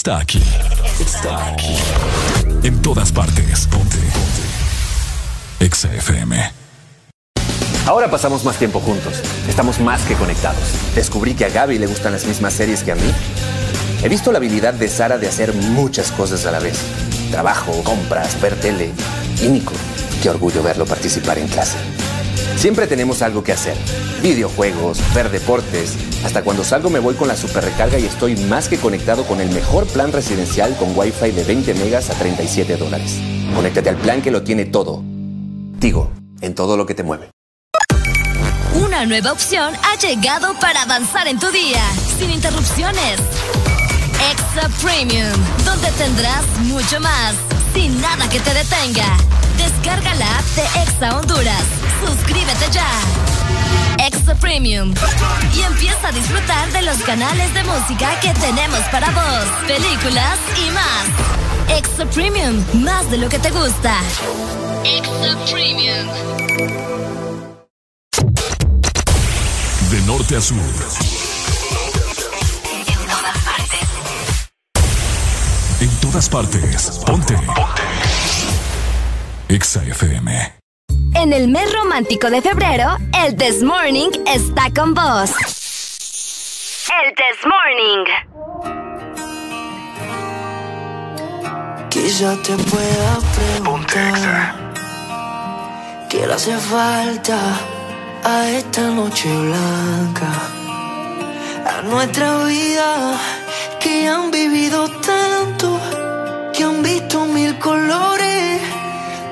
Está aquí. Está aquí. En todas partes. Ponte. Ponte. Ahora pasamos más tiempo juntos. Estamos más que conectados. Descubrí que a Gaby le gustan las mismas series que a mí. He visto la habilidad de Sara de hacer muchas cosas a la vez. Trabajo, compras, ver tele. Y Nico, qué orgullo verlo participar en clase. Siempre tenemos algo que hacer. Videojuegos, ver deportes. Hasta cuando salgo me voy con la super recarga y estoy más que conectado con el mejor plan residencial con Wi-Fi de 20 megas a 37 dólares. Conéctate al plan que lo tiene todo. Tigo, en todo lo que te mueve. Una nueva opción ha llegado para avanzar en tu día, sin interrupciones. Extra Premium, donde tendrás mucho más, sin nada que te detenga. Descarga la app de Exa Honduras. Suscríbete ya. Extra Premium. Y empieza a disfrutar de los canales de música que tenemos para vos, películas y más. Extra Premium, más de lo que te gusta. Extra Premium. De norte a sur. En todas partes. Ponte. Ponte. Exa FM. En el mes romántico de febrero, el This Morning está con vos. El This Morning. Quizá te pueda preguntar ¿Qué le hace falta a esta noche blanca? A nuestra vida que han vivido tanto Que han visto mil colores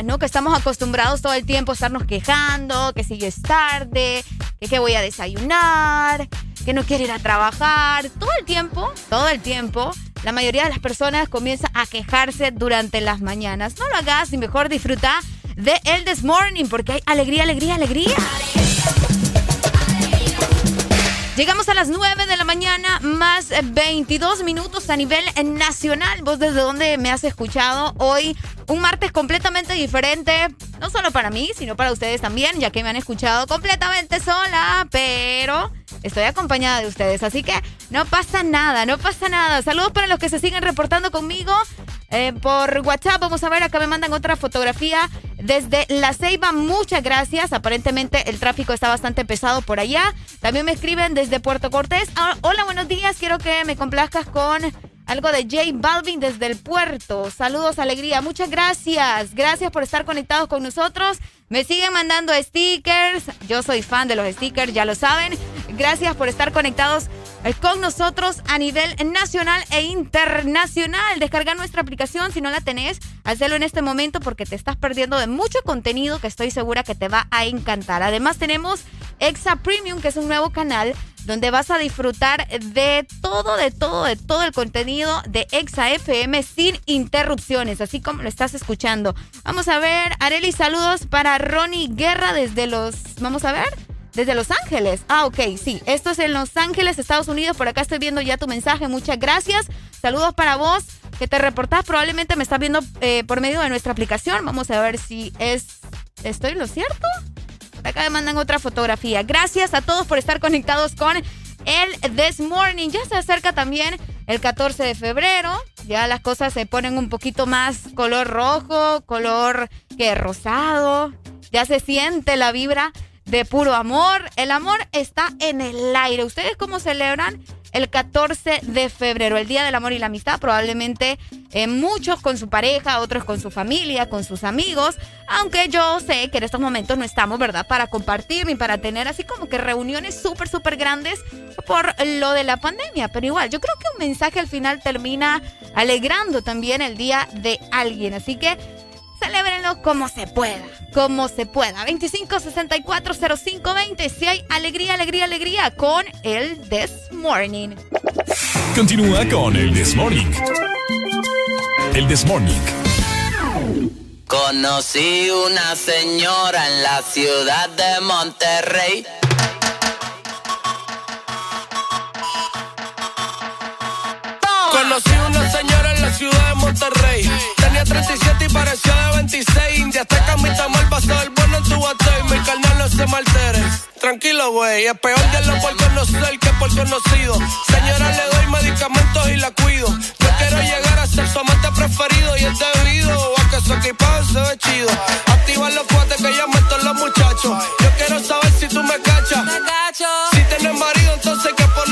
¿No? Que estamos acostumbrados todo el tiempo a estarnos quejando, que si es tarde, que voy a desayunar, que no quiero ir a trabajar. Todo el tiempo, todo el tiempo, la mayoría de las personas comienza a quejarse durante las mañanas. No lo hagas y mejor disfruta de el This Morning porque hay alegría, alegría, alegría. Llegamos a las 9 de la mañana, más 22 minutos a nivel nacional. ¿Vos desde dónde me has escuchado? Hoy, un martes completamente diferente, no solo para mí, sino para ustedes también, ya que me han escuchado completamente sola, pero estoy acompañada de ustedes. Así que no pasa nada, no pasa nada. Saludos para los que se siguen reportando conmigo. eh, por WhatsApp, vamos a ver, acá me mandan otra fotografía desde La Ceiba. Muchas gracias. Aparentemente el tráfico está bastante pesado por allá. También me escriben desde Puerto Cortés. Ah, hola, buenos días. Quiero que me complazcas con algo de J Balvin desde el puerto. Saludos, alegría. Muchas gracias. Gracias por estar conectados con nosotros. Me siguen mandando stickers. Yo soy fan de los stickers, ya lo saben. Gracias por estar conectados eh, con nosotros a nivel nacional e internacional. Descarga nuestra aplicación si no la tenés. Hazlo en este momento porque te estás perdiendo de mucho contenido que estoy segura que te va a encantar. Además tenemos Exa Premium, que es un nuevo canal donde vas a disfrutar de todo, de todo, de todo el contenido de Exa FM sin interrupciones, así como lo estás escuchando. Vamos a ver, Areli, saludos para Ronnie Guerra desde los... Vamos a ver. Desde Los Ángeles. Ah, ok, sí. Esto es en Los Ángeles, Estados Unidos. Por acá estoy viendo ya tu mensaje. Muchas gracias. Saludos para vos que te reportás. Probablemente me estás viendo eh, por medio de nuestra aplicación. Vamos a ver si es... ¿Estoy lo cierto? Acá me mandan otra fotografía. Gracias a todos por estar conectados con el This Morning. Ya se acerca también el 14 de febrero. Ya las cosas se ponen un poquito más color rojo, color que rosado. Ya se siente la vibra de puro amor. El amor está en el aire. ¿Ustedes cómo celebran el 14 de febrero, el Día del Amor y la Amistad? Probablemente eh, muchos con su pareja, otros con su familia, con sus amigos. Aunque yo sé que en estos momentos no estamos, ¿verdad? Para compartir ni para tener así como que reuniones súper, súper grandes por lo de la pandemia. Pero igual, yo creo que un mensaje al final termina alegrando también el día de alguien. Así que celébrenlo como se pueda, como se pueda. 25640520, si hay alegría, alegría, alegría con el This Morning. Continúa con el This Morning. El This Morning. Conocí una señora en la ciudad de Monterrey. Conocí una señora en la ciudad de Monterrey. Tenía 37 y parecía de 26. India hasta camita mal pasó el bueno en tu batey. Mi carnal no se maltere. Tranquilo, güey. Es peor de por conocer que por conocido. Señora, le doy medicamentos y la cuido. Yo quiero llegar a ser su amante preferido y es debido a que su equipaje se ve chido. Activa los cuates que ya meto los muchachos. Yo quiero saber si tú me cachas. Si tienes marido, entonces que ponerle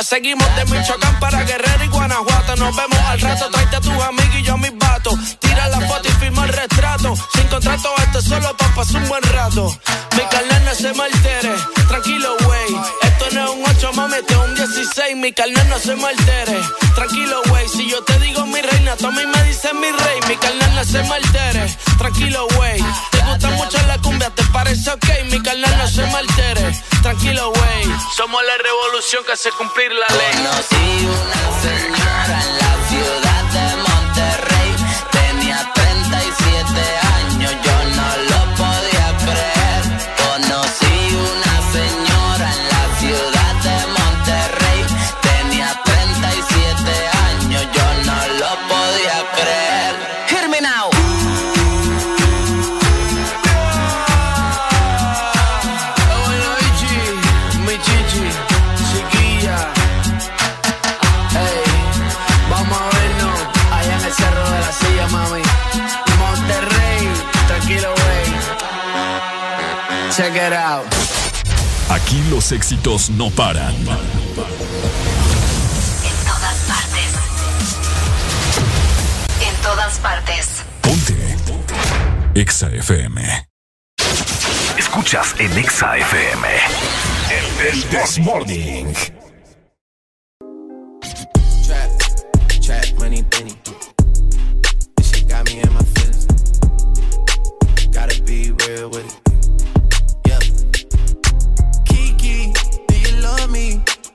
Seguimos de Michoacán para Guerrero y Guanajuato. Nos vemos al rato, tráete a tus amigos y yo a mis vatos. Tira la foto y firma el retrato. Sin contrato, esto es solo pa' pasar un buen rato. Mi carnal no se me altere, tranquilo, güey. Esto no es un 8, mami, esto es un 16. ok, mi carnal no se me altere. Tranquilo, güey, si yo te digo mi reina, tú me dices mi rey. Mi carnal no se me altere. Tranquilo, güey. Te gusta mucho la cumbia, te parece ok, mi carnal no se me altere. Tranquilo, güey. Somos la revolución que hace cumplir la ley. Conocí una señora It out. Aquí los éxitos no paran. En todas partes. En todas partes. Exa FM. Escuchas en Exa FM. El This Morning. Trap, trap, money, penny.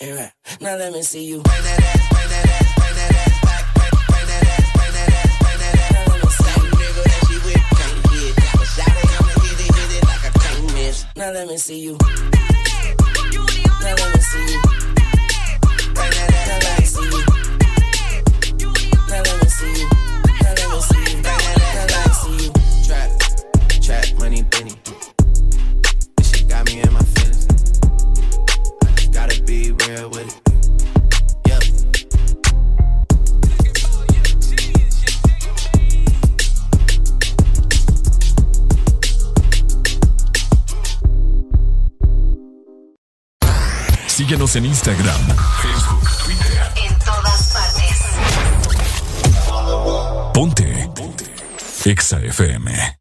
Now let me see you. Bring that ass, bring that ass, bring that ass back. Bring, that ass, bring that ass, bring that ass. Now let me see you. nigga that she with can't get. But shout it, I'ma hit it, hit it like I can't miss. Now let me see you. Now let me see you. Now let me see you. Now let me see you. Now let me see you. Now let me see you. Trap, trap, money, penny. This shit got me in my be real with it. Yep. Síguenos en Instagram, Facebook, Twitter. En todas partes. Ponte. Ponte. Exa FM.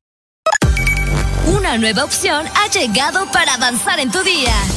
Una nueva opción ha llegado para avanzar en tu día,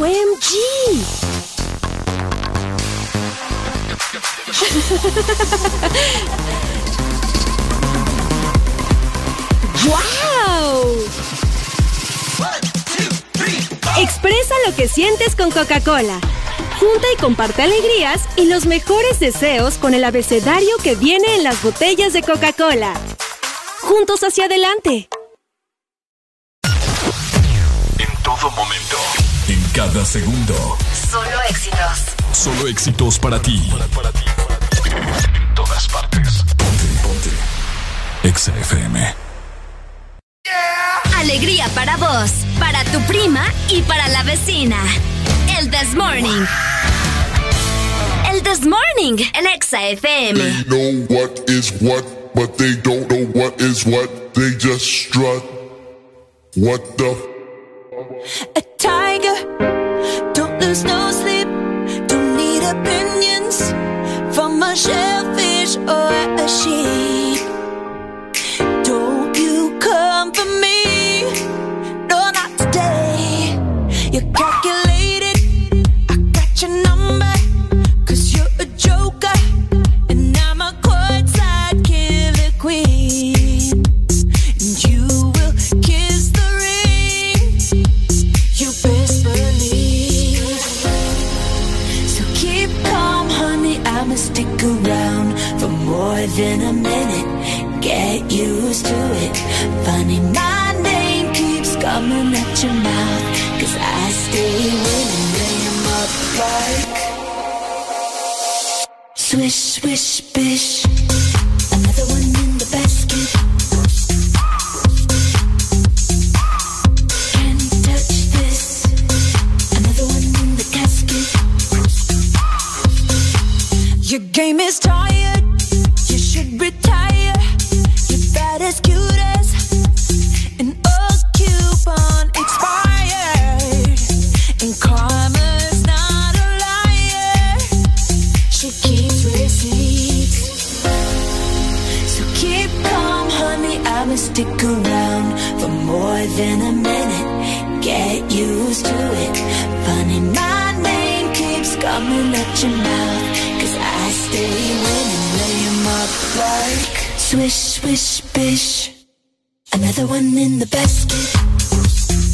OMG. ¡Wow! Expresa lo que sientes con Coca-Cola. Junta y comparte alegrías y los mejores deseos con el abecedario que viene en las botellas de Coca-Cola. Juntos hacia adelante. En todo momento. Cada segundo. Solo éxitos. Solo éxitos para ti. En todas partes. Ponte, ponte. Exa FM. Alegría para vos, para tu prima y para la vecina. El This Morning. El This Morning en Exa FM. They know what is what, but they don't know what is what. They just strut. What the? Lose no sleep. Don't need opinions from a shellfish or a sheep. Don't you come for me? No, not today. You're calculated. More than a minute. Get used to it. Funny, my name keeps coming at your mouth. Cause I stay winning. 'em up like. Swish, swish, bish. Another one in the basket. Can't touch this. Another one in the casket. Your game is tired. Than a minute. Get used to it. Funny, my name keeps coming at your mouth. Cause I stay winning. Lay 'em up like swish, swish, bish. Another one in the basket.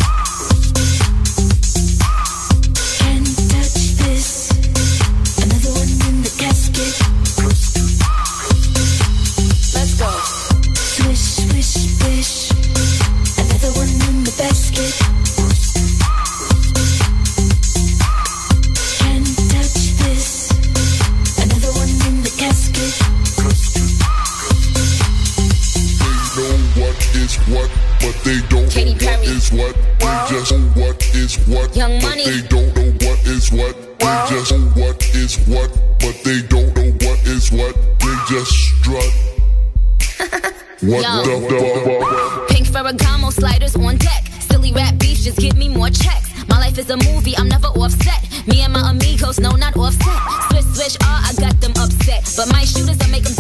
What Perry. is what. They just know what is what, Young but Money. they don't know what is what. They just know what is what, but they don't know what is what. They just strut. what Yo. the fuck? Pink Ferragamo sliders on deck. Silly rap beefs just give me more checks. My life is a movie, I'm never offset. Me and my amigos, no, not offset. Swish, swish, ah, I got them upset. But my shooters, I make them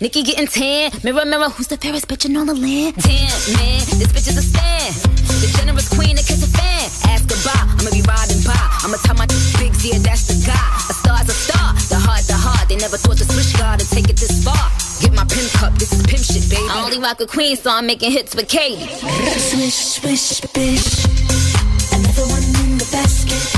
Nikki getting tan. Mirror, mirror, who's the fairest bitch in all the land? Damn, man, this bitch is a stan. The generous queen that kiss a fan. Ask goodbye, I'ma be riding by. I'ma tell my bigs, yeah, that's the guy. A star's a star, the heart, the heart. They never thought the switch guard would take it this far. Get my pimp cup, this is pimp shit, baby. I only rock a queen, so I'm making hits with Katie. Swish, swish, bish. Another one in the basket.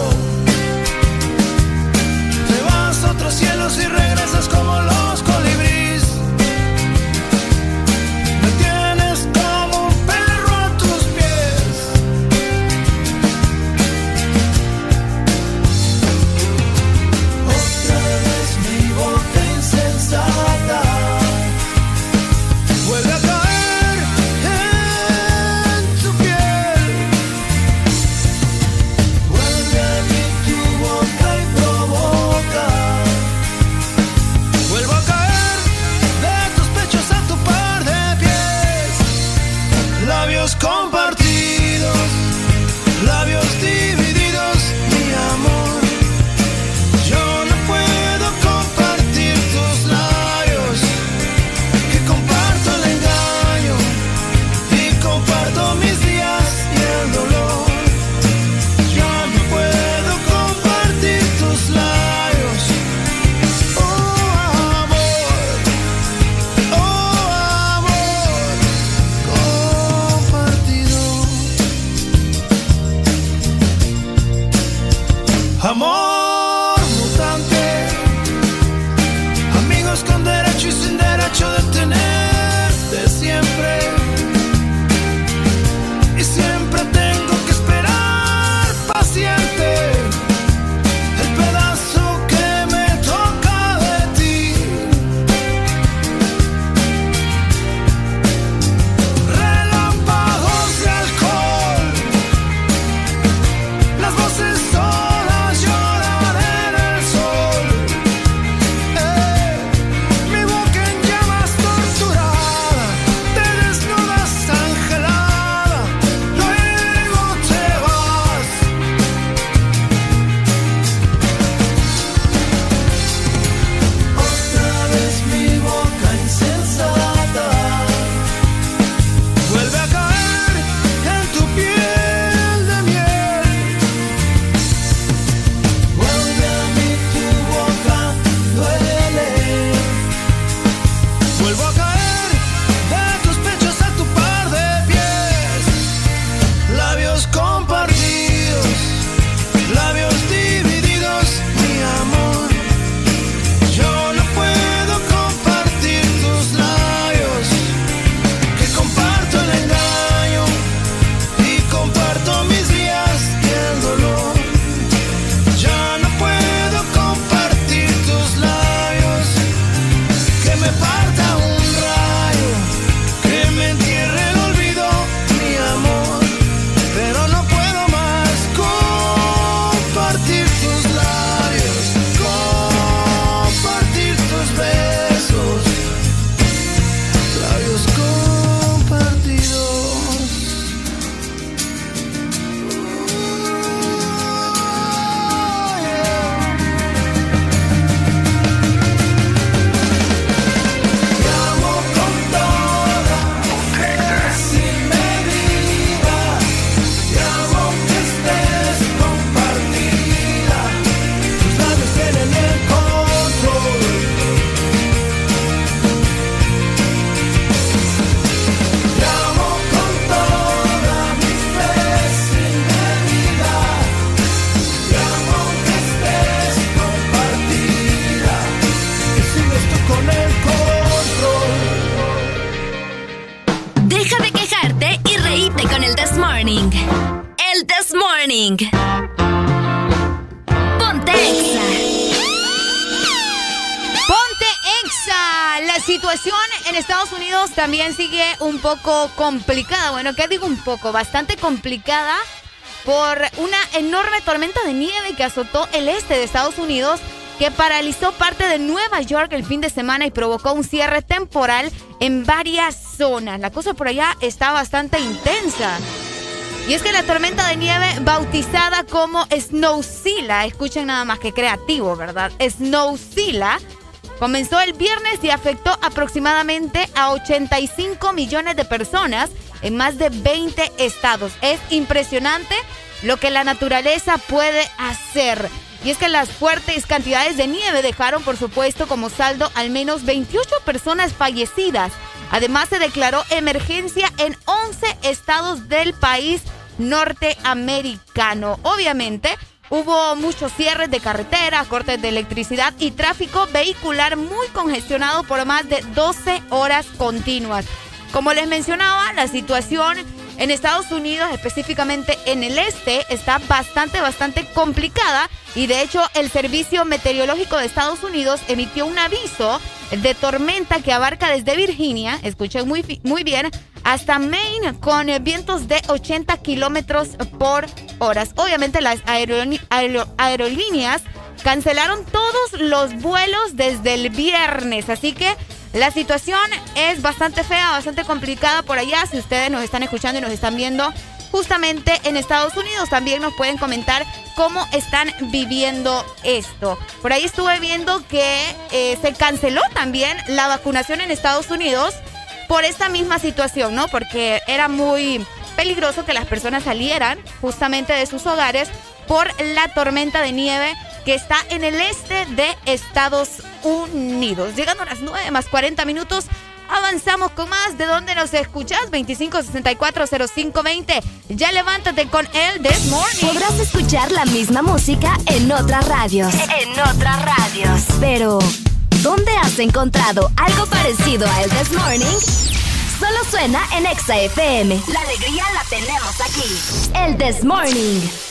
cielos y regresas como los complicada, bueno, ¿qué digo un poco? Bastante complicada por una enorme tormenta de nieve que azotó el este de Estados Unidos, que paralizó parte de Nueva York el fin de semana y provocó un cierre temporal en varias zonas. La cosa por allá está bastante intensa. Y es que la tormenta de nieve bautizada como Snowzilla, escuchen nada más que creativo, ¿verdad? Snowzilla comenzó el viernes y afectó aproximadamente a 85 millones de personas en más de 20 estados. Es impresionante lo que la naturaleza puede hacer. Y es que las fuertes cantidades de nieve dejaron, por supuesto, como saldo al menos 28 personas fallecidas. Además, se declaró emergencia en 11 estados del país norteamericano. Obviamente, hubo muchos cierres de carretera, cortes de electricidad y tráfico vehicular muy congestionado por más de 12 horas continuas. Como les mencionaba, la situación en Estados Unidos, específicamente en el este, está bastante, bastante complicada y de hecho el Servicio Meteorológico de Estados Unidos emitió un aviso de tormenta que abarca desde Virginia, escuchen muy, muy bien, hasta Maine con vientos de 80 kilómetros por hora. Obviamente las aerolí- aero- aerolíneas cancelaron todos los vuelos desde el viernes, así que la situación es bastante fea, bastante complicada por allá. Si ustedes nos están escuchando y nos están viendo justamente en Estados Unidos, también nos pueden comentar cómo están viviendo esto. Por ahí estuve viendo que eh, se canceló también la vacunación en Estados Unidos por esta misma situación, ¿no? Porque era muy peligroso que las personas salieran justamente de sus hogares por la tormenta de nieve que está en el este de Estados Unidos. Llegando a las 9 más 40 minutos, avanzamos con más. ¿De dónde nos escuchas? 25640520. Ya levántate con él this morning. Podrás escuchar la misma música en otras radios. En otras radios. Pero, ¿dónde has encontrado algo parecido a el This Morning? Solo suena en Exa FM. La alegría la tenemos aquí. El This Morning.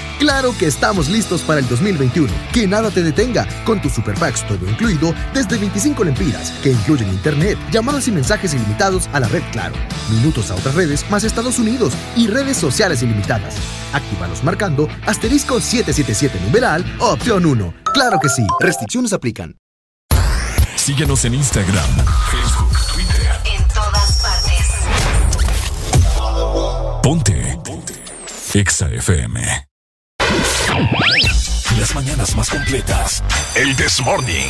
Claro que estamos listos para el 2021. Que nada te detenga con tus super packs todo incluido desde 25 lempiras, que incluyen internet, llamadas y mensajes ilimitados a la red Claro, minutos a otras redes más Estados Unidos y redes sociales ilimitadas. Actívalos marcando asterisco 777 numeral opción 1. Claro que sí, restricciones aplican. Síguenos en Instagram, Facebook, Twitter. En todas partes. Ponte. Ponte. Exa FM. Las mañanas más completas. El This Morning.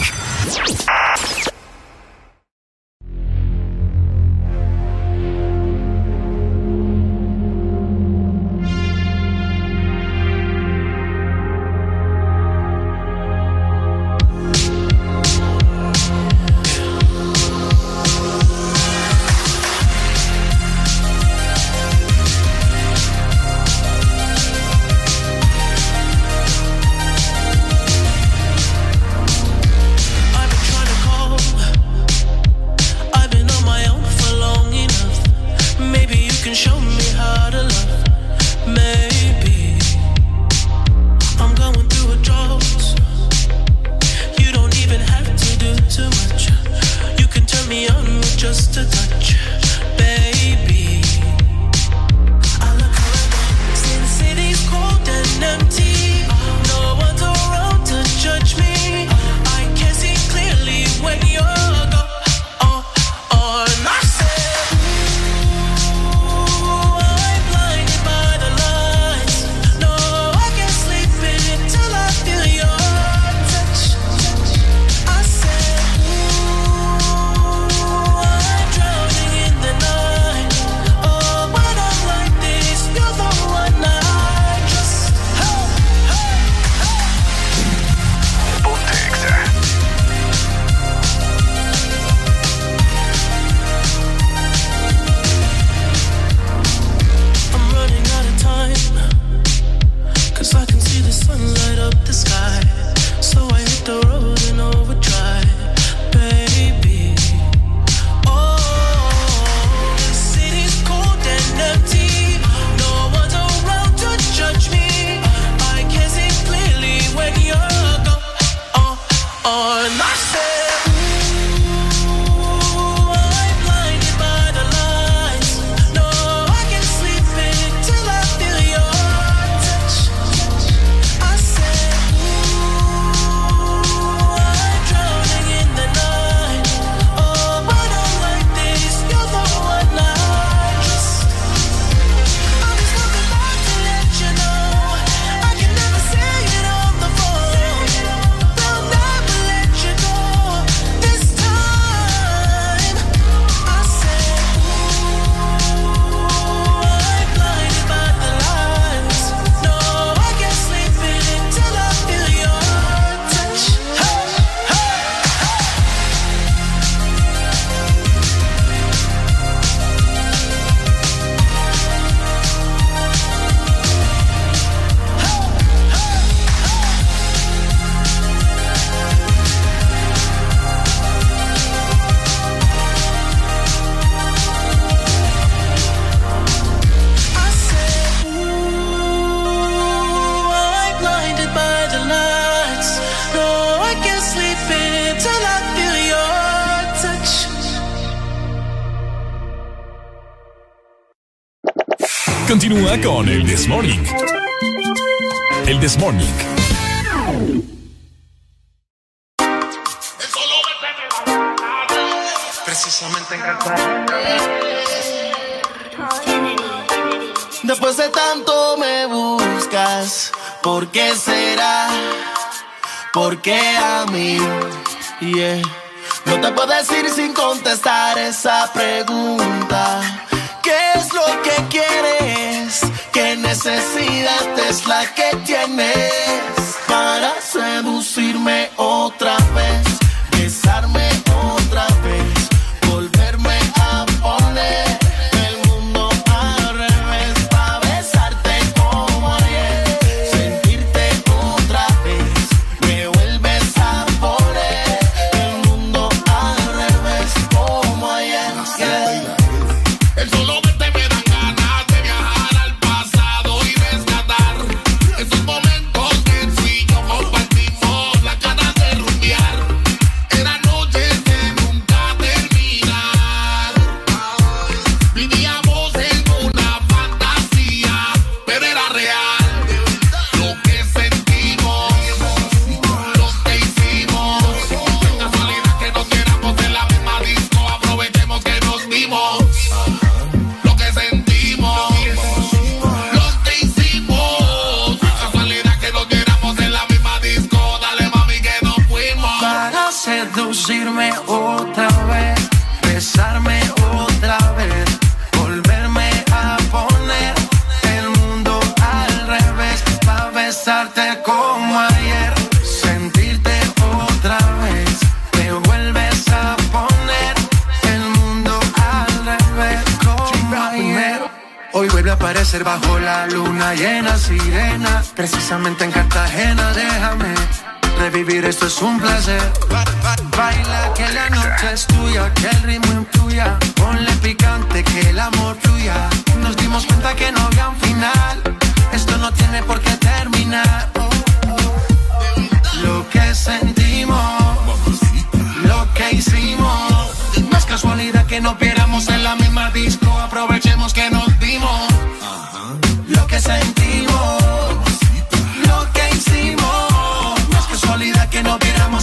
This Morning.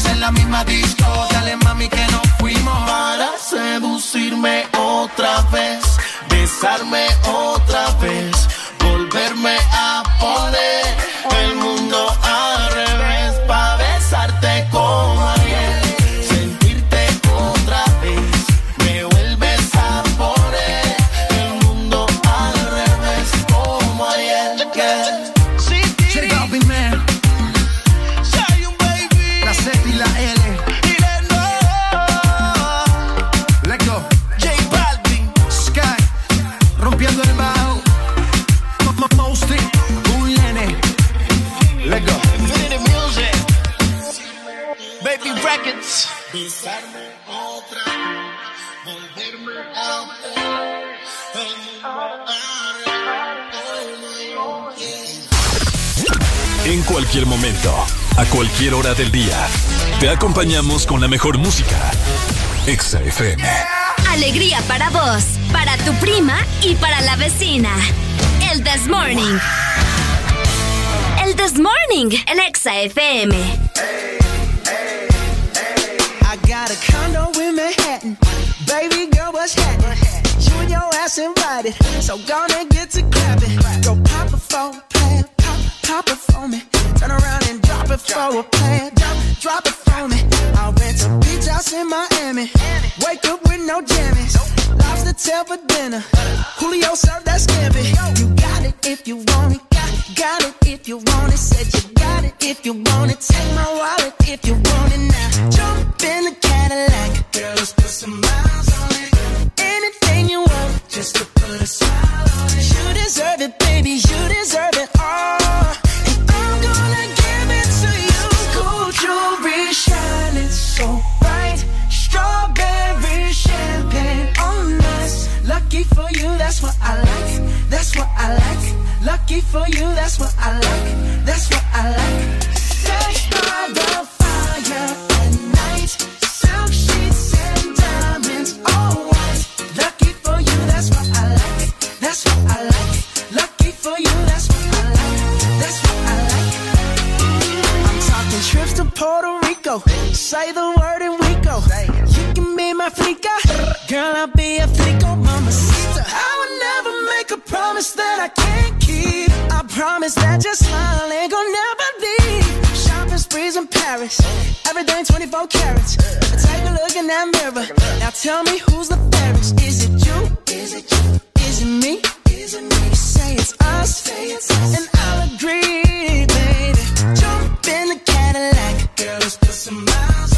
En la misma disco. Dale mami que nos fuimos. Para seducirme otra vez, besarme otra vez, hora del día, te acompañamos con la mejor música. Exa FM. Alegría para vos, para tu prima y para la vecina. El This Morning. El This Morning, el Exa FM. I got a condo in Manhattan. Baby girl, what's happening? You and your ass invited. So gonna get to clapping. Go pop a plan. Pop, it for me. Turn around and drop it for a plan. Drop, drop it for me. I'll rent a beach house in Miami. Wake up with no jammies. Lobster tail for dinner. Julio served that scampi. You got it if you want it. Got, it if you want it. Said you got it if you want it. Take my wallet if you want it now. Jump in the Cadillac. Girl, let's put some miles on it. Anything you want, just to put a smile on it. You deserve it, baby. You deserve it all. And I'm gonna give it to you. Gold jewelry shining so Lucky for you, that's what I like. That's what I like. Lucky for you, that's what I like. That's what I like. Sex by the fire at night. Silk sheets and diamonds, all white. Lucky for you, that's what I like. That's what I like. Lucky for you, that's what I like. That's what I like. I'm talking trips to Puerto Rico. Say the word and we a freaka. Girl, I'll be a freako, mamacita. I would never make a promise that I can't keep. I promise that your smile ain't gonna never leave. Shopping sprees in Paris, everything 24 carats. Take a look in that mirror. Now tell me who's the fairest? Is it you? Is it you? Is it me? Is it me? You say it's us, say it's us. and I'll agree, baby. Jump in the Cadillac, girl, let's put some miles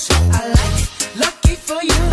I like. Lucky for you.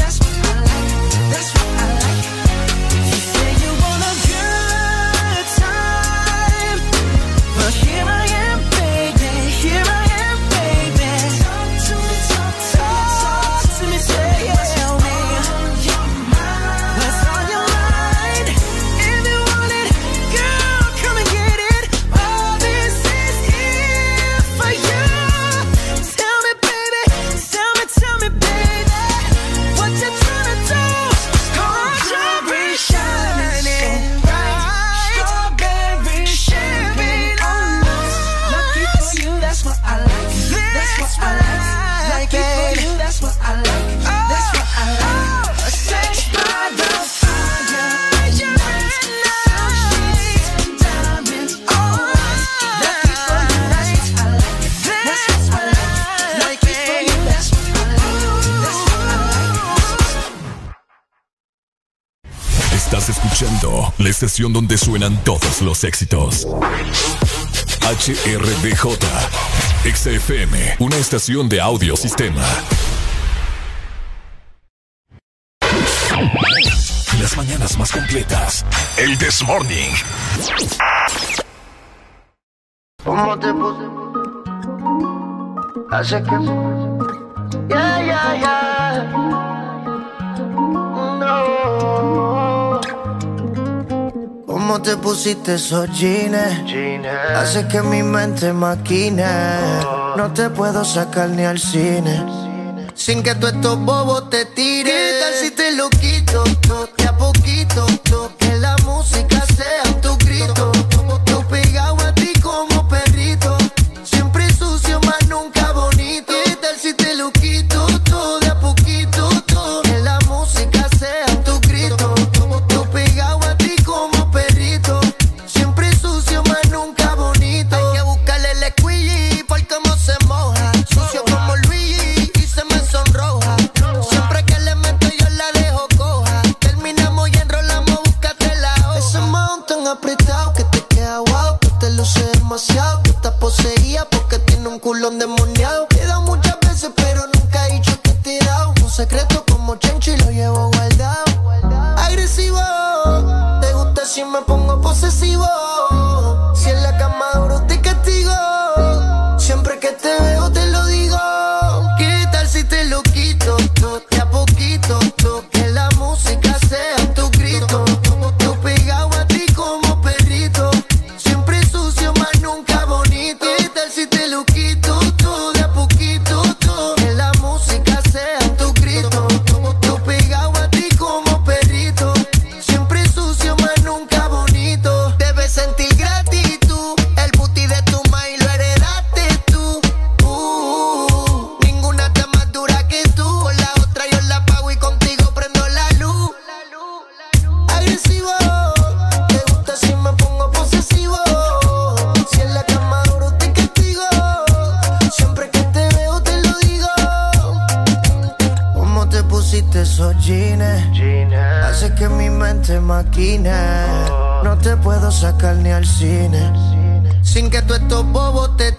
escuchando la estación donde suenan todos los éxitos. HRDJ, XFM, una estación de audiosistema. Las mañanas más completas. El This Morning. ¿Cómo te puse? Hace que. Cómo te pusiste esos jeans. Hace que mi mente maquine. Oh. No te puedo sacar ni al cine Sin que tú estos bobos te tires ¿Qué tal si te lo quito? De a poquito, que la música sea tu grito culón demonio estos bobos te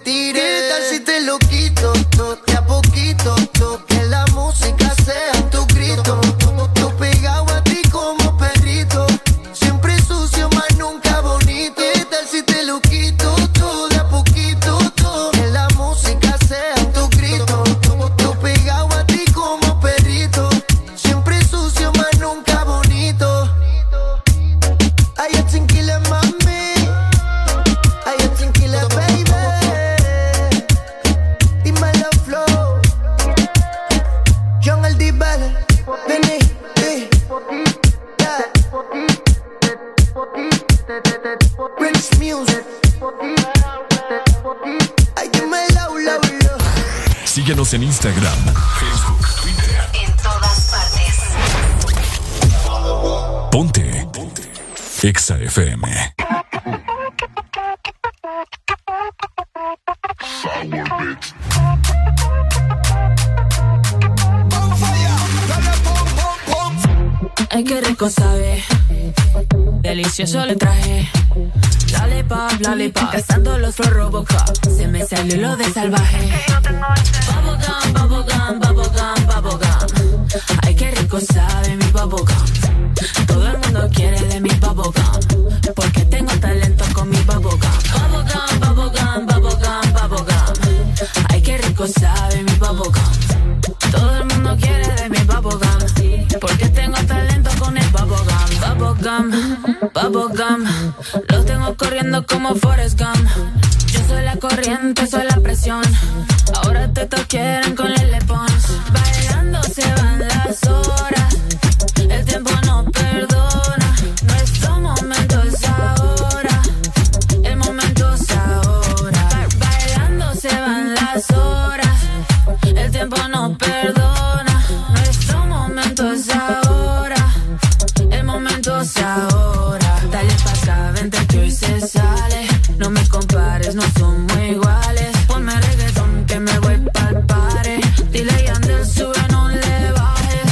se sale. No me compares, no somos iguales. Ponme reggaetón que me voy pa'l pare. Dile Yandel, sube, no le bajes.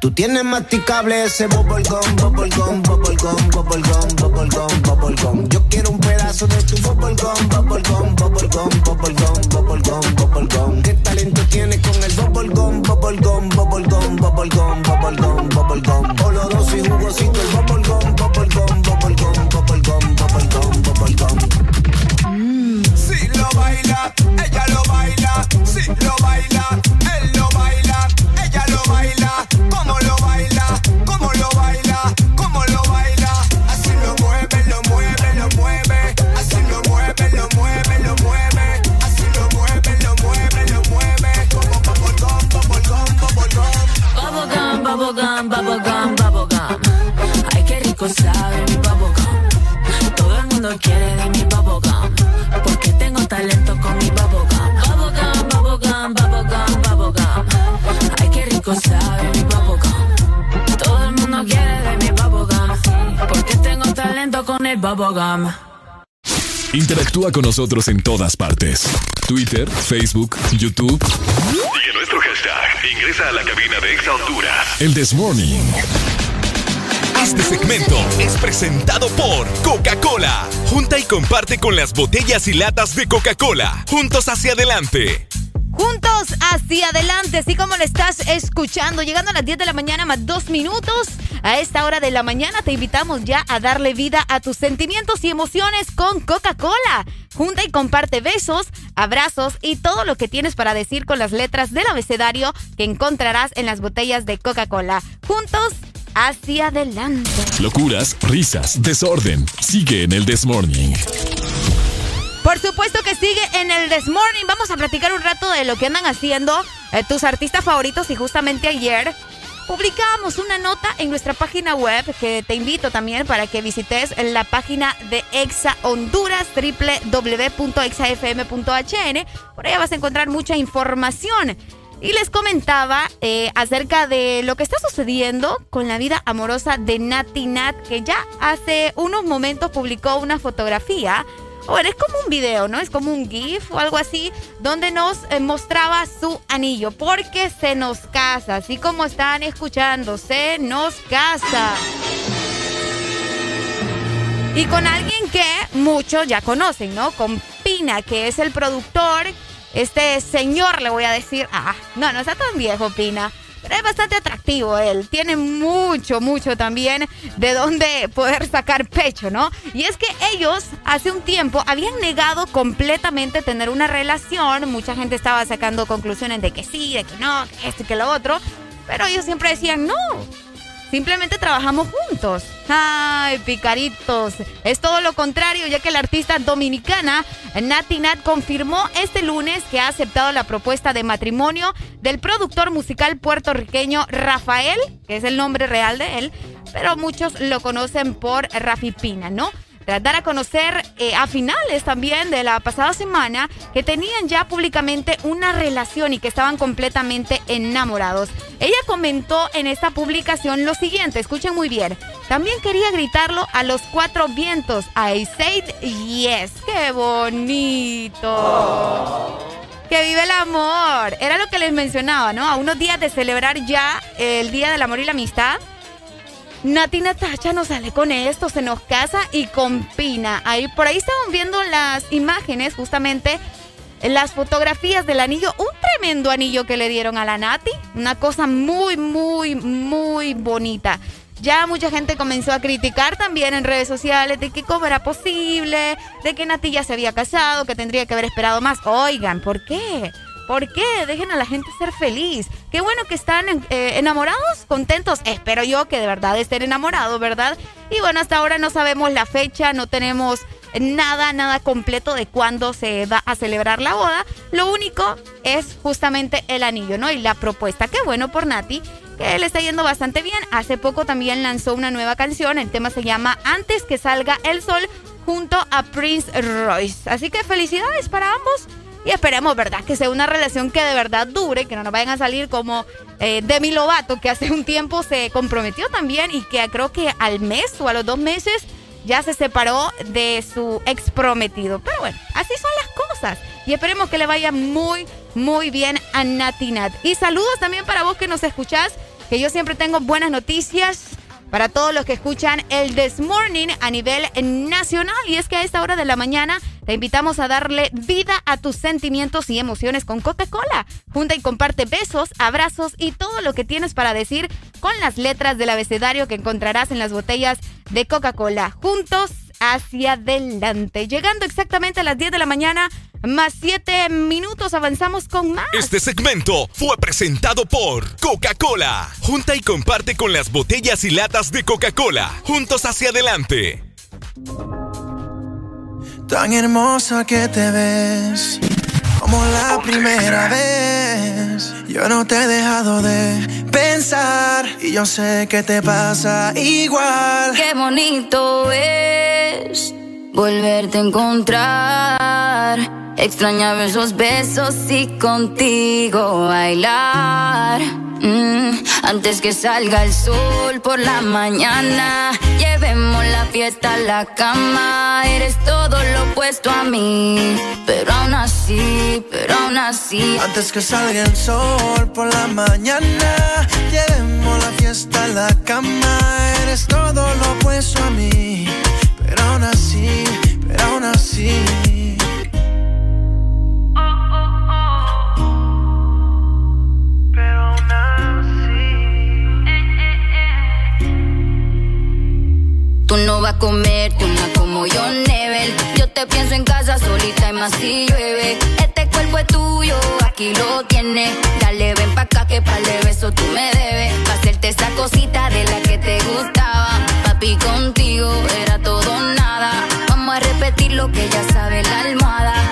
Tú tienes masticable ese bubblegum, bubblegum, bubblegum, bubblegum, bubblegum, bubblegum. Yo quiero un pedazo de tu bubblegum, bubblegum, bubblegum, bubblegum, bubblegum, bubblegum. ¿Qué talento tienes con el bubblegum, bubblegum, bubblegum, bubblegum, bubblegum, bubblegum? Oloroso y jugosito el bubblegum, Si lo baila. Bubblegum. Interactúa con nosotros en todas partes. Twitter, Facebook, YouTube. Y en nuestro hashtag, ingresa a la cabina de Exa Honduras. El This Morning. Este segmento es presentado por Coca-Cola. Junta y comparte con las botellas y latas de Coca-Cola. Juntos hacia adelante. Juntos hacia adelante, así como lo estás escuchando, llegando a las 10 de la mañana más dos minutos. A esta hora de la mañana te invitamos ya a darle vida a tus sentimientos y emociones con Coca-Cola. Junta y comparte besos, abrazos y todo lo que tienes para decir con las letras del abecedario que encontrarás en las botellas de Coca-Cola. Juntos hacia adelante. Locuras, risas, desorden. Sigue en el This Morning. Por supuesto que sigue en el This Morning. Vamos a platicar un rato de lo que andan haciendo eh, tus artistas favoritos y justamente ayer publicábamos una nota en nuestra página web que te invito también para que visites la página de Exa Honduras www.exafm.hn. Por allá vas a encontrar mucha información. Y les comentaba eh, acerca de lo que está sucediendo con la vida amorosa de Nati Nat, que ya hace unos momentos publicó una fotografía bueno, es como un video, ¿no? Es como un GIF o algo así, donde nos eh, mostraba su anillo, porque se nos casa, así como están escuchando, se nos casa. Y con alguien que muchos ya conocen, ¿no? Con Pina, que es el productor, este señor, le voy a decir, ah, no, no está tan viejo Pina. Pero es bastante atractivo él. Tiene mucho, mucho también de dónde poder sacar pecho, ¿no? Y es que ellos hace un tiempo habían negado completamente tener una relación. Mucha gente estaba sacando conclusiones de que sí, de que no, que esto y que lo otro. Pero ellos siempre decían no. Simplemente trabajamos juntos. Ay, picaritos. Es todo lo contrario, ya que la artista dominicana Nati Nat confirmó este lunes que ha aceptado la propuesta de matrimonio del productor musical puertorriqueño Rafael, que es el nombre real de él, pero muchos lo conocen por Rafi Pina, ¿no? Tras dar a conocer eh, a finales también de la pasada semana que tenían ya públicamente una relación y que estaban completamente enamorados. Ella comentó en esta publicación lo siguiente, escuchen muy bien. También quería gritarlo a los cuatro vientos. I said yes. ¡Qué bonito! Que vive el amor. Era lo que les mencionaba, ¿no? A unos días de celebrar ya el Día del Amor y la Amistad. Nati Natacha nos sale con esto, se nos casa y compina. Ahí, por ahí estaban viendo las imágenes, justamente las fotografías del anillo. Un tremendo anillo que le dieron a la Nati. Una cosa muy, muy, muy bonita. Ya mucha gente comenzó a criticar también en redes sociales de que cómo era posible, de que Nati ya se había casado, que tendría que haber esperado más. Oigan, ¿por qué? ¿Por qué? Dejen a la gente ser feliz. Qué bueno que están eh, enamorados, contentos. Espero yo que de verdad estén enamorados, ¿verdad? Y bueno, hasta ahora no sabemos la fecha, no tenemos nada, nada completo de cuándo se va a celebrar la boda. Lo único es justamente el anillo, ¿no? Y la propuesta. Qué bueno por Nati, que le está yendo bastante bien. Hace poco también lanzó una nueva canción. El tema se llama Antes que salga el sol junto a Prince Royce. Así que felicidades para ambos. Y esperemos, ¿verdad? Que sea una relación que de verdad dure, que no nos vayan a salir como eh, Demi Lovato, que hace un tiempo se comprometió también y que creo que al mes o a los dos meses ya se separó de su ex prometido. Pero bueno, así son las cosas. Y esperemos que le vaya muy, muy bien a Nati Nat. Y saludos también para vos que nos escuchás, que yo siempre tengo buenas noticias para todos los que escuchan el This Morning a nivel nacional. Y es que a esta hora de la mañana te invitamos a darle vida a tus sentimientos y emociones con Coca-Cola. Junta y comparte besos, abrazos y todo lo que tienes para decir con las letras del abecedario que encontrarás en las botellas de Coca-Cola. Juntos hacia adelante. Llegando exactamente a las 10 de la mañana, más 7 minutos, avanzamos con más. Este segmento fue presentado por Coca-Cola. Junta y comparte con las botellas y latas de Coca-Cola. Juntos hacia adelante. Tan hermosa que te ves, como la primera vez. Yo no te he dejado de pensar y yo sé que te pasa igual. Qué bonito es volverte a encontrar. Extrañaba esos besos y contigo bailar. Mm, antes que salga el sol por la mañana, llevemos la fiesta a la cama. Eres todo lo opuesto a mí, pero aún así, pero aún así. Antes que salga el sol por la mañana, llevemos la fiesta a la cama. Eres todo lo opuesto a mí, pero aún así, pero aún así. Tú no vas a comerte una como yo, Nebel. Yo te pienso en casa solita y más si llueve. Este cuerpo es tuyo, aquí lo tienes. Dale, ven pa' acá que pa'l de beso tú me debes. Pa' hacerte esa cosita de la que te gustaba. Papi, contigo era todo nada. Vamos a repetir lo que ya sabe la almohada.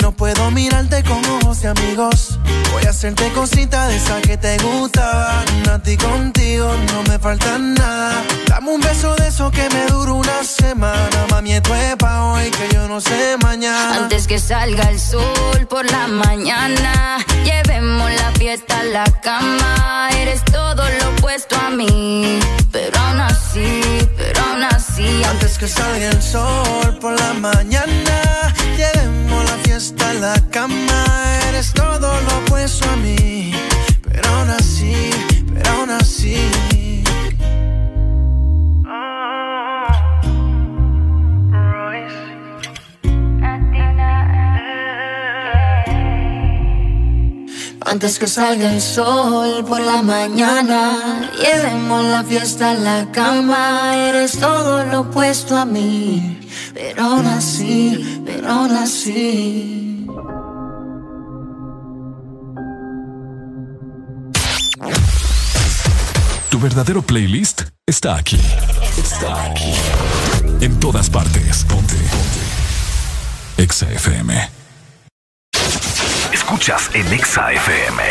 no puedo mirarte con ojos de amigos. Voy a hacerte cosita de esa que te gustaban. A ti contigo no me falta nada. Dame un beso de eso que me dura una semana. Mami, esto es pa' hoy que yo no sé mañana. Antes que salga el sol por la mañana, llevemos la fiesta a la cama. Eres todo lo opuesto a mí, pero aún así, pero aún así. Antes que salga el sol por la mañana, la fiesta la cama. Eres todo lo opuesto a mí, pero aún así, pero aún así. Antes que salga el sol por la mañana, llevemos la fiesta a la cama. Eres todo lo opuesto a mí, pero aún así, pero aún así. Tu verdadero playlist está aquí. Está aquí. En todas partes. Ponte. Ponte. Exa escuchas en Exa FM.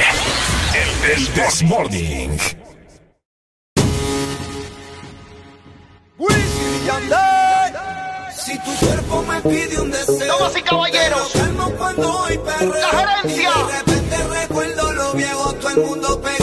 El This Morning. Si tu cuerpo me pide un deseo. Damas y caballeros. La gerencia. De repente recuerdo lo viejo, todo el mundo pegado.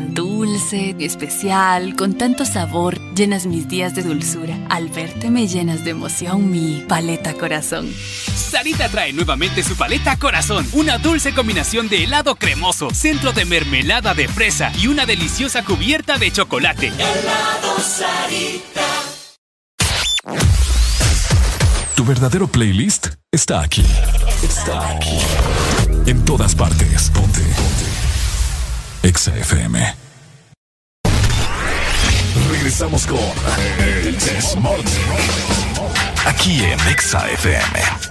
especial, con tanto sabor, llenas mis días de dulzura. Al verte me llenas de emoción mi paleta corazón. Sarita trae nuevamente su paleta corazón, una dulce combinación de helado cremoso, centro de mermelada de fresa y una deliciosa cubierta de chocolate. Helado Sarita. Tu verdadero playlist está aquí. Está aquí. En todas partes. Ponte. Ponte. Exa FM regresamos con el Desmorning. Aquí en Exa FM.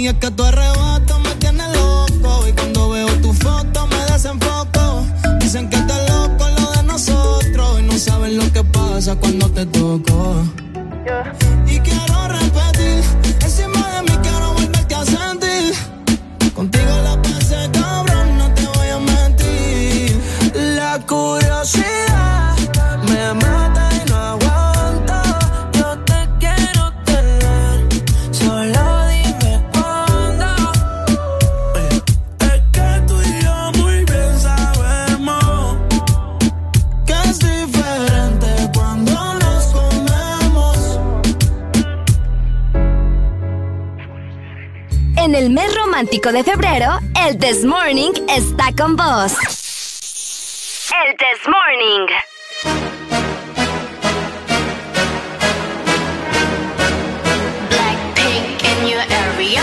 Y es que tu arrebato me tiene loco. Y cuando veo tu foto me desenfoco. Dicen que estás loco lo de nosotros. Y no saben lo que pasa cuando te toco. Y quiero repetir romántico de febrero, el This Morning está con vos. El This Morning. Blackpink in your area.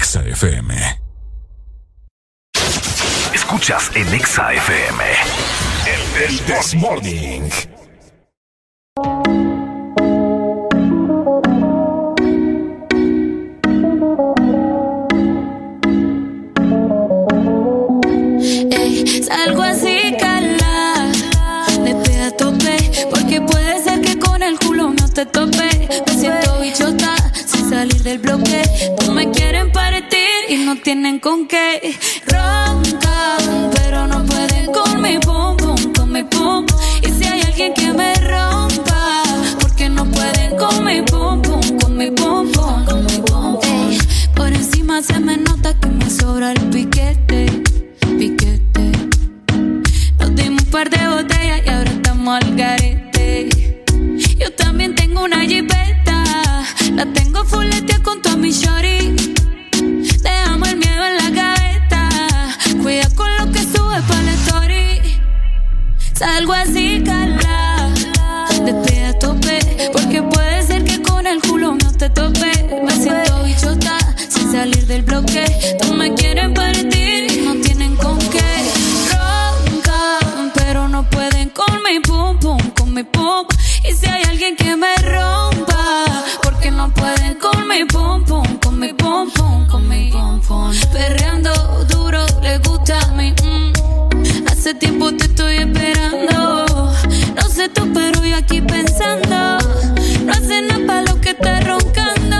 Exa FM. Escuchas en Exa FM. El This Morning. No tienen con qué. Roncan, pero no pueden con mi pum pum, con mi pum. Y si hay alguien que me rompa, porque no pueden con mi pum pum, con mi pum pum, con mi pum. Por encima se me nota que me sobra el piquete piquete. Nos dimos un par de botellas y ahora estamos al garete. Yo también tengo una jipeta, la tengo fuletea con Salgo así, cala, yo aquí pensando. No hace nada para lo que estás roncando.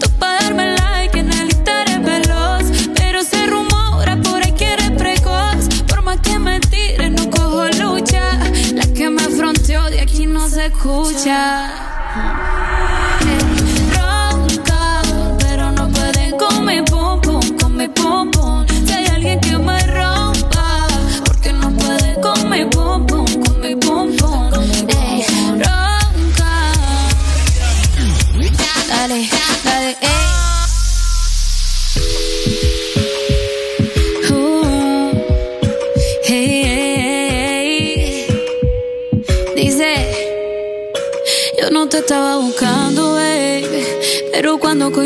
Tú para darme like en el eres veloz. Pero se rumora por ahí que eres precoz. Por más que me tires, no cojo lucha. La que me fronteó de aquí no se escucha.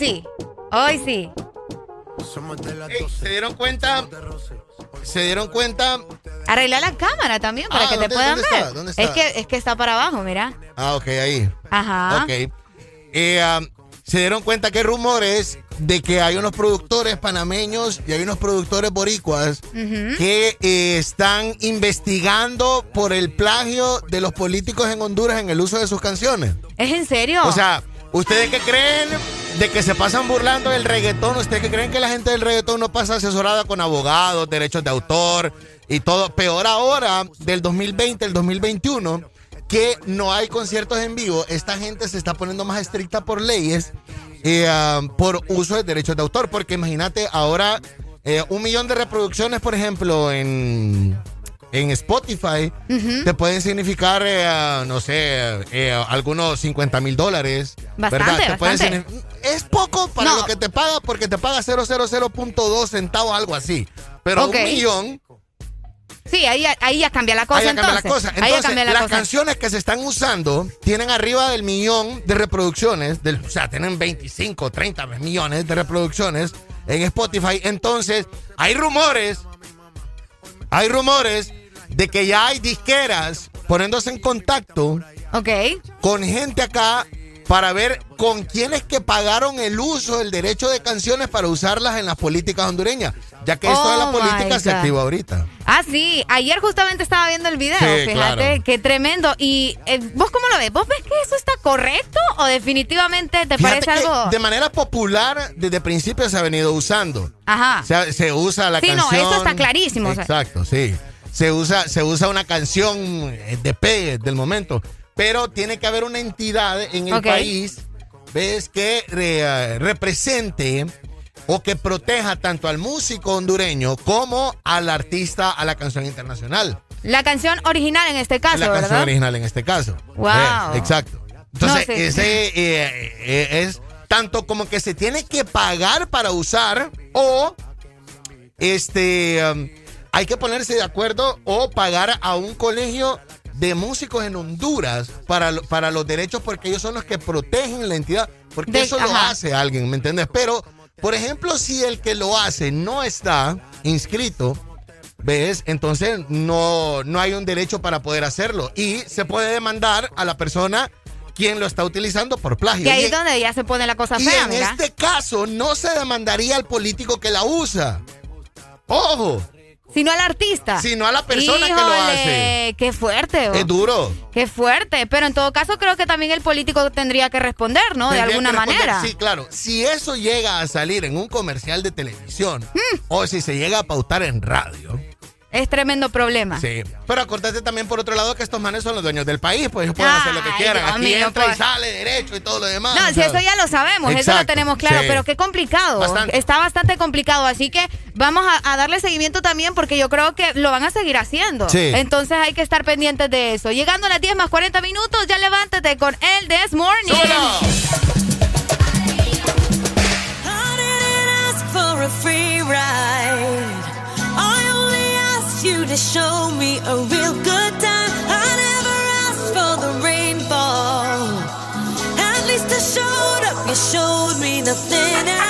Sí, hoy sí. Ey, ¿Se dieron cuenta? ¿Se dieron cuenta? Arregla la cámara también para Ah, que te ¿dónde- puedan dónde ver. está? ¿Dónde está? Es que es que está para abajo, mira. Ah, ok, ahí. Ajá. Ok. Eh, um, se dieron cuenta que hay rumores de que hay unos productores panameños y hay unos productores boricuas que eh, están investigando por el plagio de los políticos en Honduras en el uso de sus canciones. ¿Es en serio? O sea, ¿ustedes qué creen de que se pasan burlando del reggaetón? ¿Ustedes qué creen que la gente del reggaetón no pasa asesorada con abogados, derechos de autor y todo? Peor ahora, del 2020 al 2021, que no hay conciertos en vivo. Esta gente se está poniendo más estricta por leyes eh, ah, por uso de derechos de autor. Porque imagínate, ahora eh, un millón de reproducciones, por ejemplo, en, en Spotify, te pueden significar, eh, no sé, eh, algunos 50 mil dólares. Bastante, ¿verdad? Bastante. es poco para No. lo que te paga porque te paga 000.2 centavos, algo así. Pero un millón Sí, ahí, ahí ya cambia la cosa Ahí ya cambia la entonces. cosa. ahí ya Entonces, cambia la las cosa. canciones que se están usando tienen arriba del millón de reproducciones, del, o sea, tienen 25, 30 millones de reproducciones en Spotify. Entonces, hay rumores, hay rumores de que ya hay disqueras poniéndose en contacto con gente acá para ver con quiénes que pagaron el uso, el derecho de canciones para usarlas en las políticas hondureñas, ya que esto de la Oh, política se activa ahorita. Ah, sí. Ayer justamente estaba viendo el video. Sí, Fíjate, claro. qué tremendo. ¿Y eh, vos cómo lo ves? ¿Vos ves que eso está correcto o definitivamente te Fíjate parece algo...? de manera popular desde principio se ha venido usando. Ajá. Se, se usa la Sí, no, canción. eso está clarísimo, o sea. Exacto, sí. Se usa, se usa una canción eh, de pegue del momento. Pero tiene que haber una entidad en el país, ves, que re- represente o que proteja tanto al músico hondureño como al artista, a la canción internacional. La canción original en este caso, la canción original en este caso. Wow. Eh, exacto. Entonces, No, sí. ese eh, eh, es tanto como que se tiene que pagar para usar o este um, hay que ponerse de acuerdo o pagar a un colegio de músicos en Honduras para, para los derechos porque ellos son los que protegen la entidad. Porque De- eso lo hace alguien, ¿me entiendes? Pero, por ejemplo, si el que lo hace no está inscrito, ¿ves? Entonces no, no hay un derecho para poder hacerlo. Y se puede demandar a la persona quien lo está utilizando por plagio. Que ahí Y es donde ya se pone la cosa y fea, en mira. este caso no se demandaría al político que la usa. Ojo, Sino al artista. Sino a la persona que lo hace. Qué fuerte. oh. es duro. Qué fuerte. Pero en todo caso creo que también el político tendría que responder, ¿no? De alguna manera. Sí, claro. Si eso llega a salir en un comercial de televisión Hmm. o si se llega a pautar en radio. Es tremendo problema. Sí. Pero acordate también por otro lado que estos manes son los dueños del país, pues ellos pueden hacer lo que quieran. Dios Aquí mío, entra y sale derecho y todo lo demás. No, o si eso ya lo sabemos, eso lo tenemos claro, sí. pero qué complicado. Bastante. Está bastante complicado, así que vamos a, a darle seguimiento también porque yo creo que lo van a seguir haciendo. Sí. Entonces hay que estar pendientes de eso. Llegando a las 10 más 40 minutos, ya levántate con el This Morning. To show me a real good time. I never asked for the rainfall. At least I showed up, you showed me nothing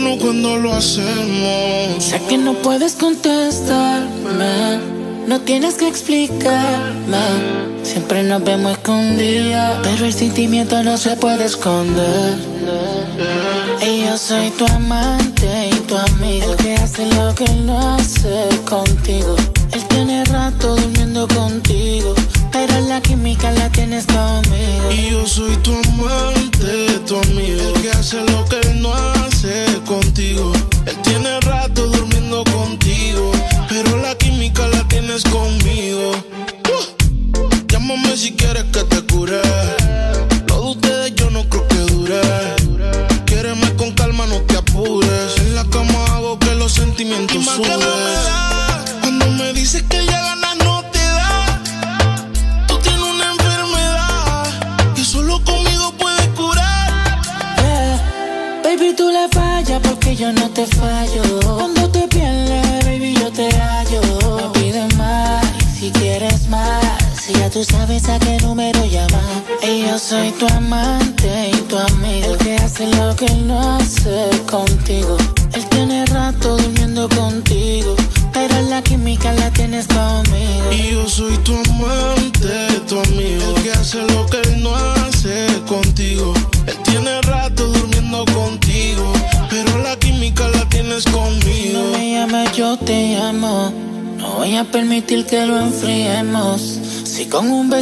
Infierno cuando lo hacemos. Sé que no puedes contestarme, no tienes que explicarme. Siempre nos vemos escondidas, pero el sentimiento no se puede esconder. Y yo soy tu amante y tu amigo, el que hace lo que él no hace contigo. Él tiene rato durmiendo contigo, pero la química la tienes conmigo. Y yo soy tu amante, tu amigo, el que hace lo que él no hace contigo.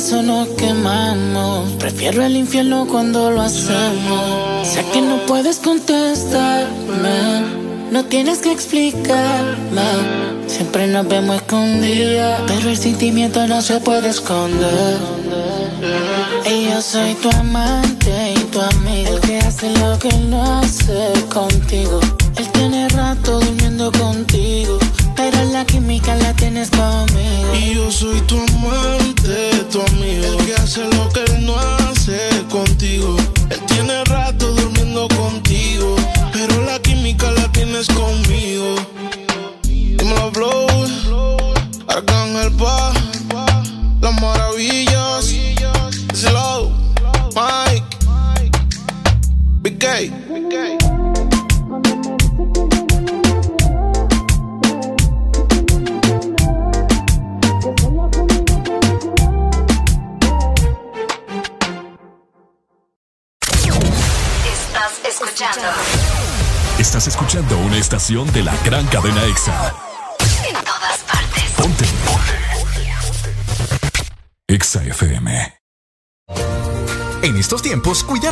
Beso nos quemamos, prefiero el infierno cuando lo hacemos. Sé que no puedes contestarme, no tienes que explicarme. Siempre nos vemos escondidas, pero el sentimiento no se puede esconder. Y yo soy tu amante y tu amigo, el que hace lo que no hace contigo. Él tiene rato durmiendo contigo, pero la química la tienes conmigo. Y yo soy tu amante, tu amigo. El que hace lo que él no hace contigo. Él tiene rato durmiendo contigo. Pero la química la tienes conmigo.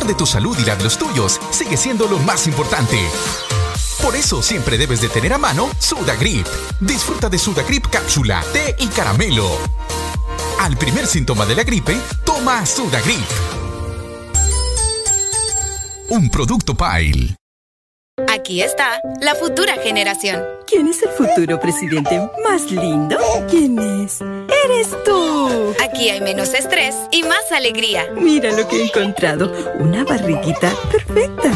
De tu salud y la de los tuyos sigue siendo lo más importante. Por eso siempre debes de tener a mano Sudagrip. Disfruta de Sudagrip cápsula, té y caramelo. Al primer síntoma de la gripe, toma Sudagrip. Un producto Pile. Aquí está la futura generación. ¿Quién es el futuro presidente más lindo? ¿Quién es? ¡Eres tú! Aquí hay menos estrés y más alegría. Mira lo que he encontrado. Una barriguita perfecta.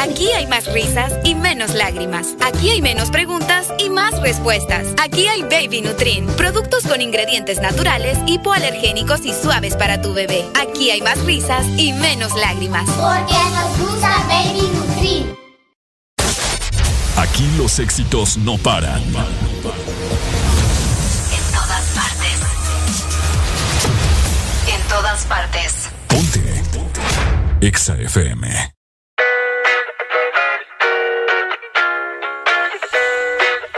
Aquí hay más risas y menos lágrimas. Aquí hay menos preguntas y más respuestas. Aquí hay Baby Nutrin, productos con ingredientes naturales, hipoalergénicos y suaves para tu bebé. Aquí hay más risas y menos lágrimas. Porque nos gusta Baby Nutrin. Aquí los éxitos no paran. Todas partes. Ponte. EXA FM.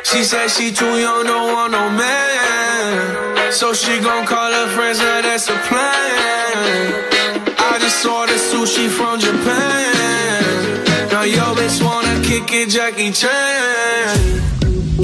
She said she too young, don't want no man. So she gon' call her friends, now that's a plan. I just ordered sushi from Japan. Now yo bitch wanna kick kick it, Jackie Chan.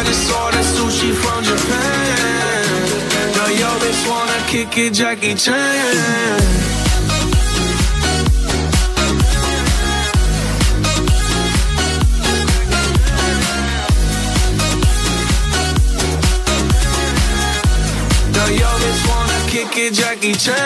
I just ordered sushi from Japan. Now yo bitch wanna kick it, Jackie Chan. Jackie Chan.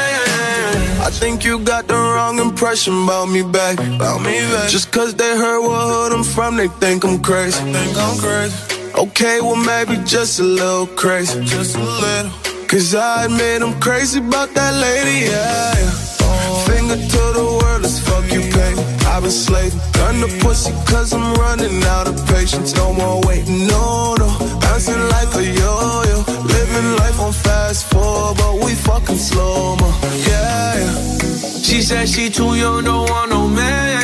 I think you got the wrong impression about me back. About me back. Just cause they heard what hood I'm from, they think I'm crazy. think I'm crazy. Okay, well maybe just a little crazy. Just a little. Cause I admit I'm crazy about that lady, yeah. yeah. Finger to the world, let's fuck you, baby. I've been slaving. Gun the pussy cause I'm running out of patience. No more waiting, no, no. Bouncing like a yo-yo. Living life on fast forward, but we fucking slow, mo. Yeah, yeah. She said she too young, don't want no man.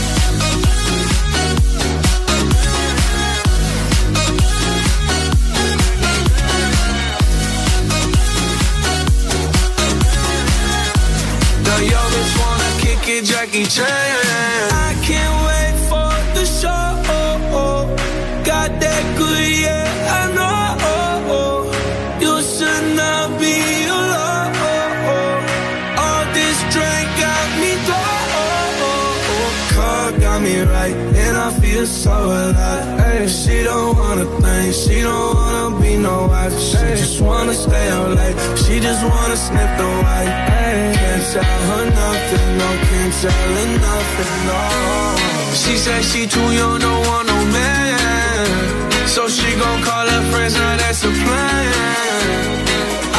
Jackie Chan. I can't wait for the show. Got that good, yeah, I know. You should not be alone. All this drink got me drunk. Car got me right, and I feel so alive. Hey, she don't wanna think, she don't no wife. She just wanna stay out late, she just wanna sniff the white. Can't tell her nothing, no, can't tell her nothing, no. She said she too young, don't want no man. So she gon' call her friends, now that's a plan.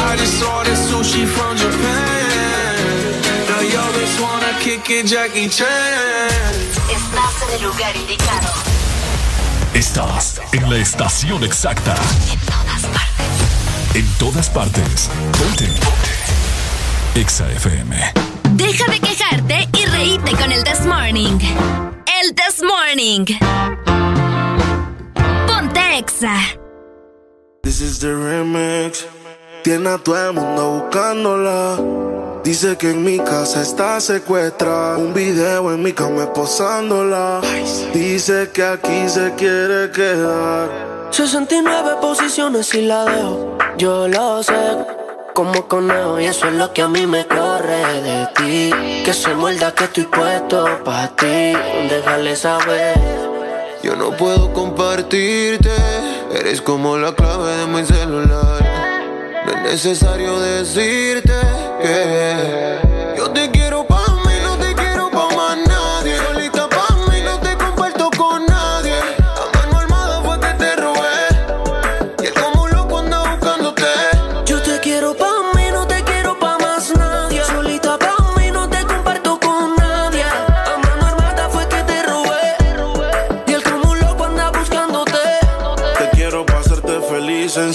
I just ordered sushi from Japan. Now yo bitch wanna kick it, Jackie Chan. Estás en el lugar indicado. Estás en la estación exacta. En todas partes. En todas partes. Ponte. Exa FM. Deja de quejarte y reíte con el This Morning. El This Morning. Ponte Exa. This is the remix. Tiene a todo el mundo buscándola. Dice que en mi casa está secuestrada. Un video en mi cama posándola. Dice que aquí se quiere quedar. 69 posiciones y la dejo. Yo lo sé. Como conejo y eso es lo que a mí me corre de ti. Que se muerda que estoy puesto para ti. Déjale saber. Yo no puedo compartirte, eres como la clave de mi celular. No es necesario decirte que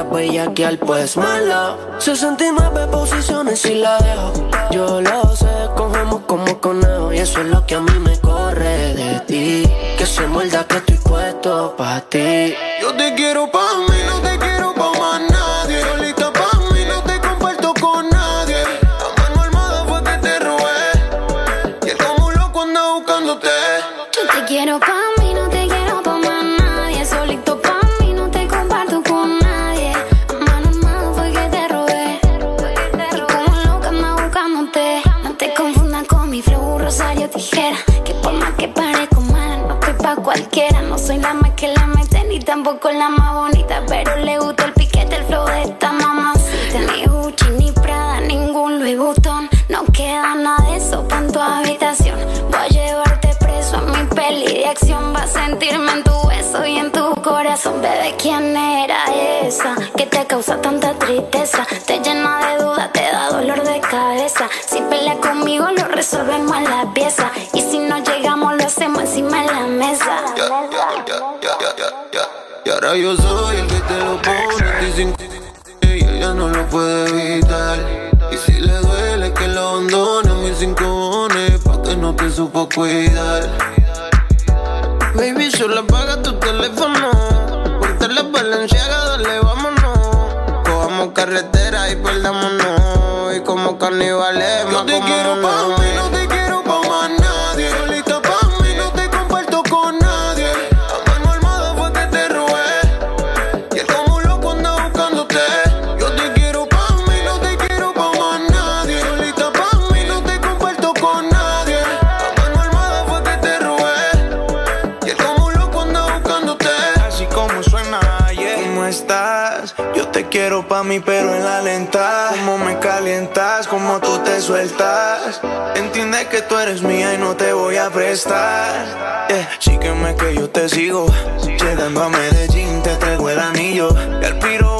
Tú querías bellaquear, pues malo. 69 posiciones y la dejo. Yo lo sé, cogemos como conejo. Y eso es lo que a mí me corre de ti. Que se muerda que estoy puesto pa' ti. Yo te quiero pa' mí, no te tampoco la más bonita. Pero le gusta el piquete, el flow de esta mamacita. Ni Gucci, ni Prada, ningún Louis Vuitton. No queda nada de eso pa' en tu habitación. Voy a llevarte preso a mi peli de acción. Va a sentirme en tu beso y en tu corazón. Bebé, ¿quién era esa que te causa tanta tristeza? Te llena de dudas, te da dolor de cabeza. Si peleas conmigo, lo resolvemos en la pieza. Y si no llegamos, lo hacemos encima de la mesa. Y ahora yo soy el que te lo pone. Ella no lo puede evitar. Y si le duele que lo abandone, mis cinco bones, pa' que no te supo cuidar. Baby, solo apaga tu teléfono. Ponte la valenciaga, dale, vámonos. Cojamos carretera y perdámonos. Y como carnivales, Yo te quiero pa' mí, no te pa' mí, pero en la lenta. Cómo me calientas, cómo tú te sueltas. Entiende que tú eres mía y no te voy a prestar. Yeah. Sígueme que yo te sigo. Llegando a Medellín, te traigo el anillo. Y al piro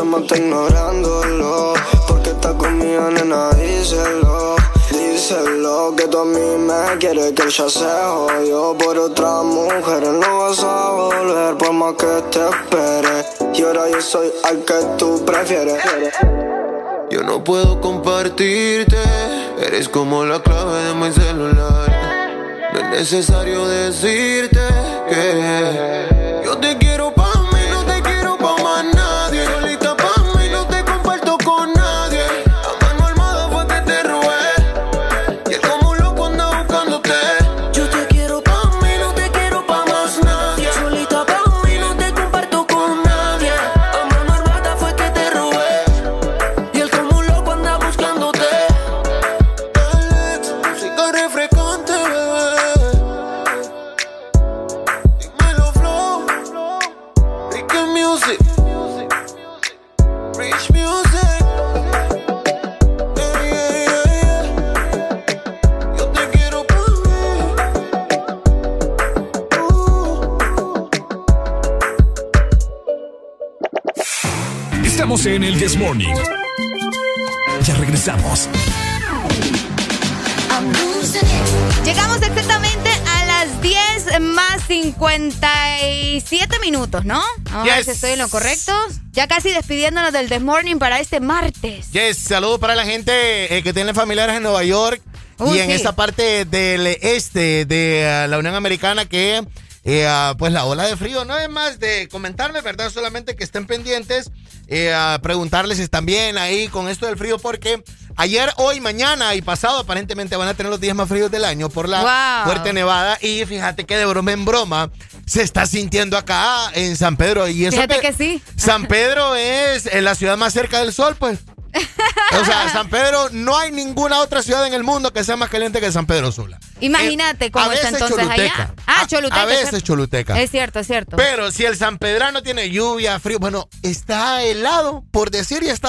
Llama está ignorándolo. Porque está conmigo, nena, díselo. Díselo que tú a mí me quieres que ya se jodió por otra mujer. No vas a volver por más que te espere. Y ahora yo soy al que tú prefieres. Yo no puedo compartirte. Eres como la clave de mi celular. No es necesario decirte que yo te quiero Estamos en el This Morning. Ya regresamos. Llegamos exactamente a las 10 más 57 minutos, ¿no? Vamos a ver Yes. si estoy en lo correcto. Ya casi despidiéndonos del This Morning para este martes. Yes, saludos para la gente eh, que tiene familiares en Nueva York y en esa parte del este de eh, la Unión Americana que eh, ah, pues la ola de frío no es más de comentarme, ¿verdad? Solamente que estén pendientes, eh, a preguntarles si están bien ahí con esto del frío porque ayer, hoy, mañana y pasado aparentemente van a tener los días más fríos del año por la Wow. fuerte nevada y fíjate que de broma en broma se está sintiendo acá en San Pedro y eso Fíjate que sí. San Pedro es eh, la ciudad más cerca del sol, pues. O sea, San Pedro, no hay ninguna otra ciudad en el mundo que sea más caliente que San Pedro Sula. Imagínate Eh, cómo está entonces Choluteca. allá. Ah, Choluteca. A veces ¿cierto? Choluteca. Es cierto, es cierto. Pero si el San Pedrano tiene lluvia, frío, bueno, está helado, por decir, y está